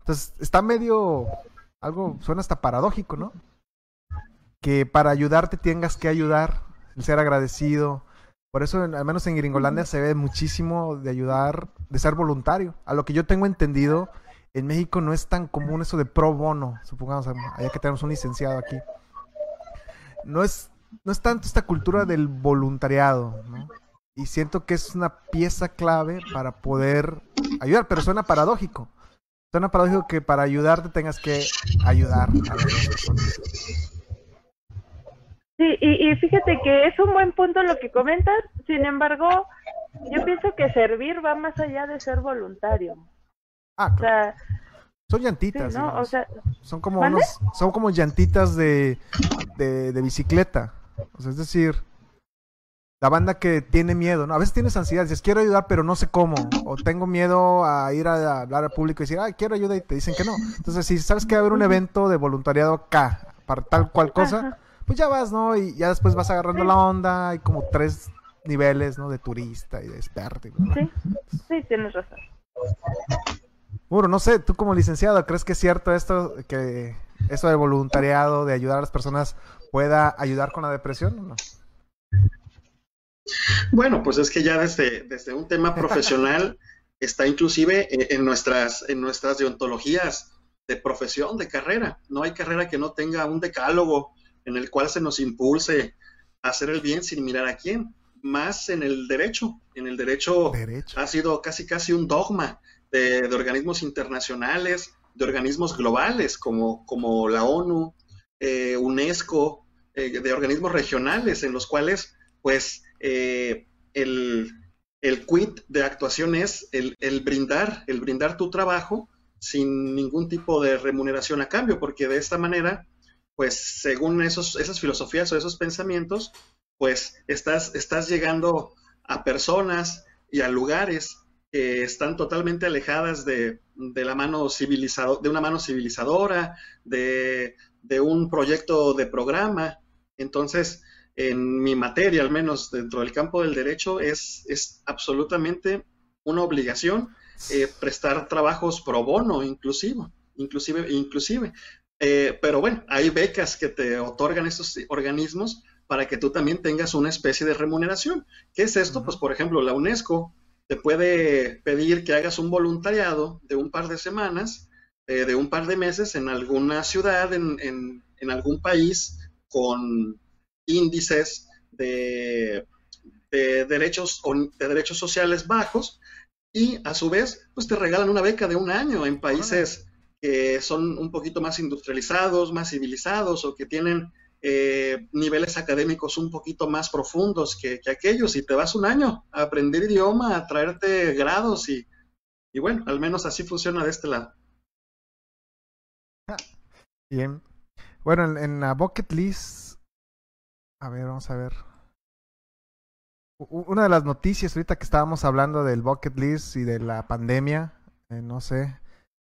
Entonces, está medio, algo, suena hasta paradójico, ¿no? Que para ayudarte tengas que ayudar, el ser agradecido, por eso, al menos en Gringolandia se ve muchísimo de ayudar, de ser voluntario. A lo que yo tengo entendido, en México no es tan común eso de pro bono, supongamos, allá que tenemos un licenciado aquí. No es, no es tanto esta cultura del voluntariado, ¿no? Y siento que es una pieza clave para poder ayudar, pero suena paradójico. Suena paradójico que para ayudarte tengas que ayudar a. Sí, y, fíjate que es un buen punto lo que comentas, sin embargo, yo pienso que servir va más allá de ser voluntario. Ah, claro. Son llantitas, ¿no? o sea, son como unos, son como llantitas de, de, de, bicicleta. O sea, es decir, la banda que tiene miedo, ¿no? A veces tienes ansiedad, dices, quiero ayudar, pero no sé cómo. O tengo miedo a ir a, hablar al público y decir, ay, quiero ayuda, y te dicen que no. Entonces, si sabes que va a haber un evento de voluntariado acá, para tal cual cosa, pues ya vas, ¿no? Y ya después vas agarrando la onda, hay como tres niveles, ¿no? De turista y de experto. Sí, sí, tienes razón. Muro, no sé, tú como licenciado, ¿crees que es cierto esto, que eso de voluntariado, de ayudar a las personas, pueda ayudar con la depresión o no? Bueno, pues es que ya desde, desde un tema profesional está inclusive en, nuestras, en nuestras deontologías de profesión, de carrera. No hay carrera que no tenga un decálogo en el cual se nos impulse a hacer el bien sin mirar a quién. Más en el derecho. En el derecho, ha sido casi casi un dogma de, organismos internacionales, de organismos globales como, como la ONU, eh, UNESCO, eh, de organismos regionales en los cuales pues eh, el, el quid de actuación es el, el, brindar, el brindar tu trabajo sin ningún tipo de remuneración a cambio, porque de esta manera, pues según esos, esas filosofías o esos pensamientos, pues estás, estás llegando a personas y a lugares que están totalmente alejadas de, la mano civilizado, de una mano civilizadora, de, de un proyecto de programa. Entonces, en mi materia, al menos dentro del campo del derecho, es, es absolutamente una obligación eh, prestar trabajos pro bono, inclusive, inclusive, inclusive. Eh, pero bueno, hay becas que te otorgan estos organismos para que tú también tengas una especie de remuneración. ¿Qué es esto? Pues por ejemplo, la UNESCO te puede pedir que hagas un voluntariado de un par de semanas, eh, de un par de meses en alguna ciudad, en, en, en algún país con índices de, de, derechos, de derechos sociales bajos y a su vez pues te regalan una beca de un año en países que son un poquito más industrializados, más civilizados o que tienen eh, niveles académicos un poquito más profundos que, aquellos y te vas un año a aprender idioma, a traerte grados y, y bueno, al menos así funciona de este lado. Bien. Bueno, en, la bucket list, a ver, vamos a ver una de las noticias ahorita que estábamos hablando del bucket list y de la pandemia, eh, no sé,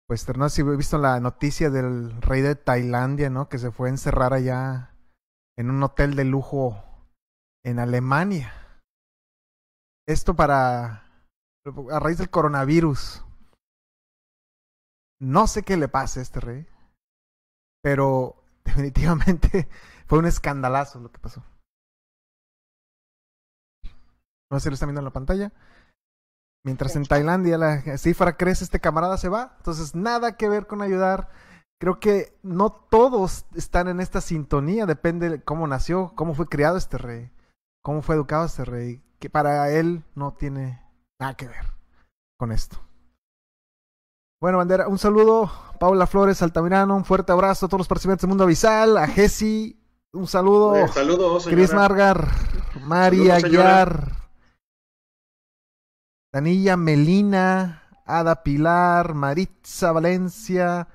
pues no sé si he visto la noticia del rey de Tailandia, ¿no? Que se fue a encerrar allá en un hotel de lujo en Alemania. Esto para a raíz del coronavirus. No sé qué le pasa a este rey, pero definitivamente fue un escandalazo lo que pasó. No sé si lo están viendo en la pantalla. Mientras en Tailandia la cifra crece, este camarada se va. Entonces, nada que ver con ayudar. Creo que no todos están en esta sintonía. Depende de cómo nació, cómo fue criado este rey, cómo fue educado este rey. Que para él no tiene nada que ver con esto. Bueno, bandera, un saludo. Paula Flores, Altamirano, un fuerte abrazo a todos los participantes del Mundo Avisal. A Jesse, un saludo. saludos, Cris Margar, María Aguiar. Danilla Melina, Ada Pilar, Maritza Valencia.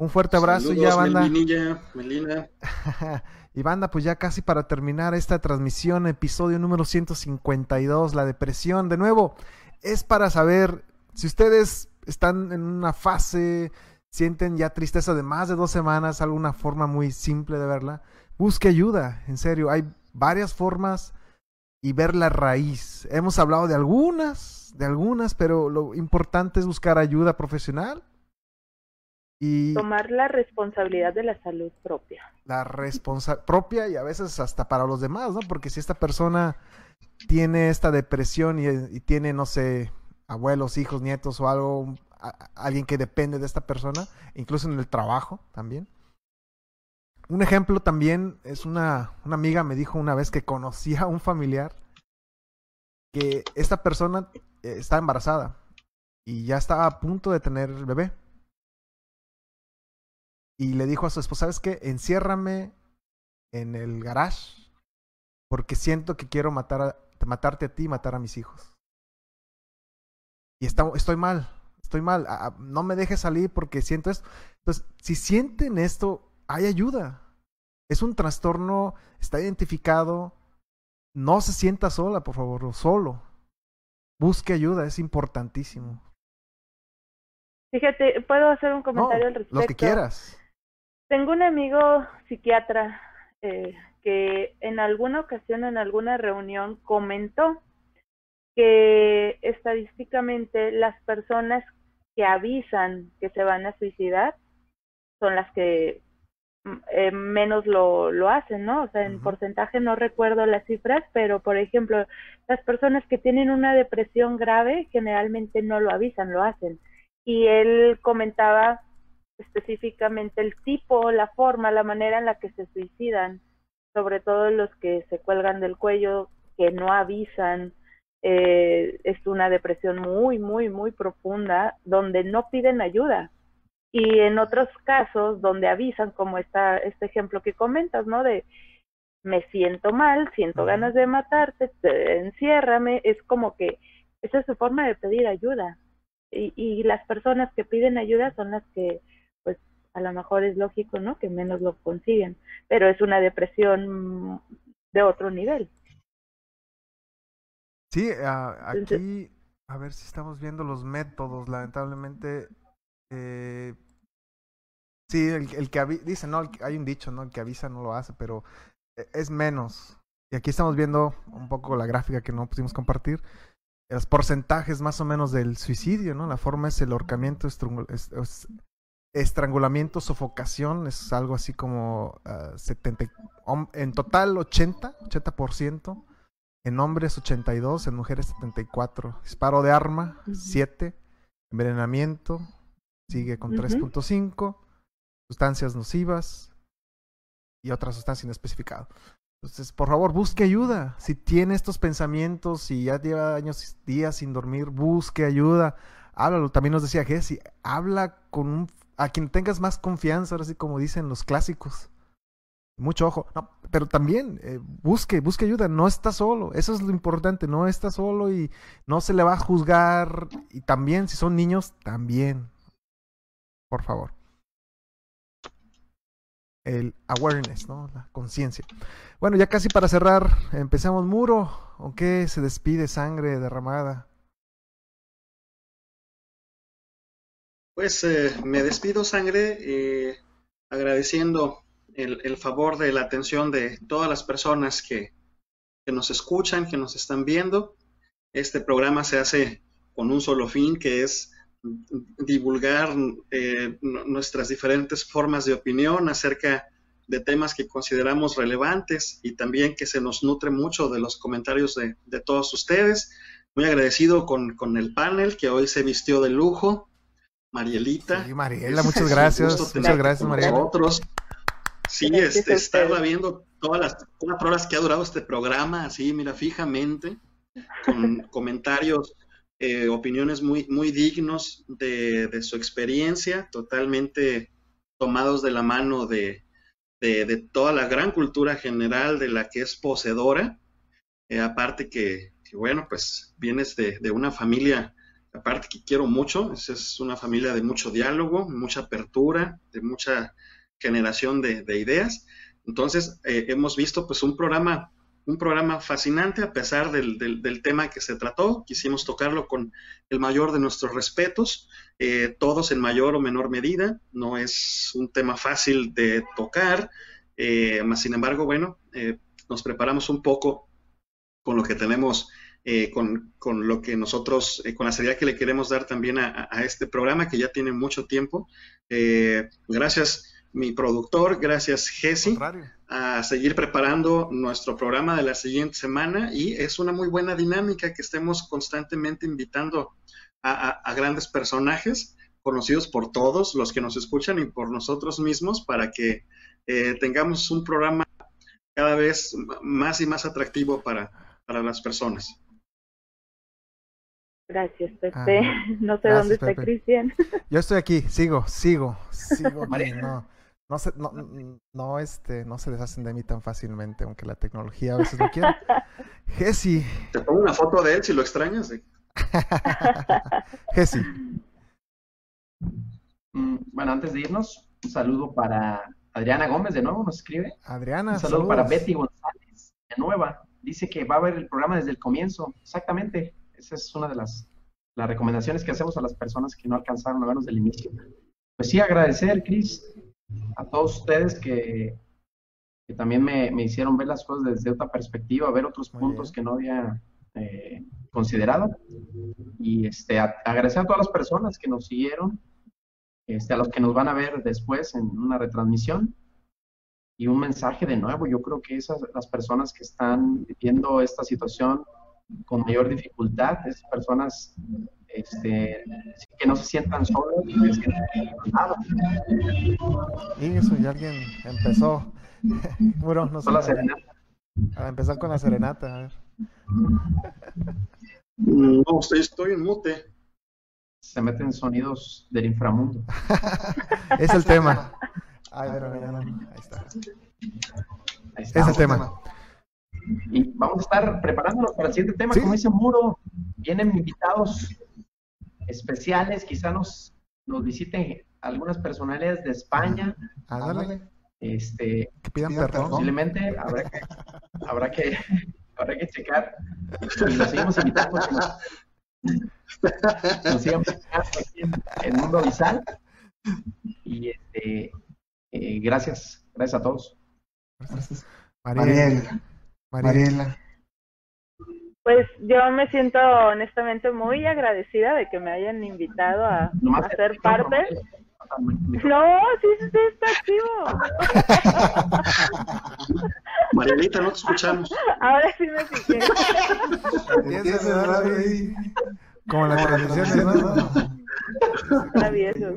Un fuerte abrazo ya, banda. Melina. y banda, pues ya casi para terminar esta transmisión, episodio número 152, la depresión. De nuevo, es para saber si ustedes están en una fase, sienten ya tristeza de más de dos semanas, alguna forma muy simple de verla, busque ayuda, en serio. Hay varias formas y ver la raíz. Hemos hablado de algunas, de algunas, pero lo importante es buscar ayuda profesional y tomar la responsabilidad de la salud propia. La responsabilidad propia y a veces hasta para los demás, ¿no? Porque si esta persona tiene esta depresión y, tiene, no sé, abuelos, hijos, nietos o algo, alguien que depende de esta persona, incluso en el trabajo también. Un ejemplo también es una, una amiga me dijo una vez que conocía a un familiar que esta persona eh, está embarazada y ya estaba a punto de tener el bebé. Y le dijo a su esposa, ¿sabes qué? Enciérrame en el garage porque siento que quiero matar a, matarte a ti y matar a mis hijos. Y está, estoy mal, estoy mal, no me dejes salir porque siento esto. Entonces, si sienten esto, hay ayuda. Es un trastorno, está identificado. No se sienta sola, por favor, solo. Busque ayuda, es importantísimo. Fíjate, puedo hacer un comentario al respecto. Lo que quieras. Tengo un amigo psiquiatra eh, que en alguna ocasión, en alguna reunión, comentó que estadísticamente las personas que avisan que se van a suicidar son las que eh, menos lo, lo hacen, ¿no? O sea, en porcentaje no recuerdo las cifras, pero por ejemplo, las personas que tienen una depresión grave generalmente no lo avisan, lo hacen. Y él comentaba específicamente el tipo, la forma, la manera en la que se suicidan, sobre todo los que se cuelgan del cuello, que no avisan, eh, es una depresión muy, muy, muy profunda, donde no piden ayuda y en otros casos donde avisan, como está este ejemplo que comentas, ¿no? De me siento mal, siento ganas de matarte, enciérrame, es como que esa es su forma de pedir ayuda. y, y las personas que piden ayuda son las que, a lo mejor es lógico, ¿no? Que menos lo consiguen, pero es una depresión de otro nivel. Sí, a- aquí, a ver si estamos viendo los métodos, lamentablemente. eh, sí, el, el que dice, no, el hay un dicho, ¿no? El que avisa no lo hace, pero eh, es menos. Y aquí estamos viendo un poco la gráfica que no pusimos compartir. Los porcentajes más o menos del suicidio, ¿no? La forma es el ahorcamiento, estrangulamiento, sofocación, es algo así como 70, y- hom- en total 80, 80%. En hombres 82, en mujeres 74. Disparo de arma Ujú. 7. Envenenamiento sigue con Ujú. 3.5. Sustancias nocivas y otra sustancia inespecificada. Entonces, por favor, busque ayuda. Si tiene estos pensamientos y ya lleva años, días sin dormir, busque ayuda. Háblalo. También nos decía Jesse, habla con un, a quien tengas más confianza, ahora sí como dicen los clásicos. Mucho ojo. No, pero también eh, busque, busque ayuda. No está solo. Eso es lo importante. No está solo y no se le va a juzgar. Y también, si son niños, también. Por favor. El awareness, ¿no? La conciencia. Bueno, ya casi para cerrar, empezamos muro. ¿O qué se despide sangre derramada? Pues eh, me despido, sangre, eh, agradeciendo el, favor de la atención de todas las personas que, nos escuchan, que nos están viendo. Este programa se hace con un solo fin, que es divulgar eh, nuestras diferentes formas de opinión acerca de temas que consideramos relevantes y también que se nos nutre mucho de los comentarios de, todos ustedes. Muy agradecido con el panel que hoy se vistió de lujo. Marielita. Sí, Mariela, muchas gracias. Muchas gracias, con Mariela. nosotros. Sí, este, a estarla ustedes. viendo todas las cuatro horas que ha durado este programa, así, mira, fijamente, con comentarios, eh, opiniones muy, muy dignos de, de su experiencia, totalmente tomados de la mano de, de, de toda la gran cultura general de la que es poseedora. Eh, aparte que, que, bueno, pues vienes de, de una familia aparte que quiero mucho, es, una familia de mucho diálogo, mucha apertura, de mucha generación de, de ideas. Entonces, eh, hemos visto pues un programa, un programa fascinante a pesar del, tema que se trató. Quisimos tocarlo con el mayor de nuestros respetos, eh, todos en mayor o menor medida. No es un tema fácil de tocar, eh, más sin embargo, bueno, eh, nos preparamos un poco con lo que tenemos eh, con, con, lo que nosotros, eh, con la seriedad que le queremos dar también a, a este programa que ya tiene mucho tiempo. Eh, gracias, mi productor, gracias, Jesse, a seguir preparando nuestro programa de la siguiente semana y es una muy buena dinámica que estemos constantemente invitando a, a, a grandes personajes conocidos por todos los que nos escuchan y por nosotros mismos para que eh, tengamos un programa cada vez más y más atractivo para, para las personas. Gracias, Pepe. Ah, no sé gracias, dónde está Pepe. Cristian. Yo estoy aquí, sigo, sigo, sigo aquí, no, no, se, no, no, este, no se deshacen de mí tan fácilmente, aunque la tecnología a veces no quiere. Jesse. Te pongo una foto de él si lo extrañas. ¿eh? Jesse. Mm, bueno, antes de irnos, un saludo para Adriana Gómez, de nuevo nos escribe. Adriana. Un saludo saludos. para Betty González, de nueva. Dice que va a ver el programa desde el comienzo. Exactamente. Esa es una de las, las recomendaciones que hacemos a las personas que no alcanzaron a vernos del inicio. Pues sí, agradecer, Cris, a todos ustedes que, que también me, me, hicieron ver las cosas desde otra perspectiva, ver otros Muy puntos bien. que no había eh, considerado. Y este, a, agradecer a todas las personas que nos siguieron, este, a los que nos van a ver después en una retransmisión. Y un mensaje de nuevo, yo creo que esas las personas que están viviendo esta situación con mayor dificultad, esas personas este, que no se sientan solos y que sientan nada. Y eso, ya alguien empezó. bueno, no sé. La serenata. A empezar con la serenata, a ver. No, estoy, estoy en mute. Se meten sonidos del inframundo. es el tema. Ay, pero ya no. Ahí está. Ahí está. Es el tema. Y vamos a estar preparándonos para el siguiente tema, ¿Sí? como dice Muro. Vienen invitados especiales, quizá nos, nos visiten algunas personalidades de España, Ándale, este, que pidan perdón. posiblemente habrá que, habrá que, habrá que checar y los seguimos invitando nos, nos aquí en, en Mundo Visal y este, eh, gracias, gracias a todos. Mariela, Mariela. Pues yo me siento honestamente muy agradecida de que me hayan invitado a, a ser te- parte. No, sí, sí, sí, está activo. Marielita, no te escuchamos. Ahora sí me fijé. Empieza a dar ahí, Como las transmisiones, ¿no? Traviesos.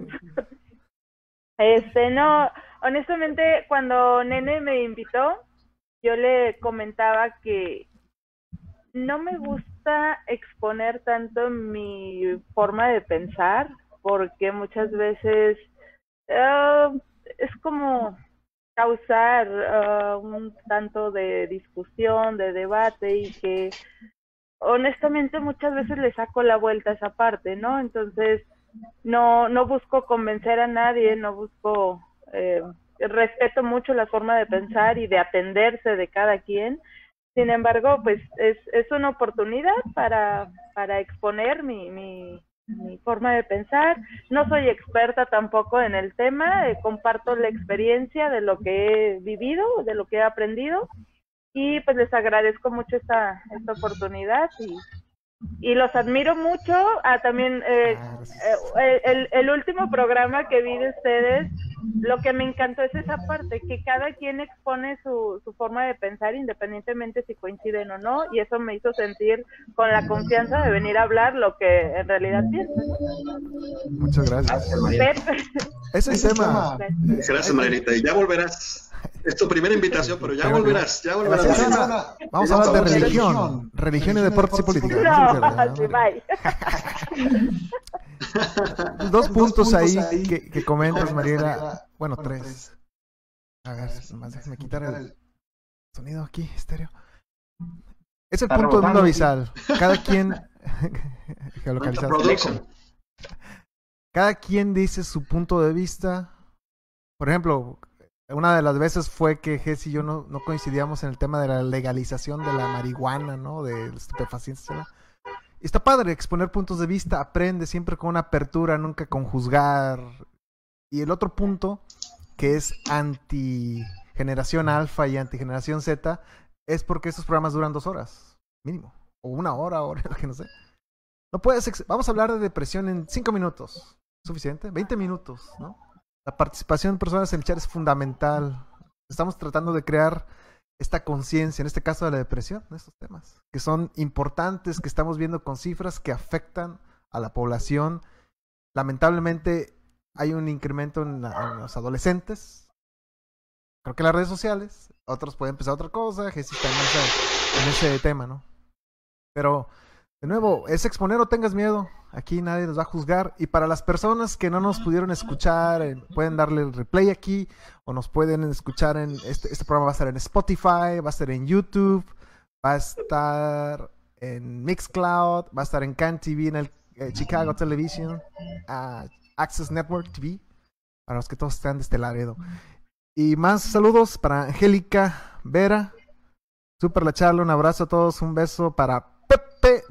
Este, no, honestamente, cuando Nene me invitó, yo le comentaba que no me gusta exponer tanto mi forma de pensar, porque muchas veces eh, es como causar eh, un tanto de discusión, de debate y que honestamente muchas veces le saco la vuelta a esa parte, ¿no? Entonces, no, no busco convencer a nadie, no busco, eh, respeto mucho la forma de pensar y de atenderse de cada quien. Sin embargo, pues es, es una oportunidad para, para exponer mi, mi, mi forma de pensar. No soy experta tampoco en el tema, eh, comparto la experiencia de lo que he vivido, de lo que he aprendido y pues les agradezco mucho esta, esta oportunidad y, y los admiro mucho. Ah, también eh, Ah, eh, el, el último programa que vi de ustedes, lo que me encantó es esa parte, que cada quien expone su, su forma de pensar independientemente si coinciden o no, y eso me hizo sentir con la confianza de venir a hablar lo que en realidad pienso. Muchas gracias. Gracias, Ese es el tema. Gracias, Marielita. Y ya volverás. Es tu primera invitación, pero ya volverás, ya volverás. Vamos a hablar de religión, religión y deportes y política. no, sí, bye. Dos puntos ahí que, que comentas, Mariela. Bueno, tres. A ver, nomás déjame quitar el sonido aquí, estéreo. Es el Está punto del mundo avisal. Cada quien. Cada quien dice su punto de vista. Por ejemplo, una de las veces fue que Jess y yo no, coincidíamos en el tema de la legalización de la marihuana, ¿no? De estupefacientes. está padre exponer puntos de vista, aprende siempre con una apertura, nunca con juzgar. Y el otro punto, que es anti generación alfa y anti generación Z, es porque estos programas duran dos horas, mínimo. O una hora, hora, lo que no sé. No puedes. Vamos a hablar de depresión en cinco minutos. ¿Suficiente? 20 minutos, ¿no? La participación de personas en el chat es fundamental. Estamos tratando de crear esta conciencia, en este caso de la depresión, en estos temas, que son importantes, que estamos viendo con cifras que afectan a la población. Lamentablemente hay un incremento en, en los adolescentes. Creo que las redes sociales, otros pueden empezar otra cosa, en ese, en ese tema, ¿no? Pero, de nuevo, es exponer o tengas miedo. Aquí nadie nos va a juzgar. Y para las personas que no nos pudieron escuchar, eh, pueden darle el replay aquí o nos pueden escuchar en este, este programa va a estar en Spotify, va a estar en YouTube, va a estar en Mixcloud, va a estar en Can TV, en el eh, Chicago Television, ah, Access Network TV, para los que todos están de este Laredo. Y más saludos para Angélica Vera. Super la charla, un abrazo a todos, un beso para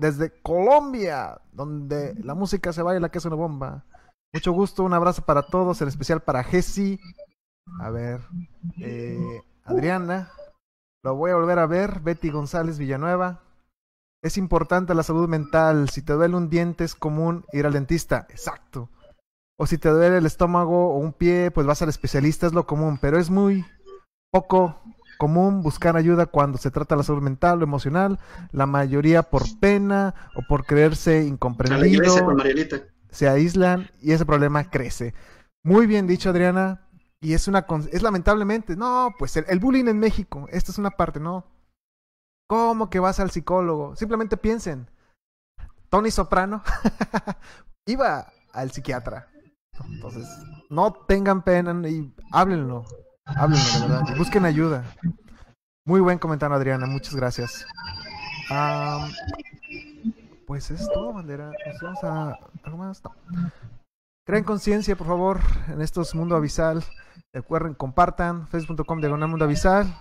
desde Colombia, donde la música se baila que es una bomba. Mucho gusto, un abrazo para todos, en especial para Jesse. A ver, eh, Adriana, lo voy a volver a ver. Betty González Villanueva. Es importante la salud mental. Si te duele un diente es común ir al dentista. Exacto. O si te duele el estómago o un pie, pues vas al especialista, es lo común. Pero es muy poco común buscar ayuda cuando se trata de la salud mental o emocional. La mayoría por pena o por creerse incomprendido se aíslan y ese problema crece. Muy bien dicho, Adriana. Y es una es lamentablemente, no, pues el, el bullying en México, esta es una parte, ¿no? ¿Cómo que vas al psicólogo? Simplemente piensen. Tony Soprano iba al psiquiatra. Entonces, no tengan pena y háblenlo. Háblenlo, de verdad. Y busquen ayuda. Muy buen comentario, Adriana. Muchas gracias. Pues es todo, bandera. Nos vamos a. ¿Algo más? No. Creen conciencia, por favor, en estos Mundo Avisal. Recuerden, compartan, facebook.com diagonal Mundo Avisal.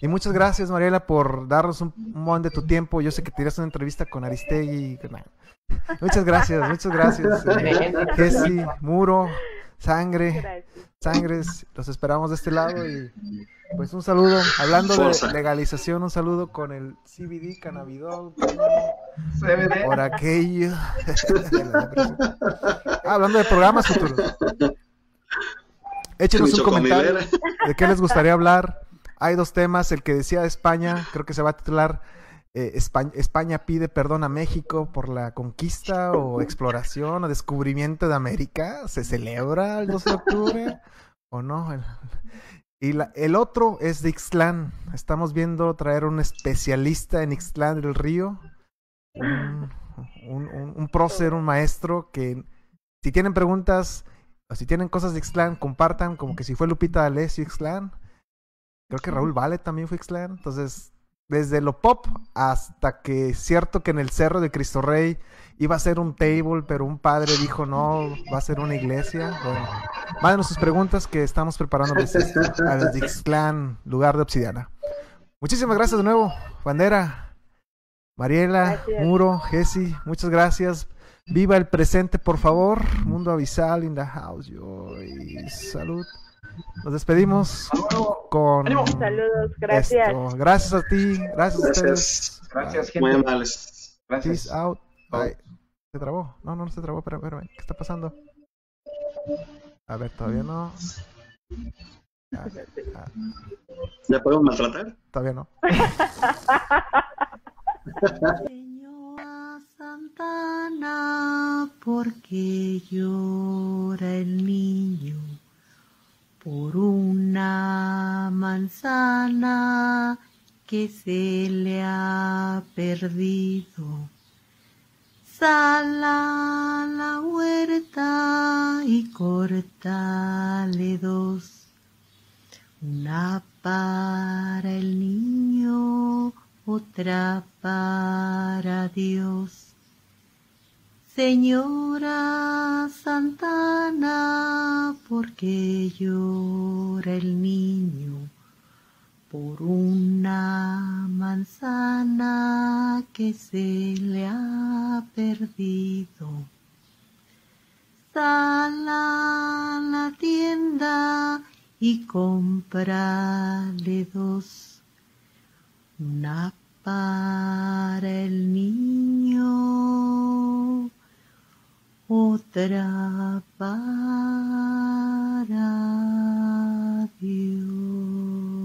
Y muchas gracias, Mariela, por darnos un, momento de tu tiempo. Yo sé que te irás a una entrevista con Aristegui. Muchas gracias, muchas gracias. eh, Jessy, Muro, Sangre, Gracias. Sangres, los esperamos de este lado y pues un saludo. Hablando de legalización, un saludo con el CBD, cannabidol, CBD. por aquello. Ah, hablando de programas futuros. Échenos un comentario de qué les gustaría hablar. Hay dos temas, el que decía de España, creo que se va a titular eh, España, España pide perdón a México por la conquista o exploración o descubrimiento de América. ¿Se celebra el 12 de octubre o no? El- y la- el otro es de Ixtlán. Estamos viendo traer un especialista en Ixtlán del Río. Un, un, un, un prócer, un maestro que si tienen preguntas o si tienen cosas de Ixtlán, compartan como que si fue Lupita D'Alessio Ixtlán. Creo que Raúl Vale también fue Ixtlán. Entonces, desde lo pop hasta que cierto que en el Cerro de Cristo Rey iba a ser un table, pero un padre dijo no, va a ser una iglesia. Bueno, mándenos sus preguntas que estamos preparándoles a los de Ixtlán, lugar de obsidiana. Muchísimas gracias de nuevo, Bandera, Mariela, Gracias. Muro, Jessy, muchas gracias. Viva el presente, por favor. Mundo Avisal in the house. Yo y salud. Nos despedimos con ¡Ánimo! Saludos, gracias. esto. Gracias a ti, gracias a ustedes. Gracias. Gracias, Muy gente. amables. Gracias. Peace out. Bye. ¿Se trabó? No, no, no se trabó. Espérame, espérame. ¿Qué está pasando? A ver, todavía no. Ah, ah, ¿Ya podemos maltratar? todavía no. Señora Santana, porque llora el niño por una manzana que se le ha perdido. Sal a la huerta y cortale dos. Una para el niño, otra para Dios. Señora Santana, porque llora el niño por una manzana que se le ha perdido. Sal a la tienda y comprale dos, una para el niño, otra para Dios.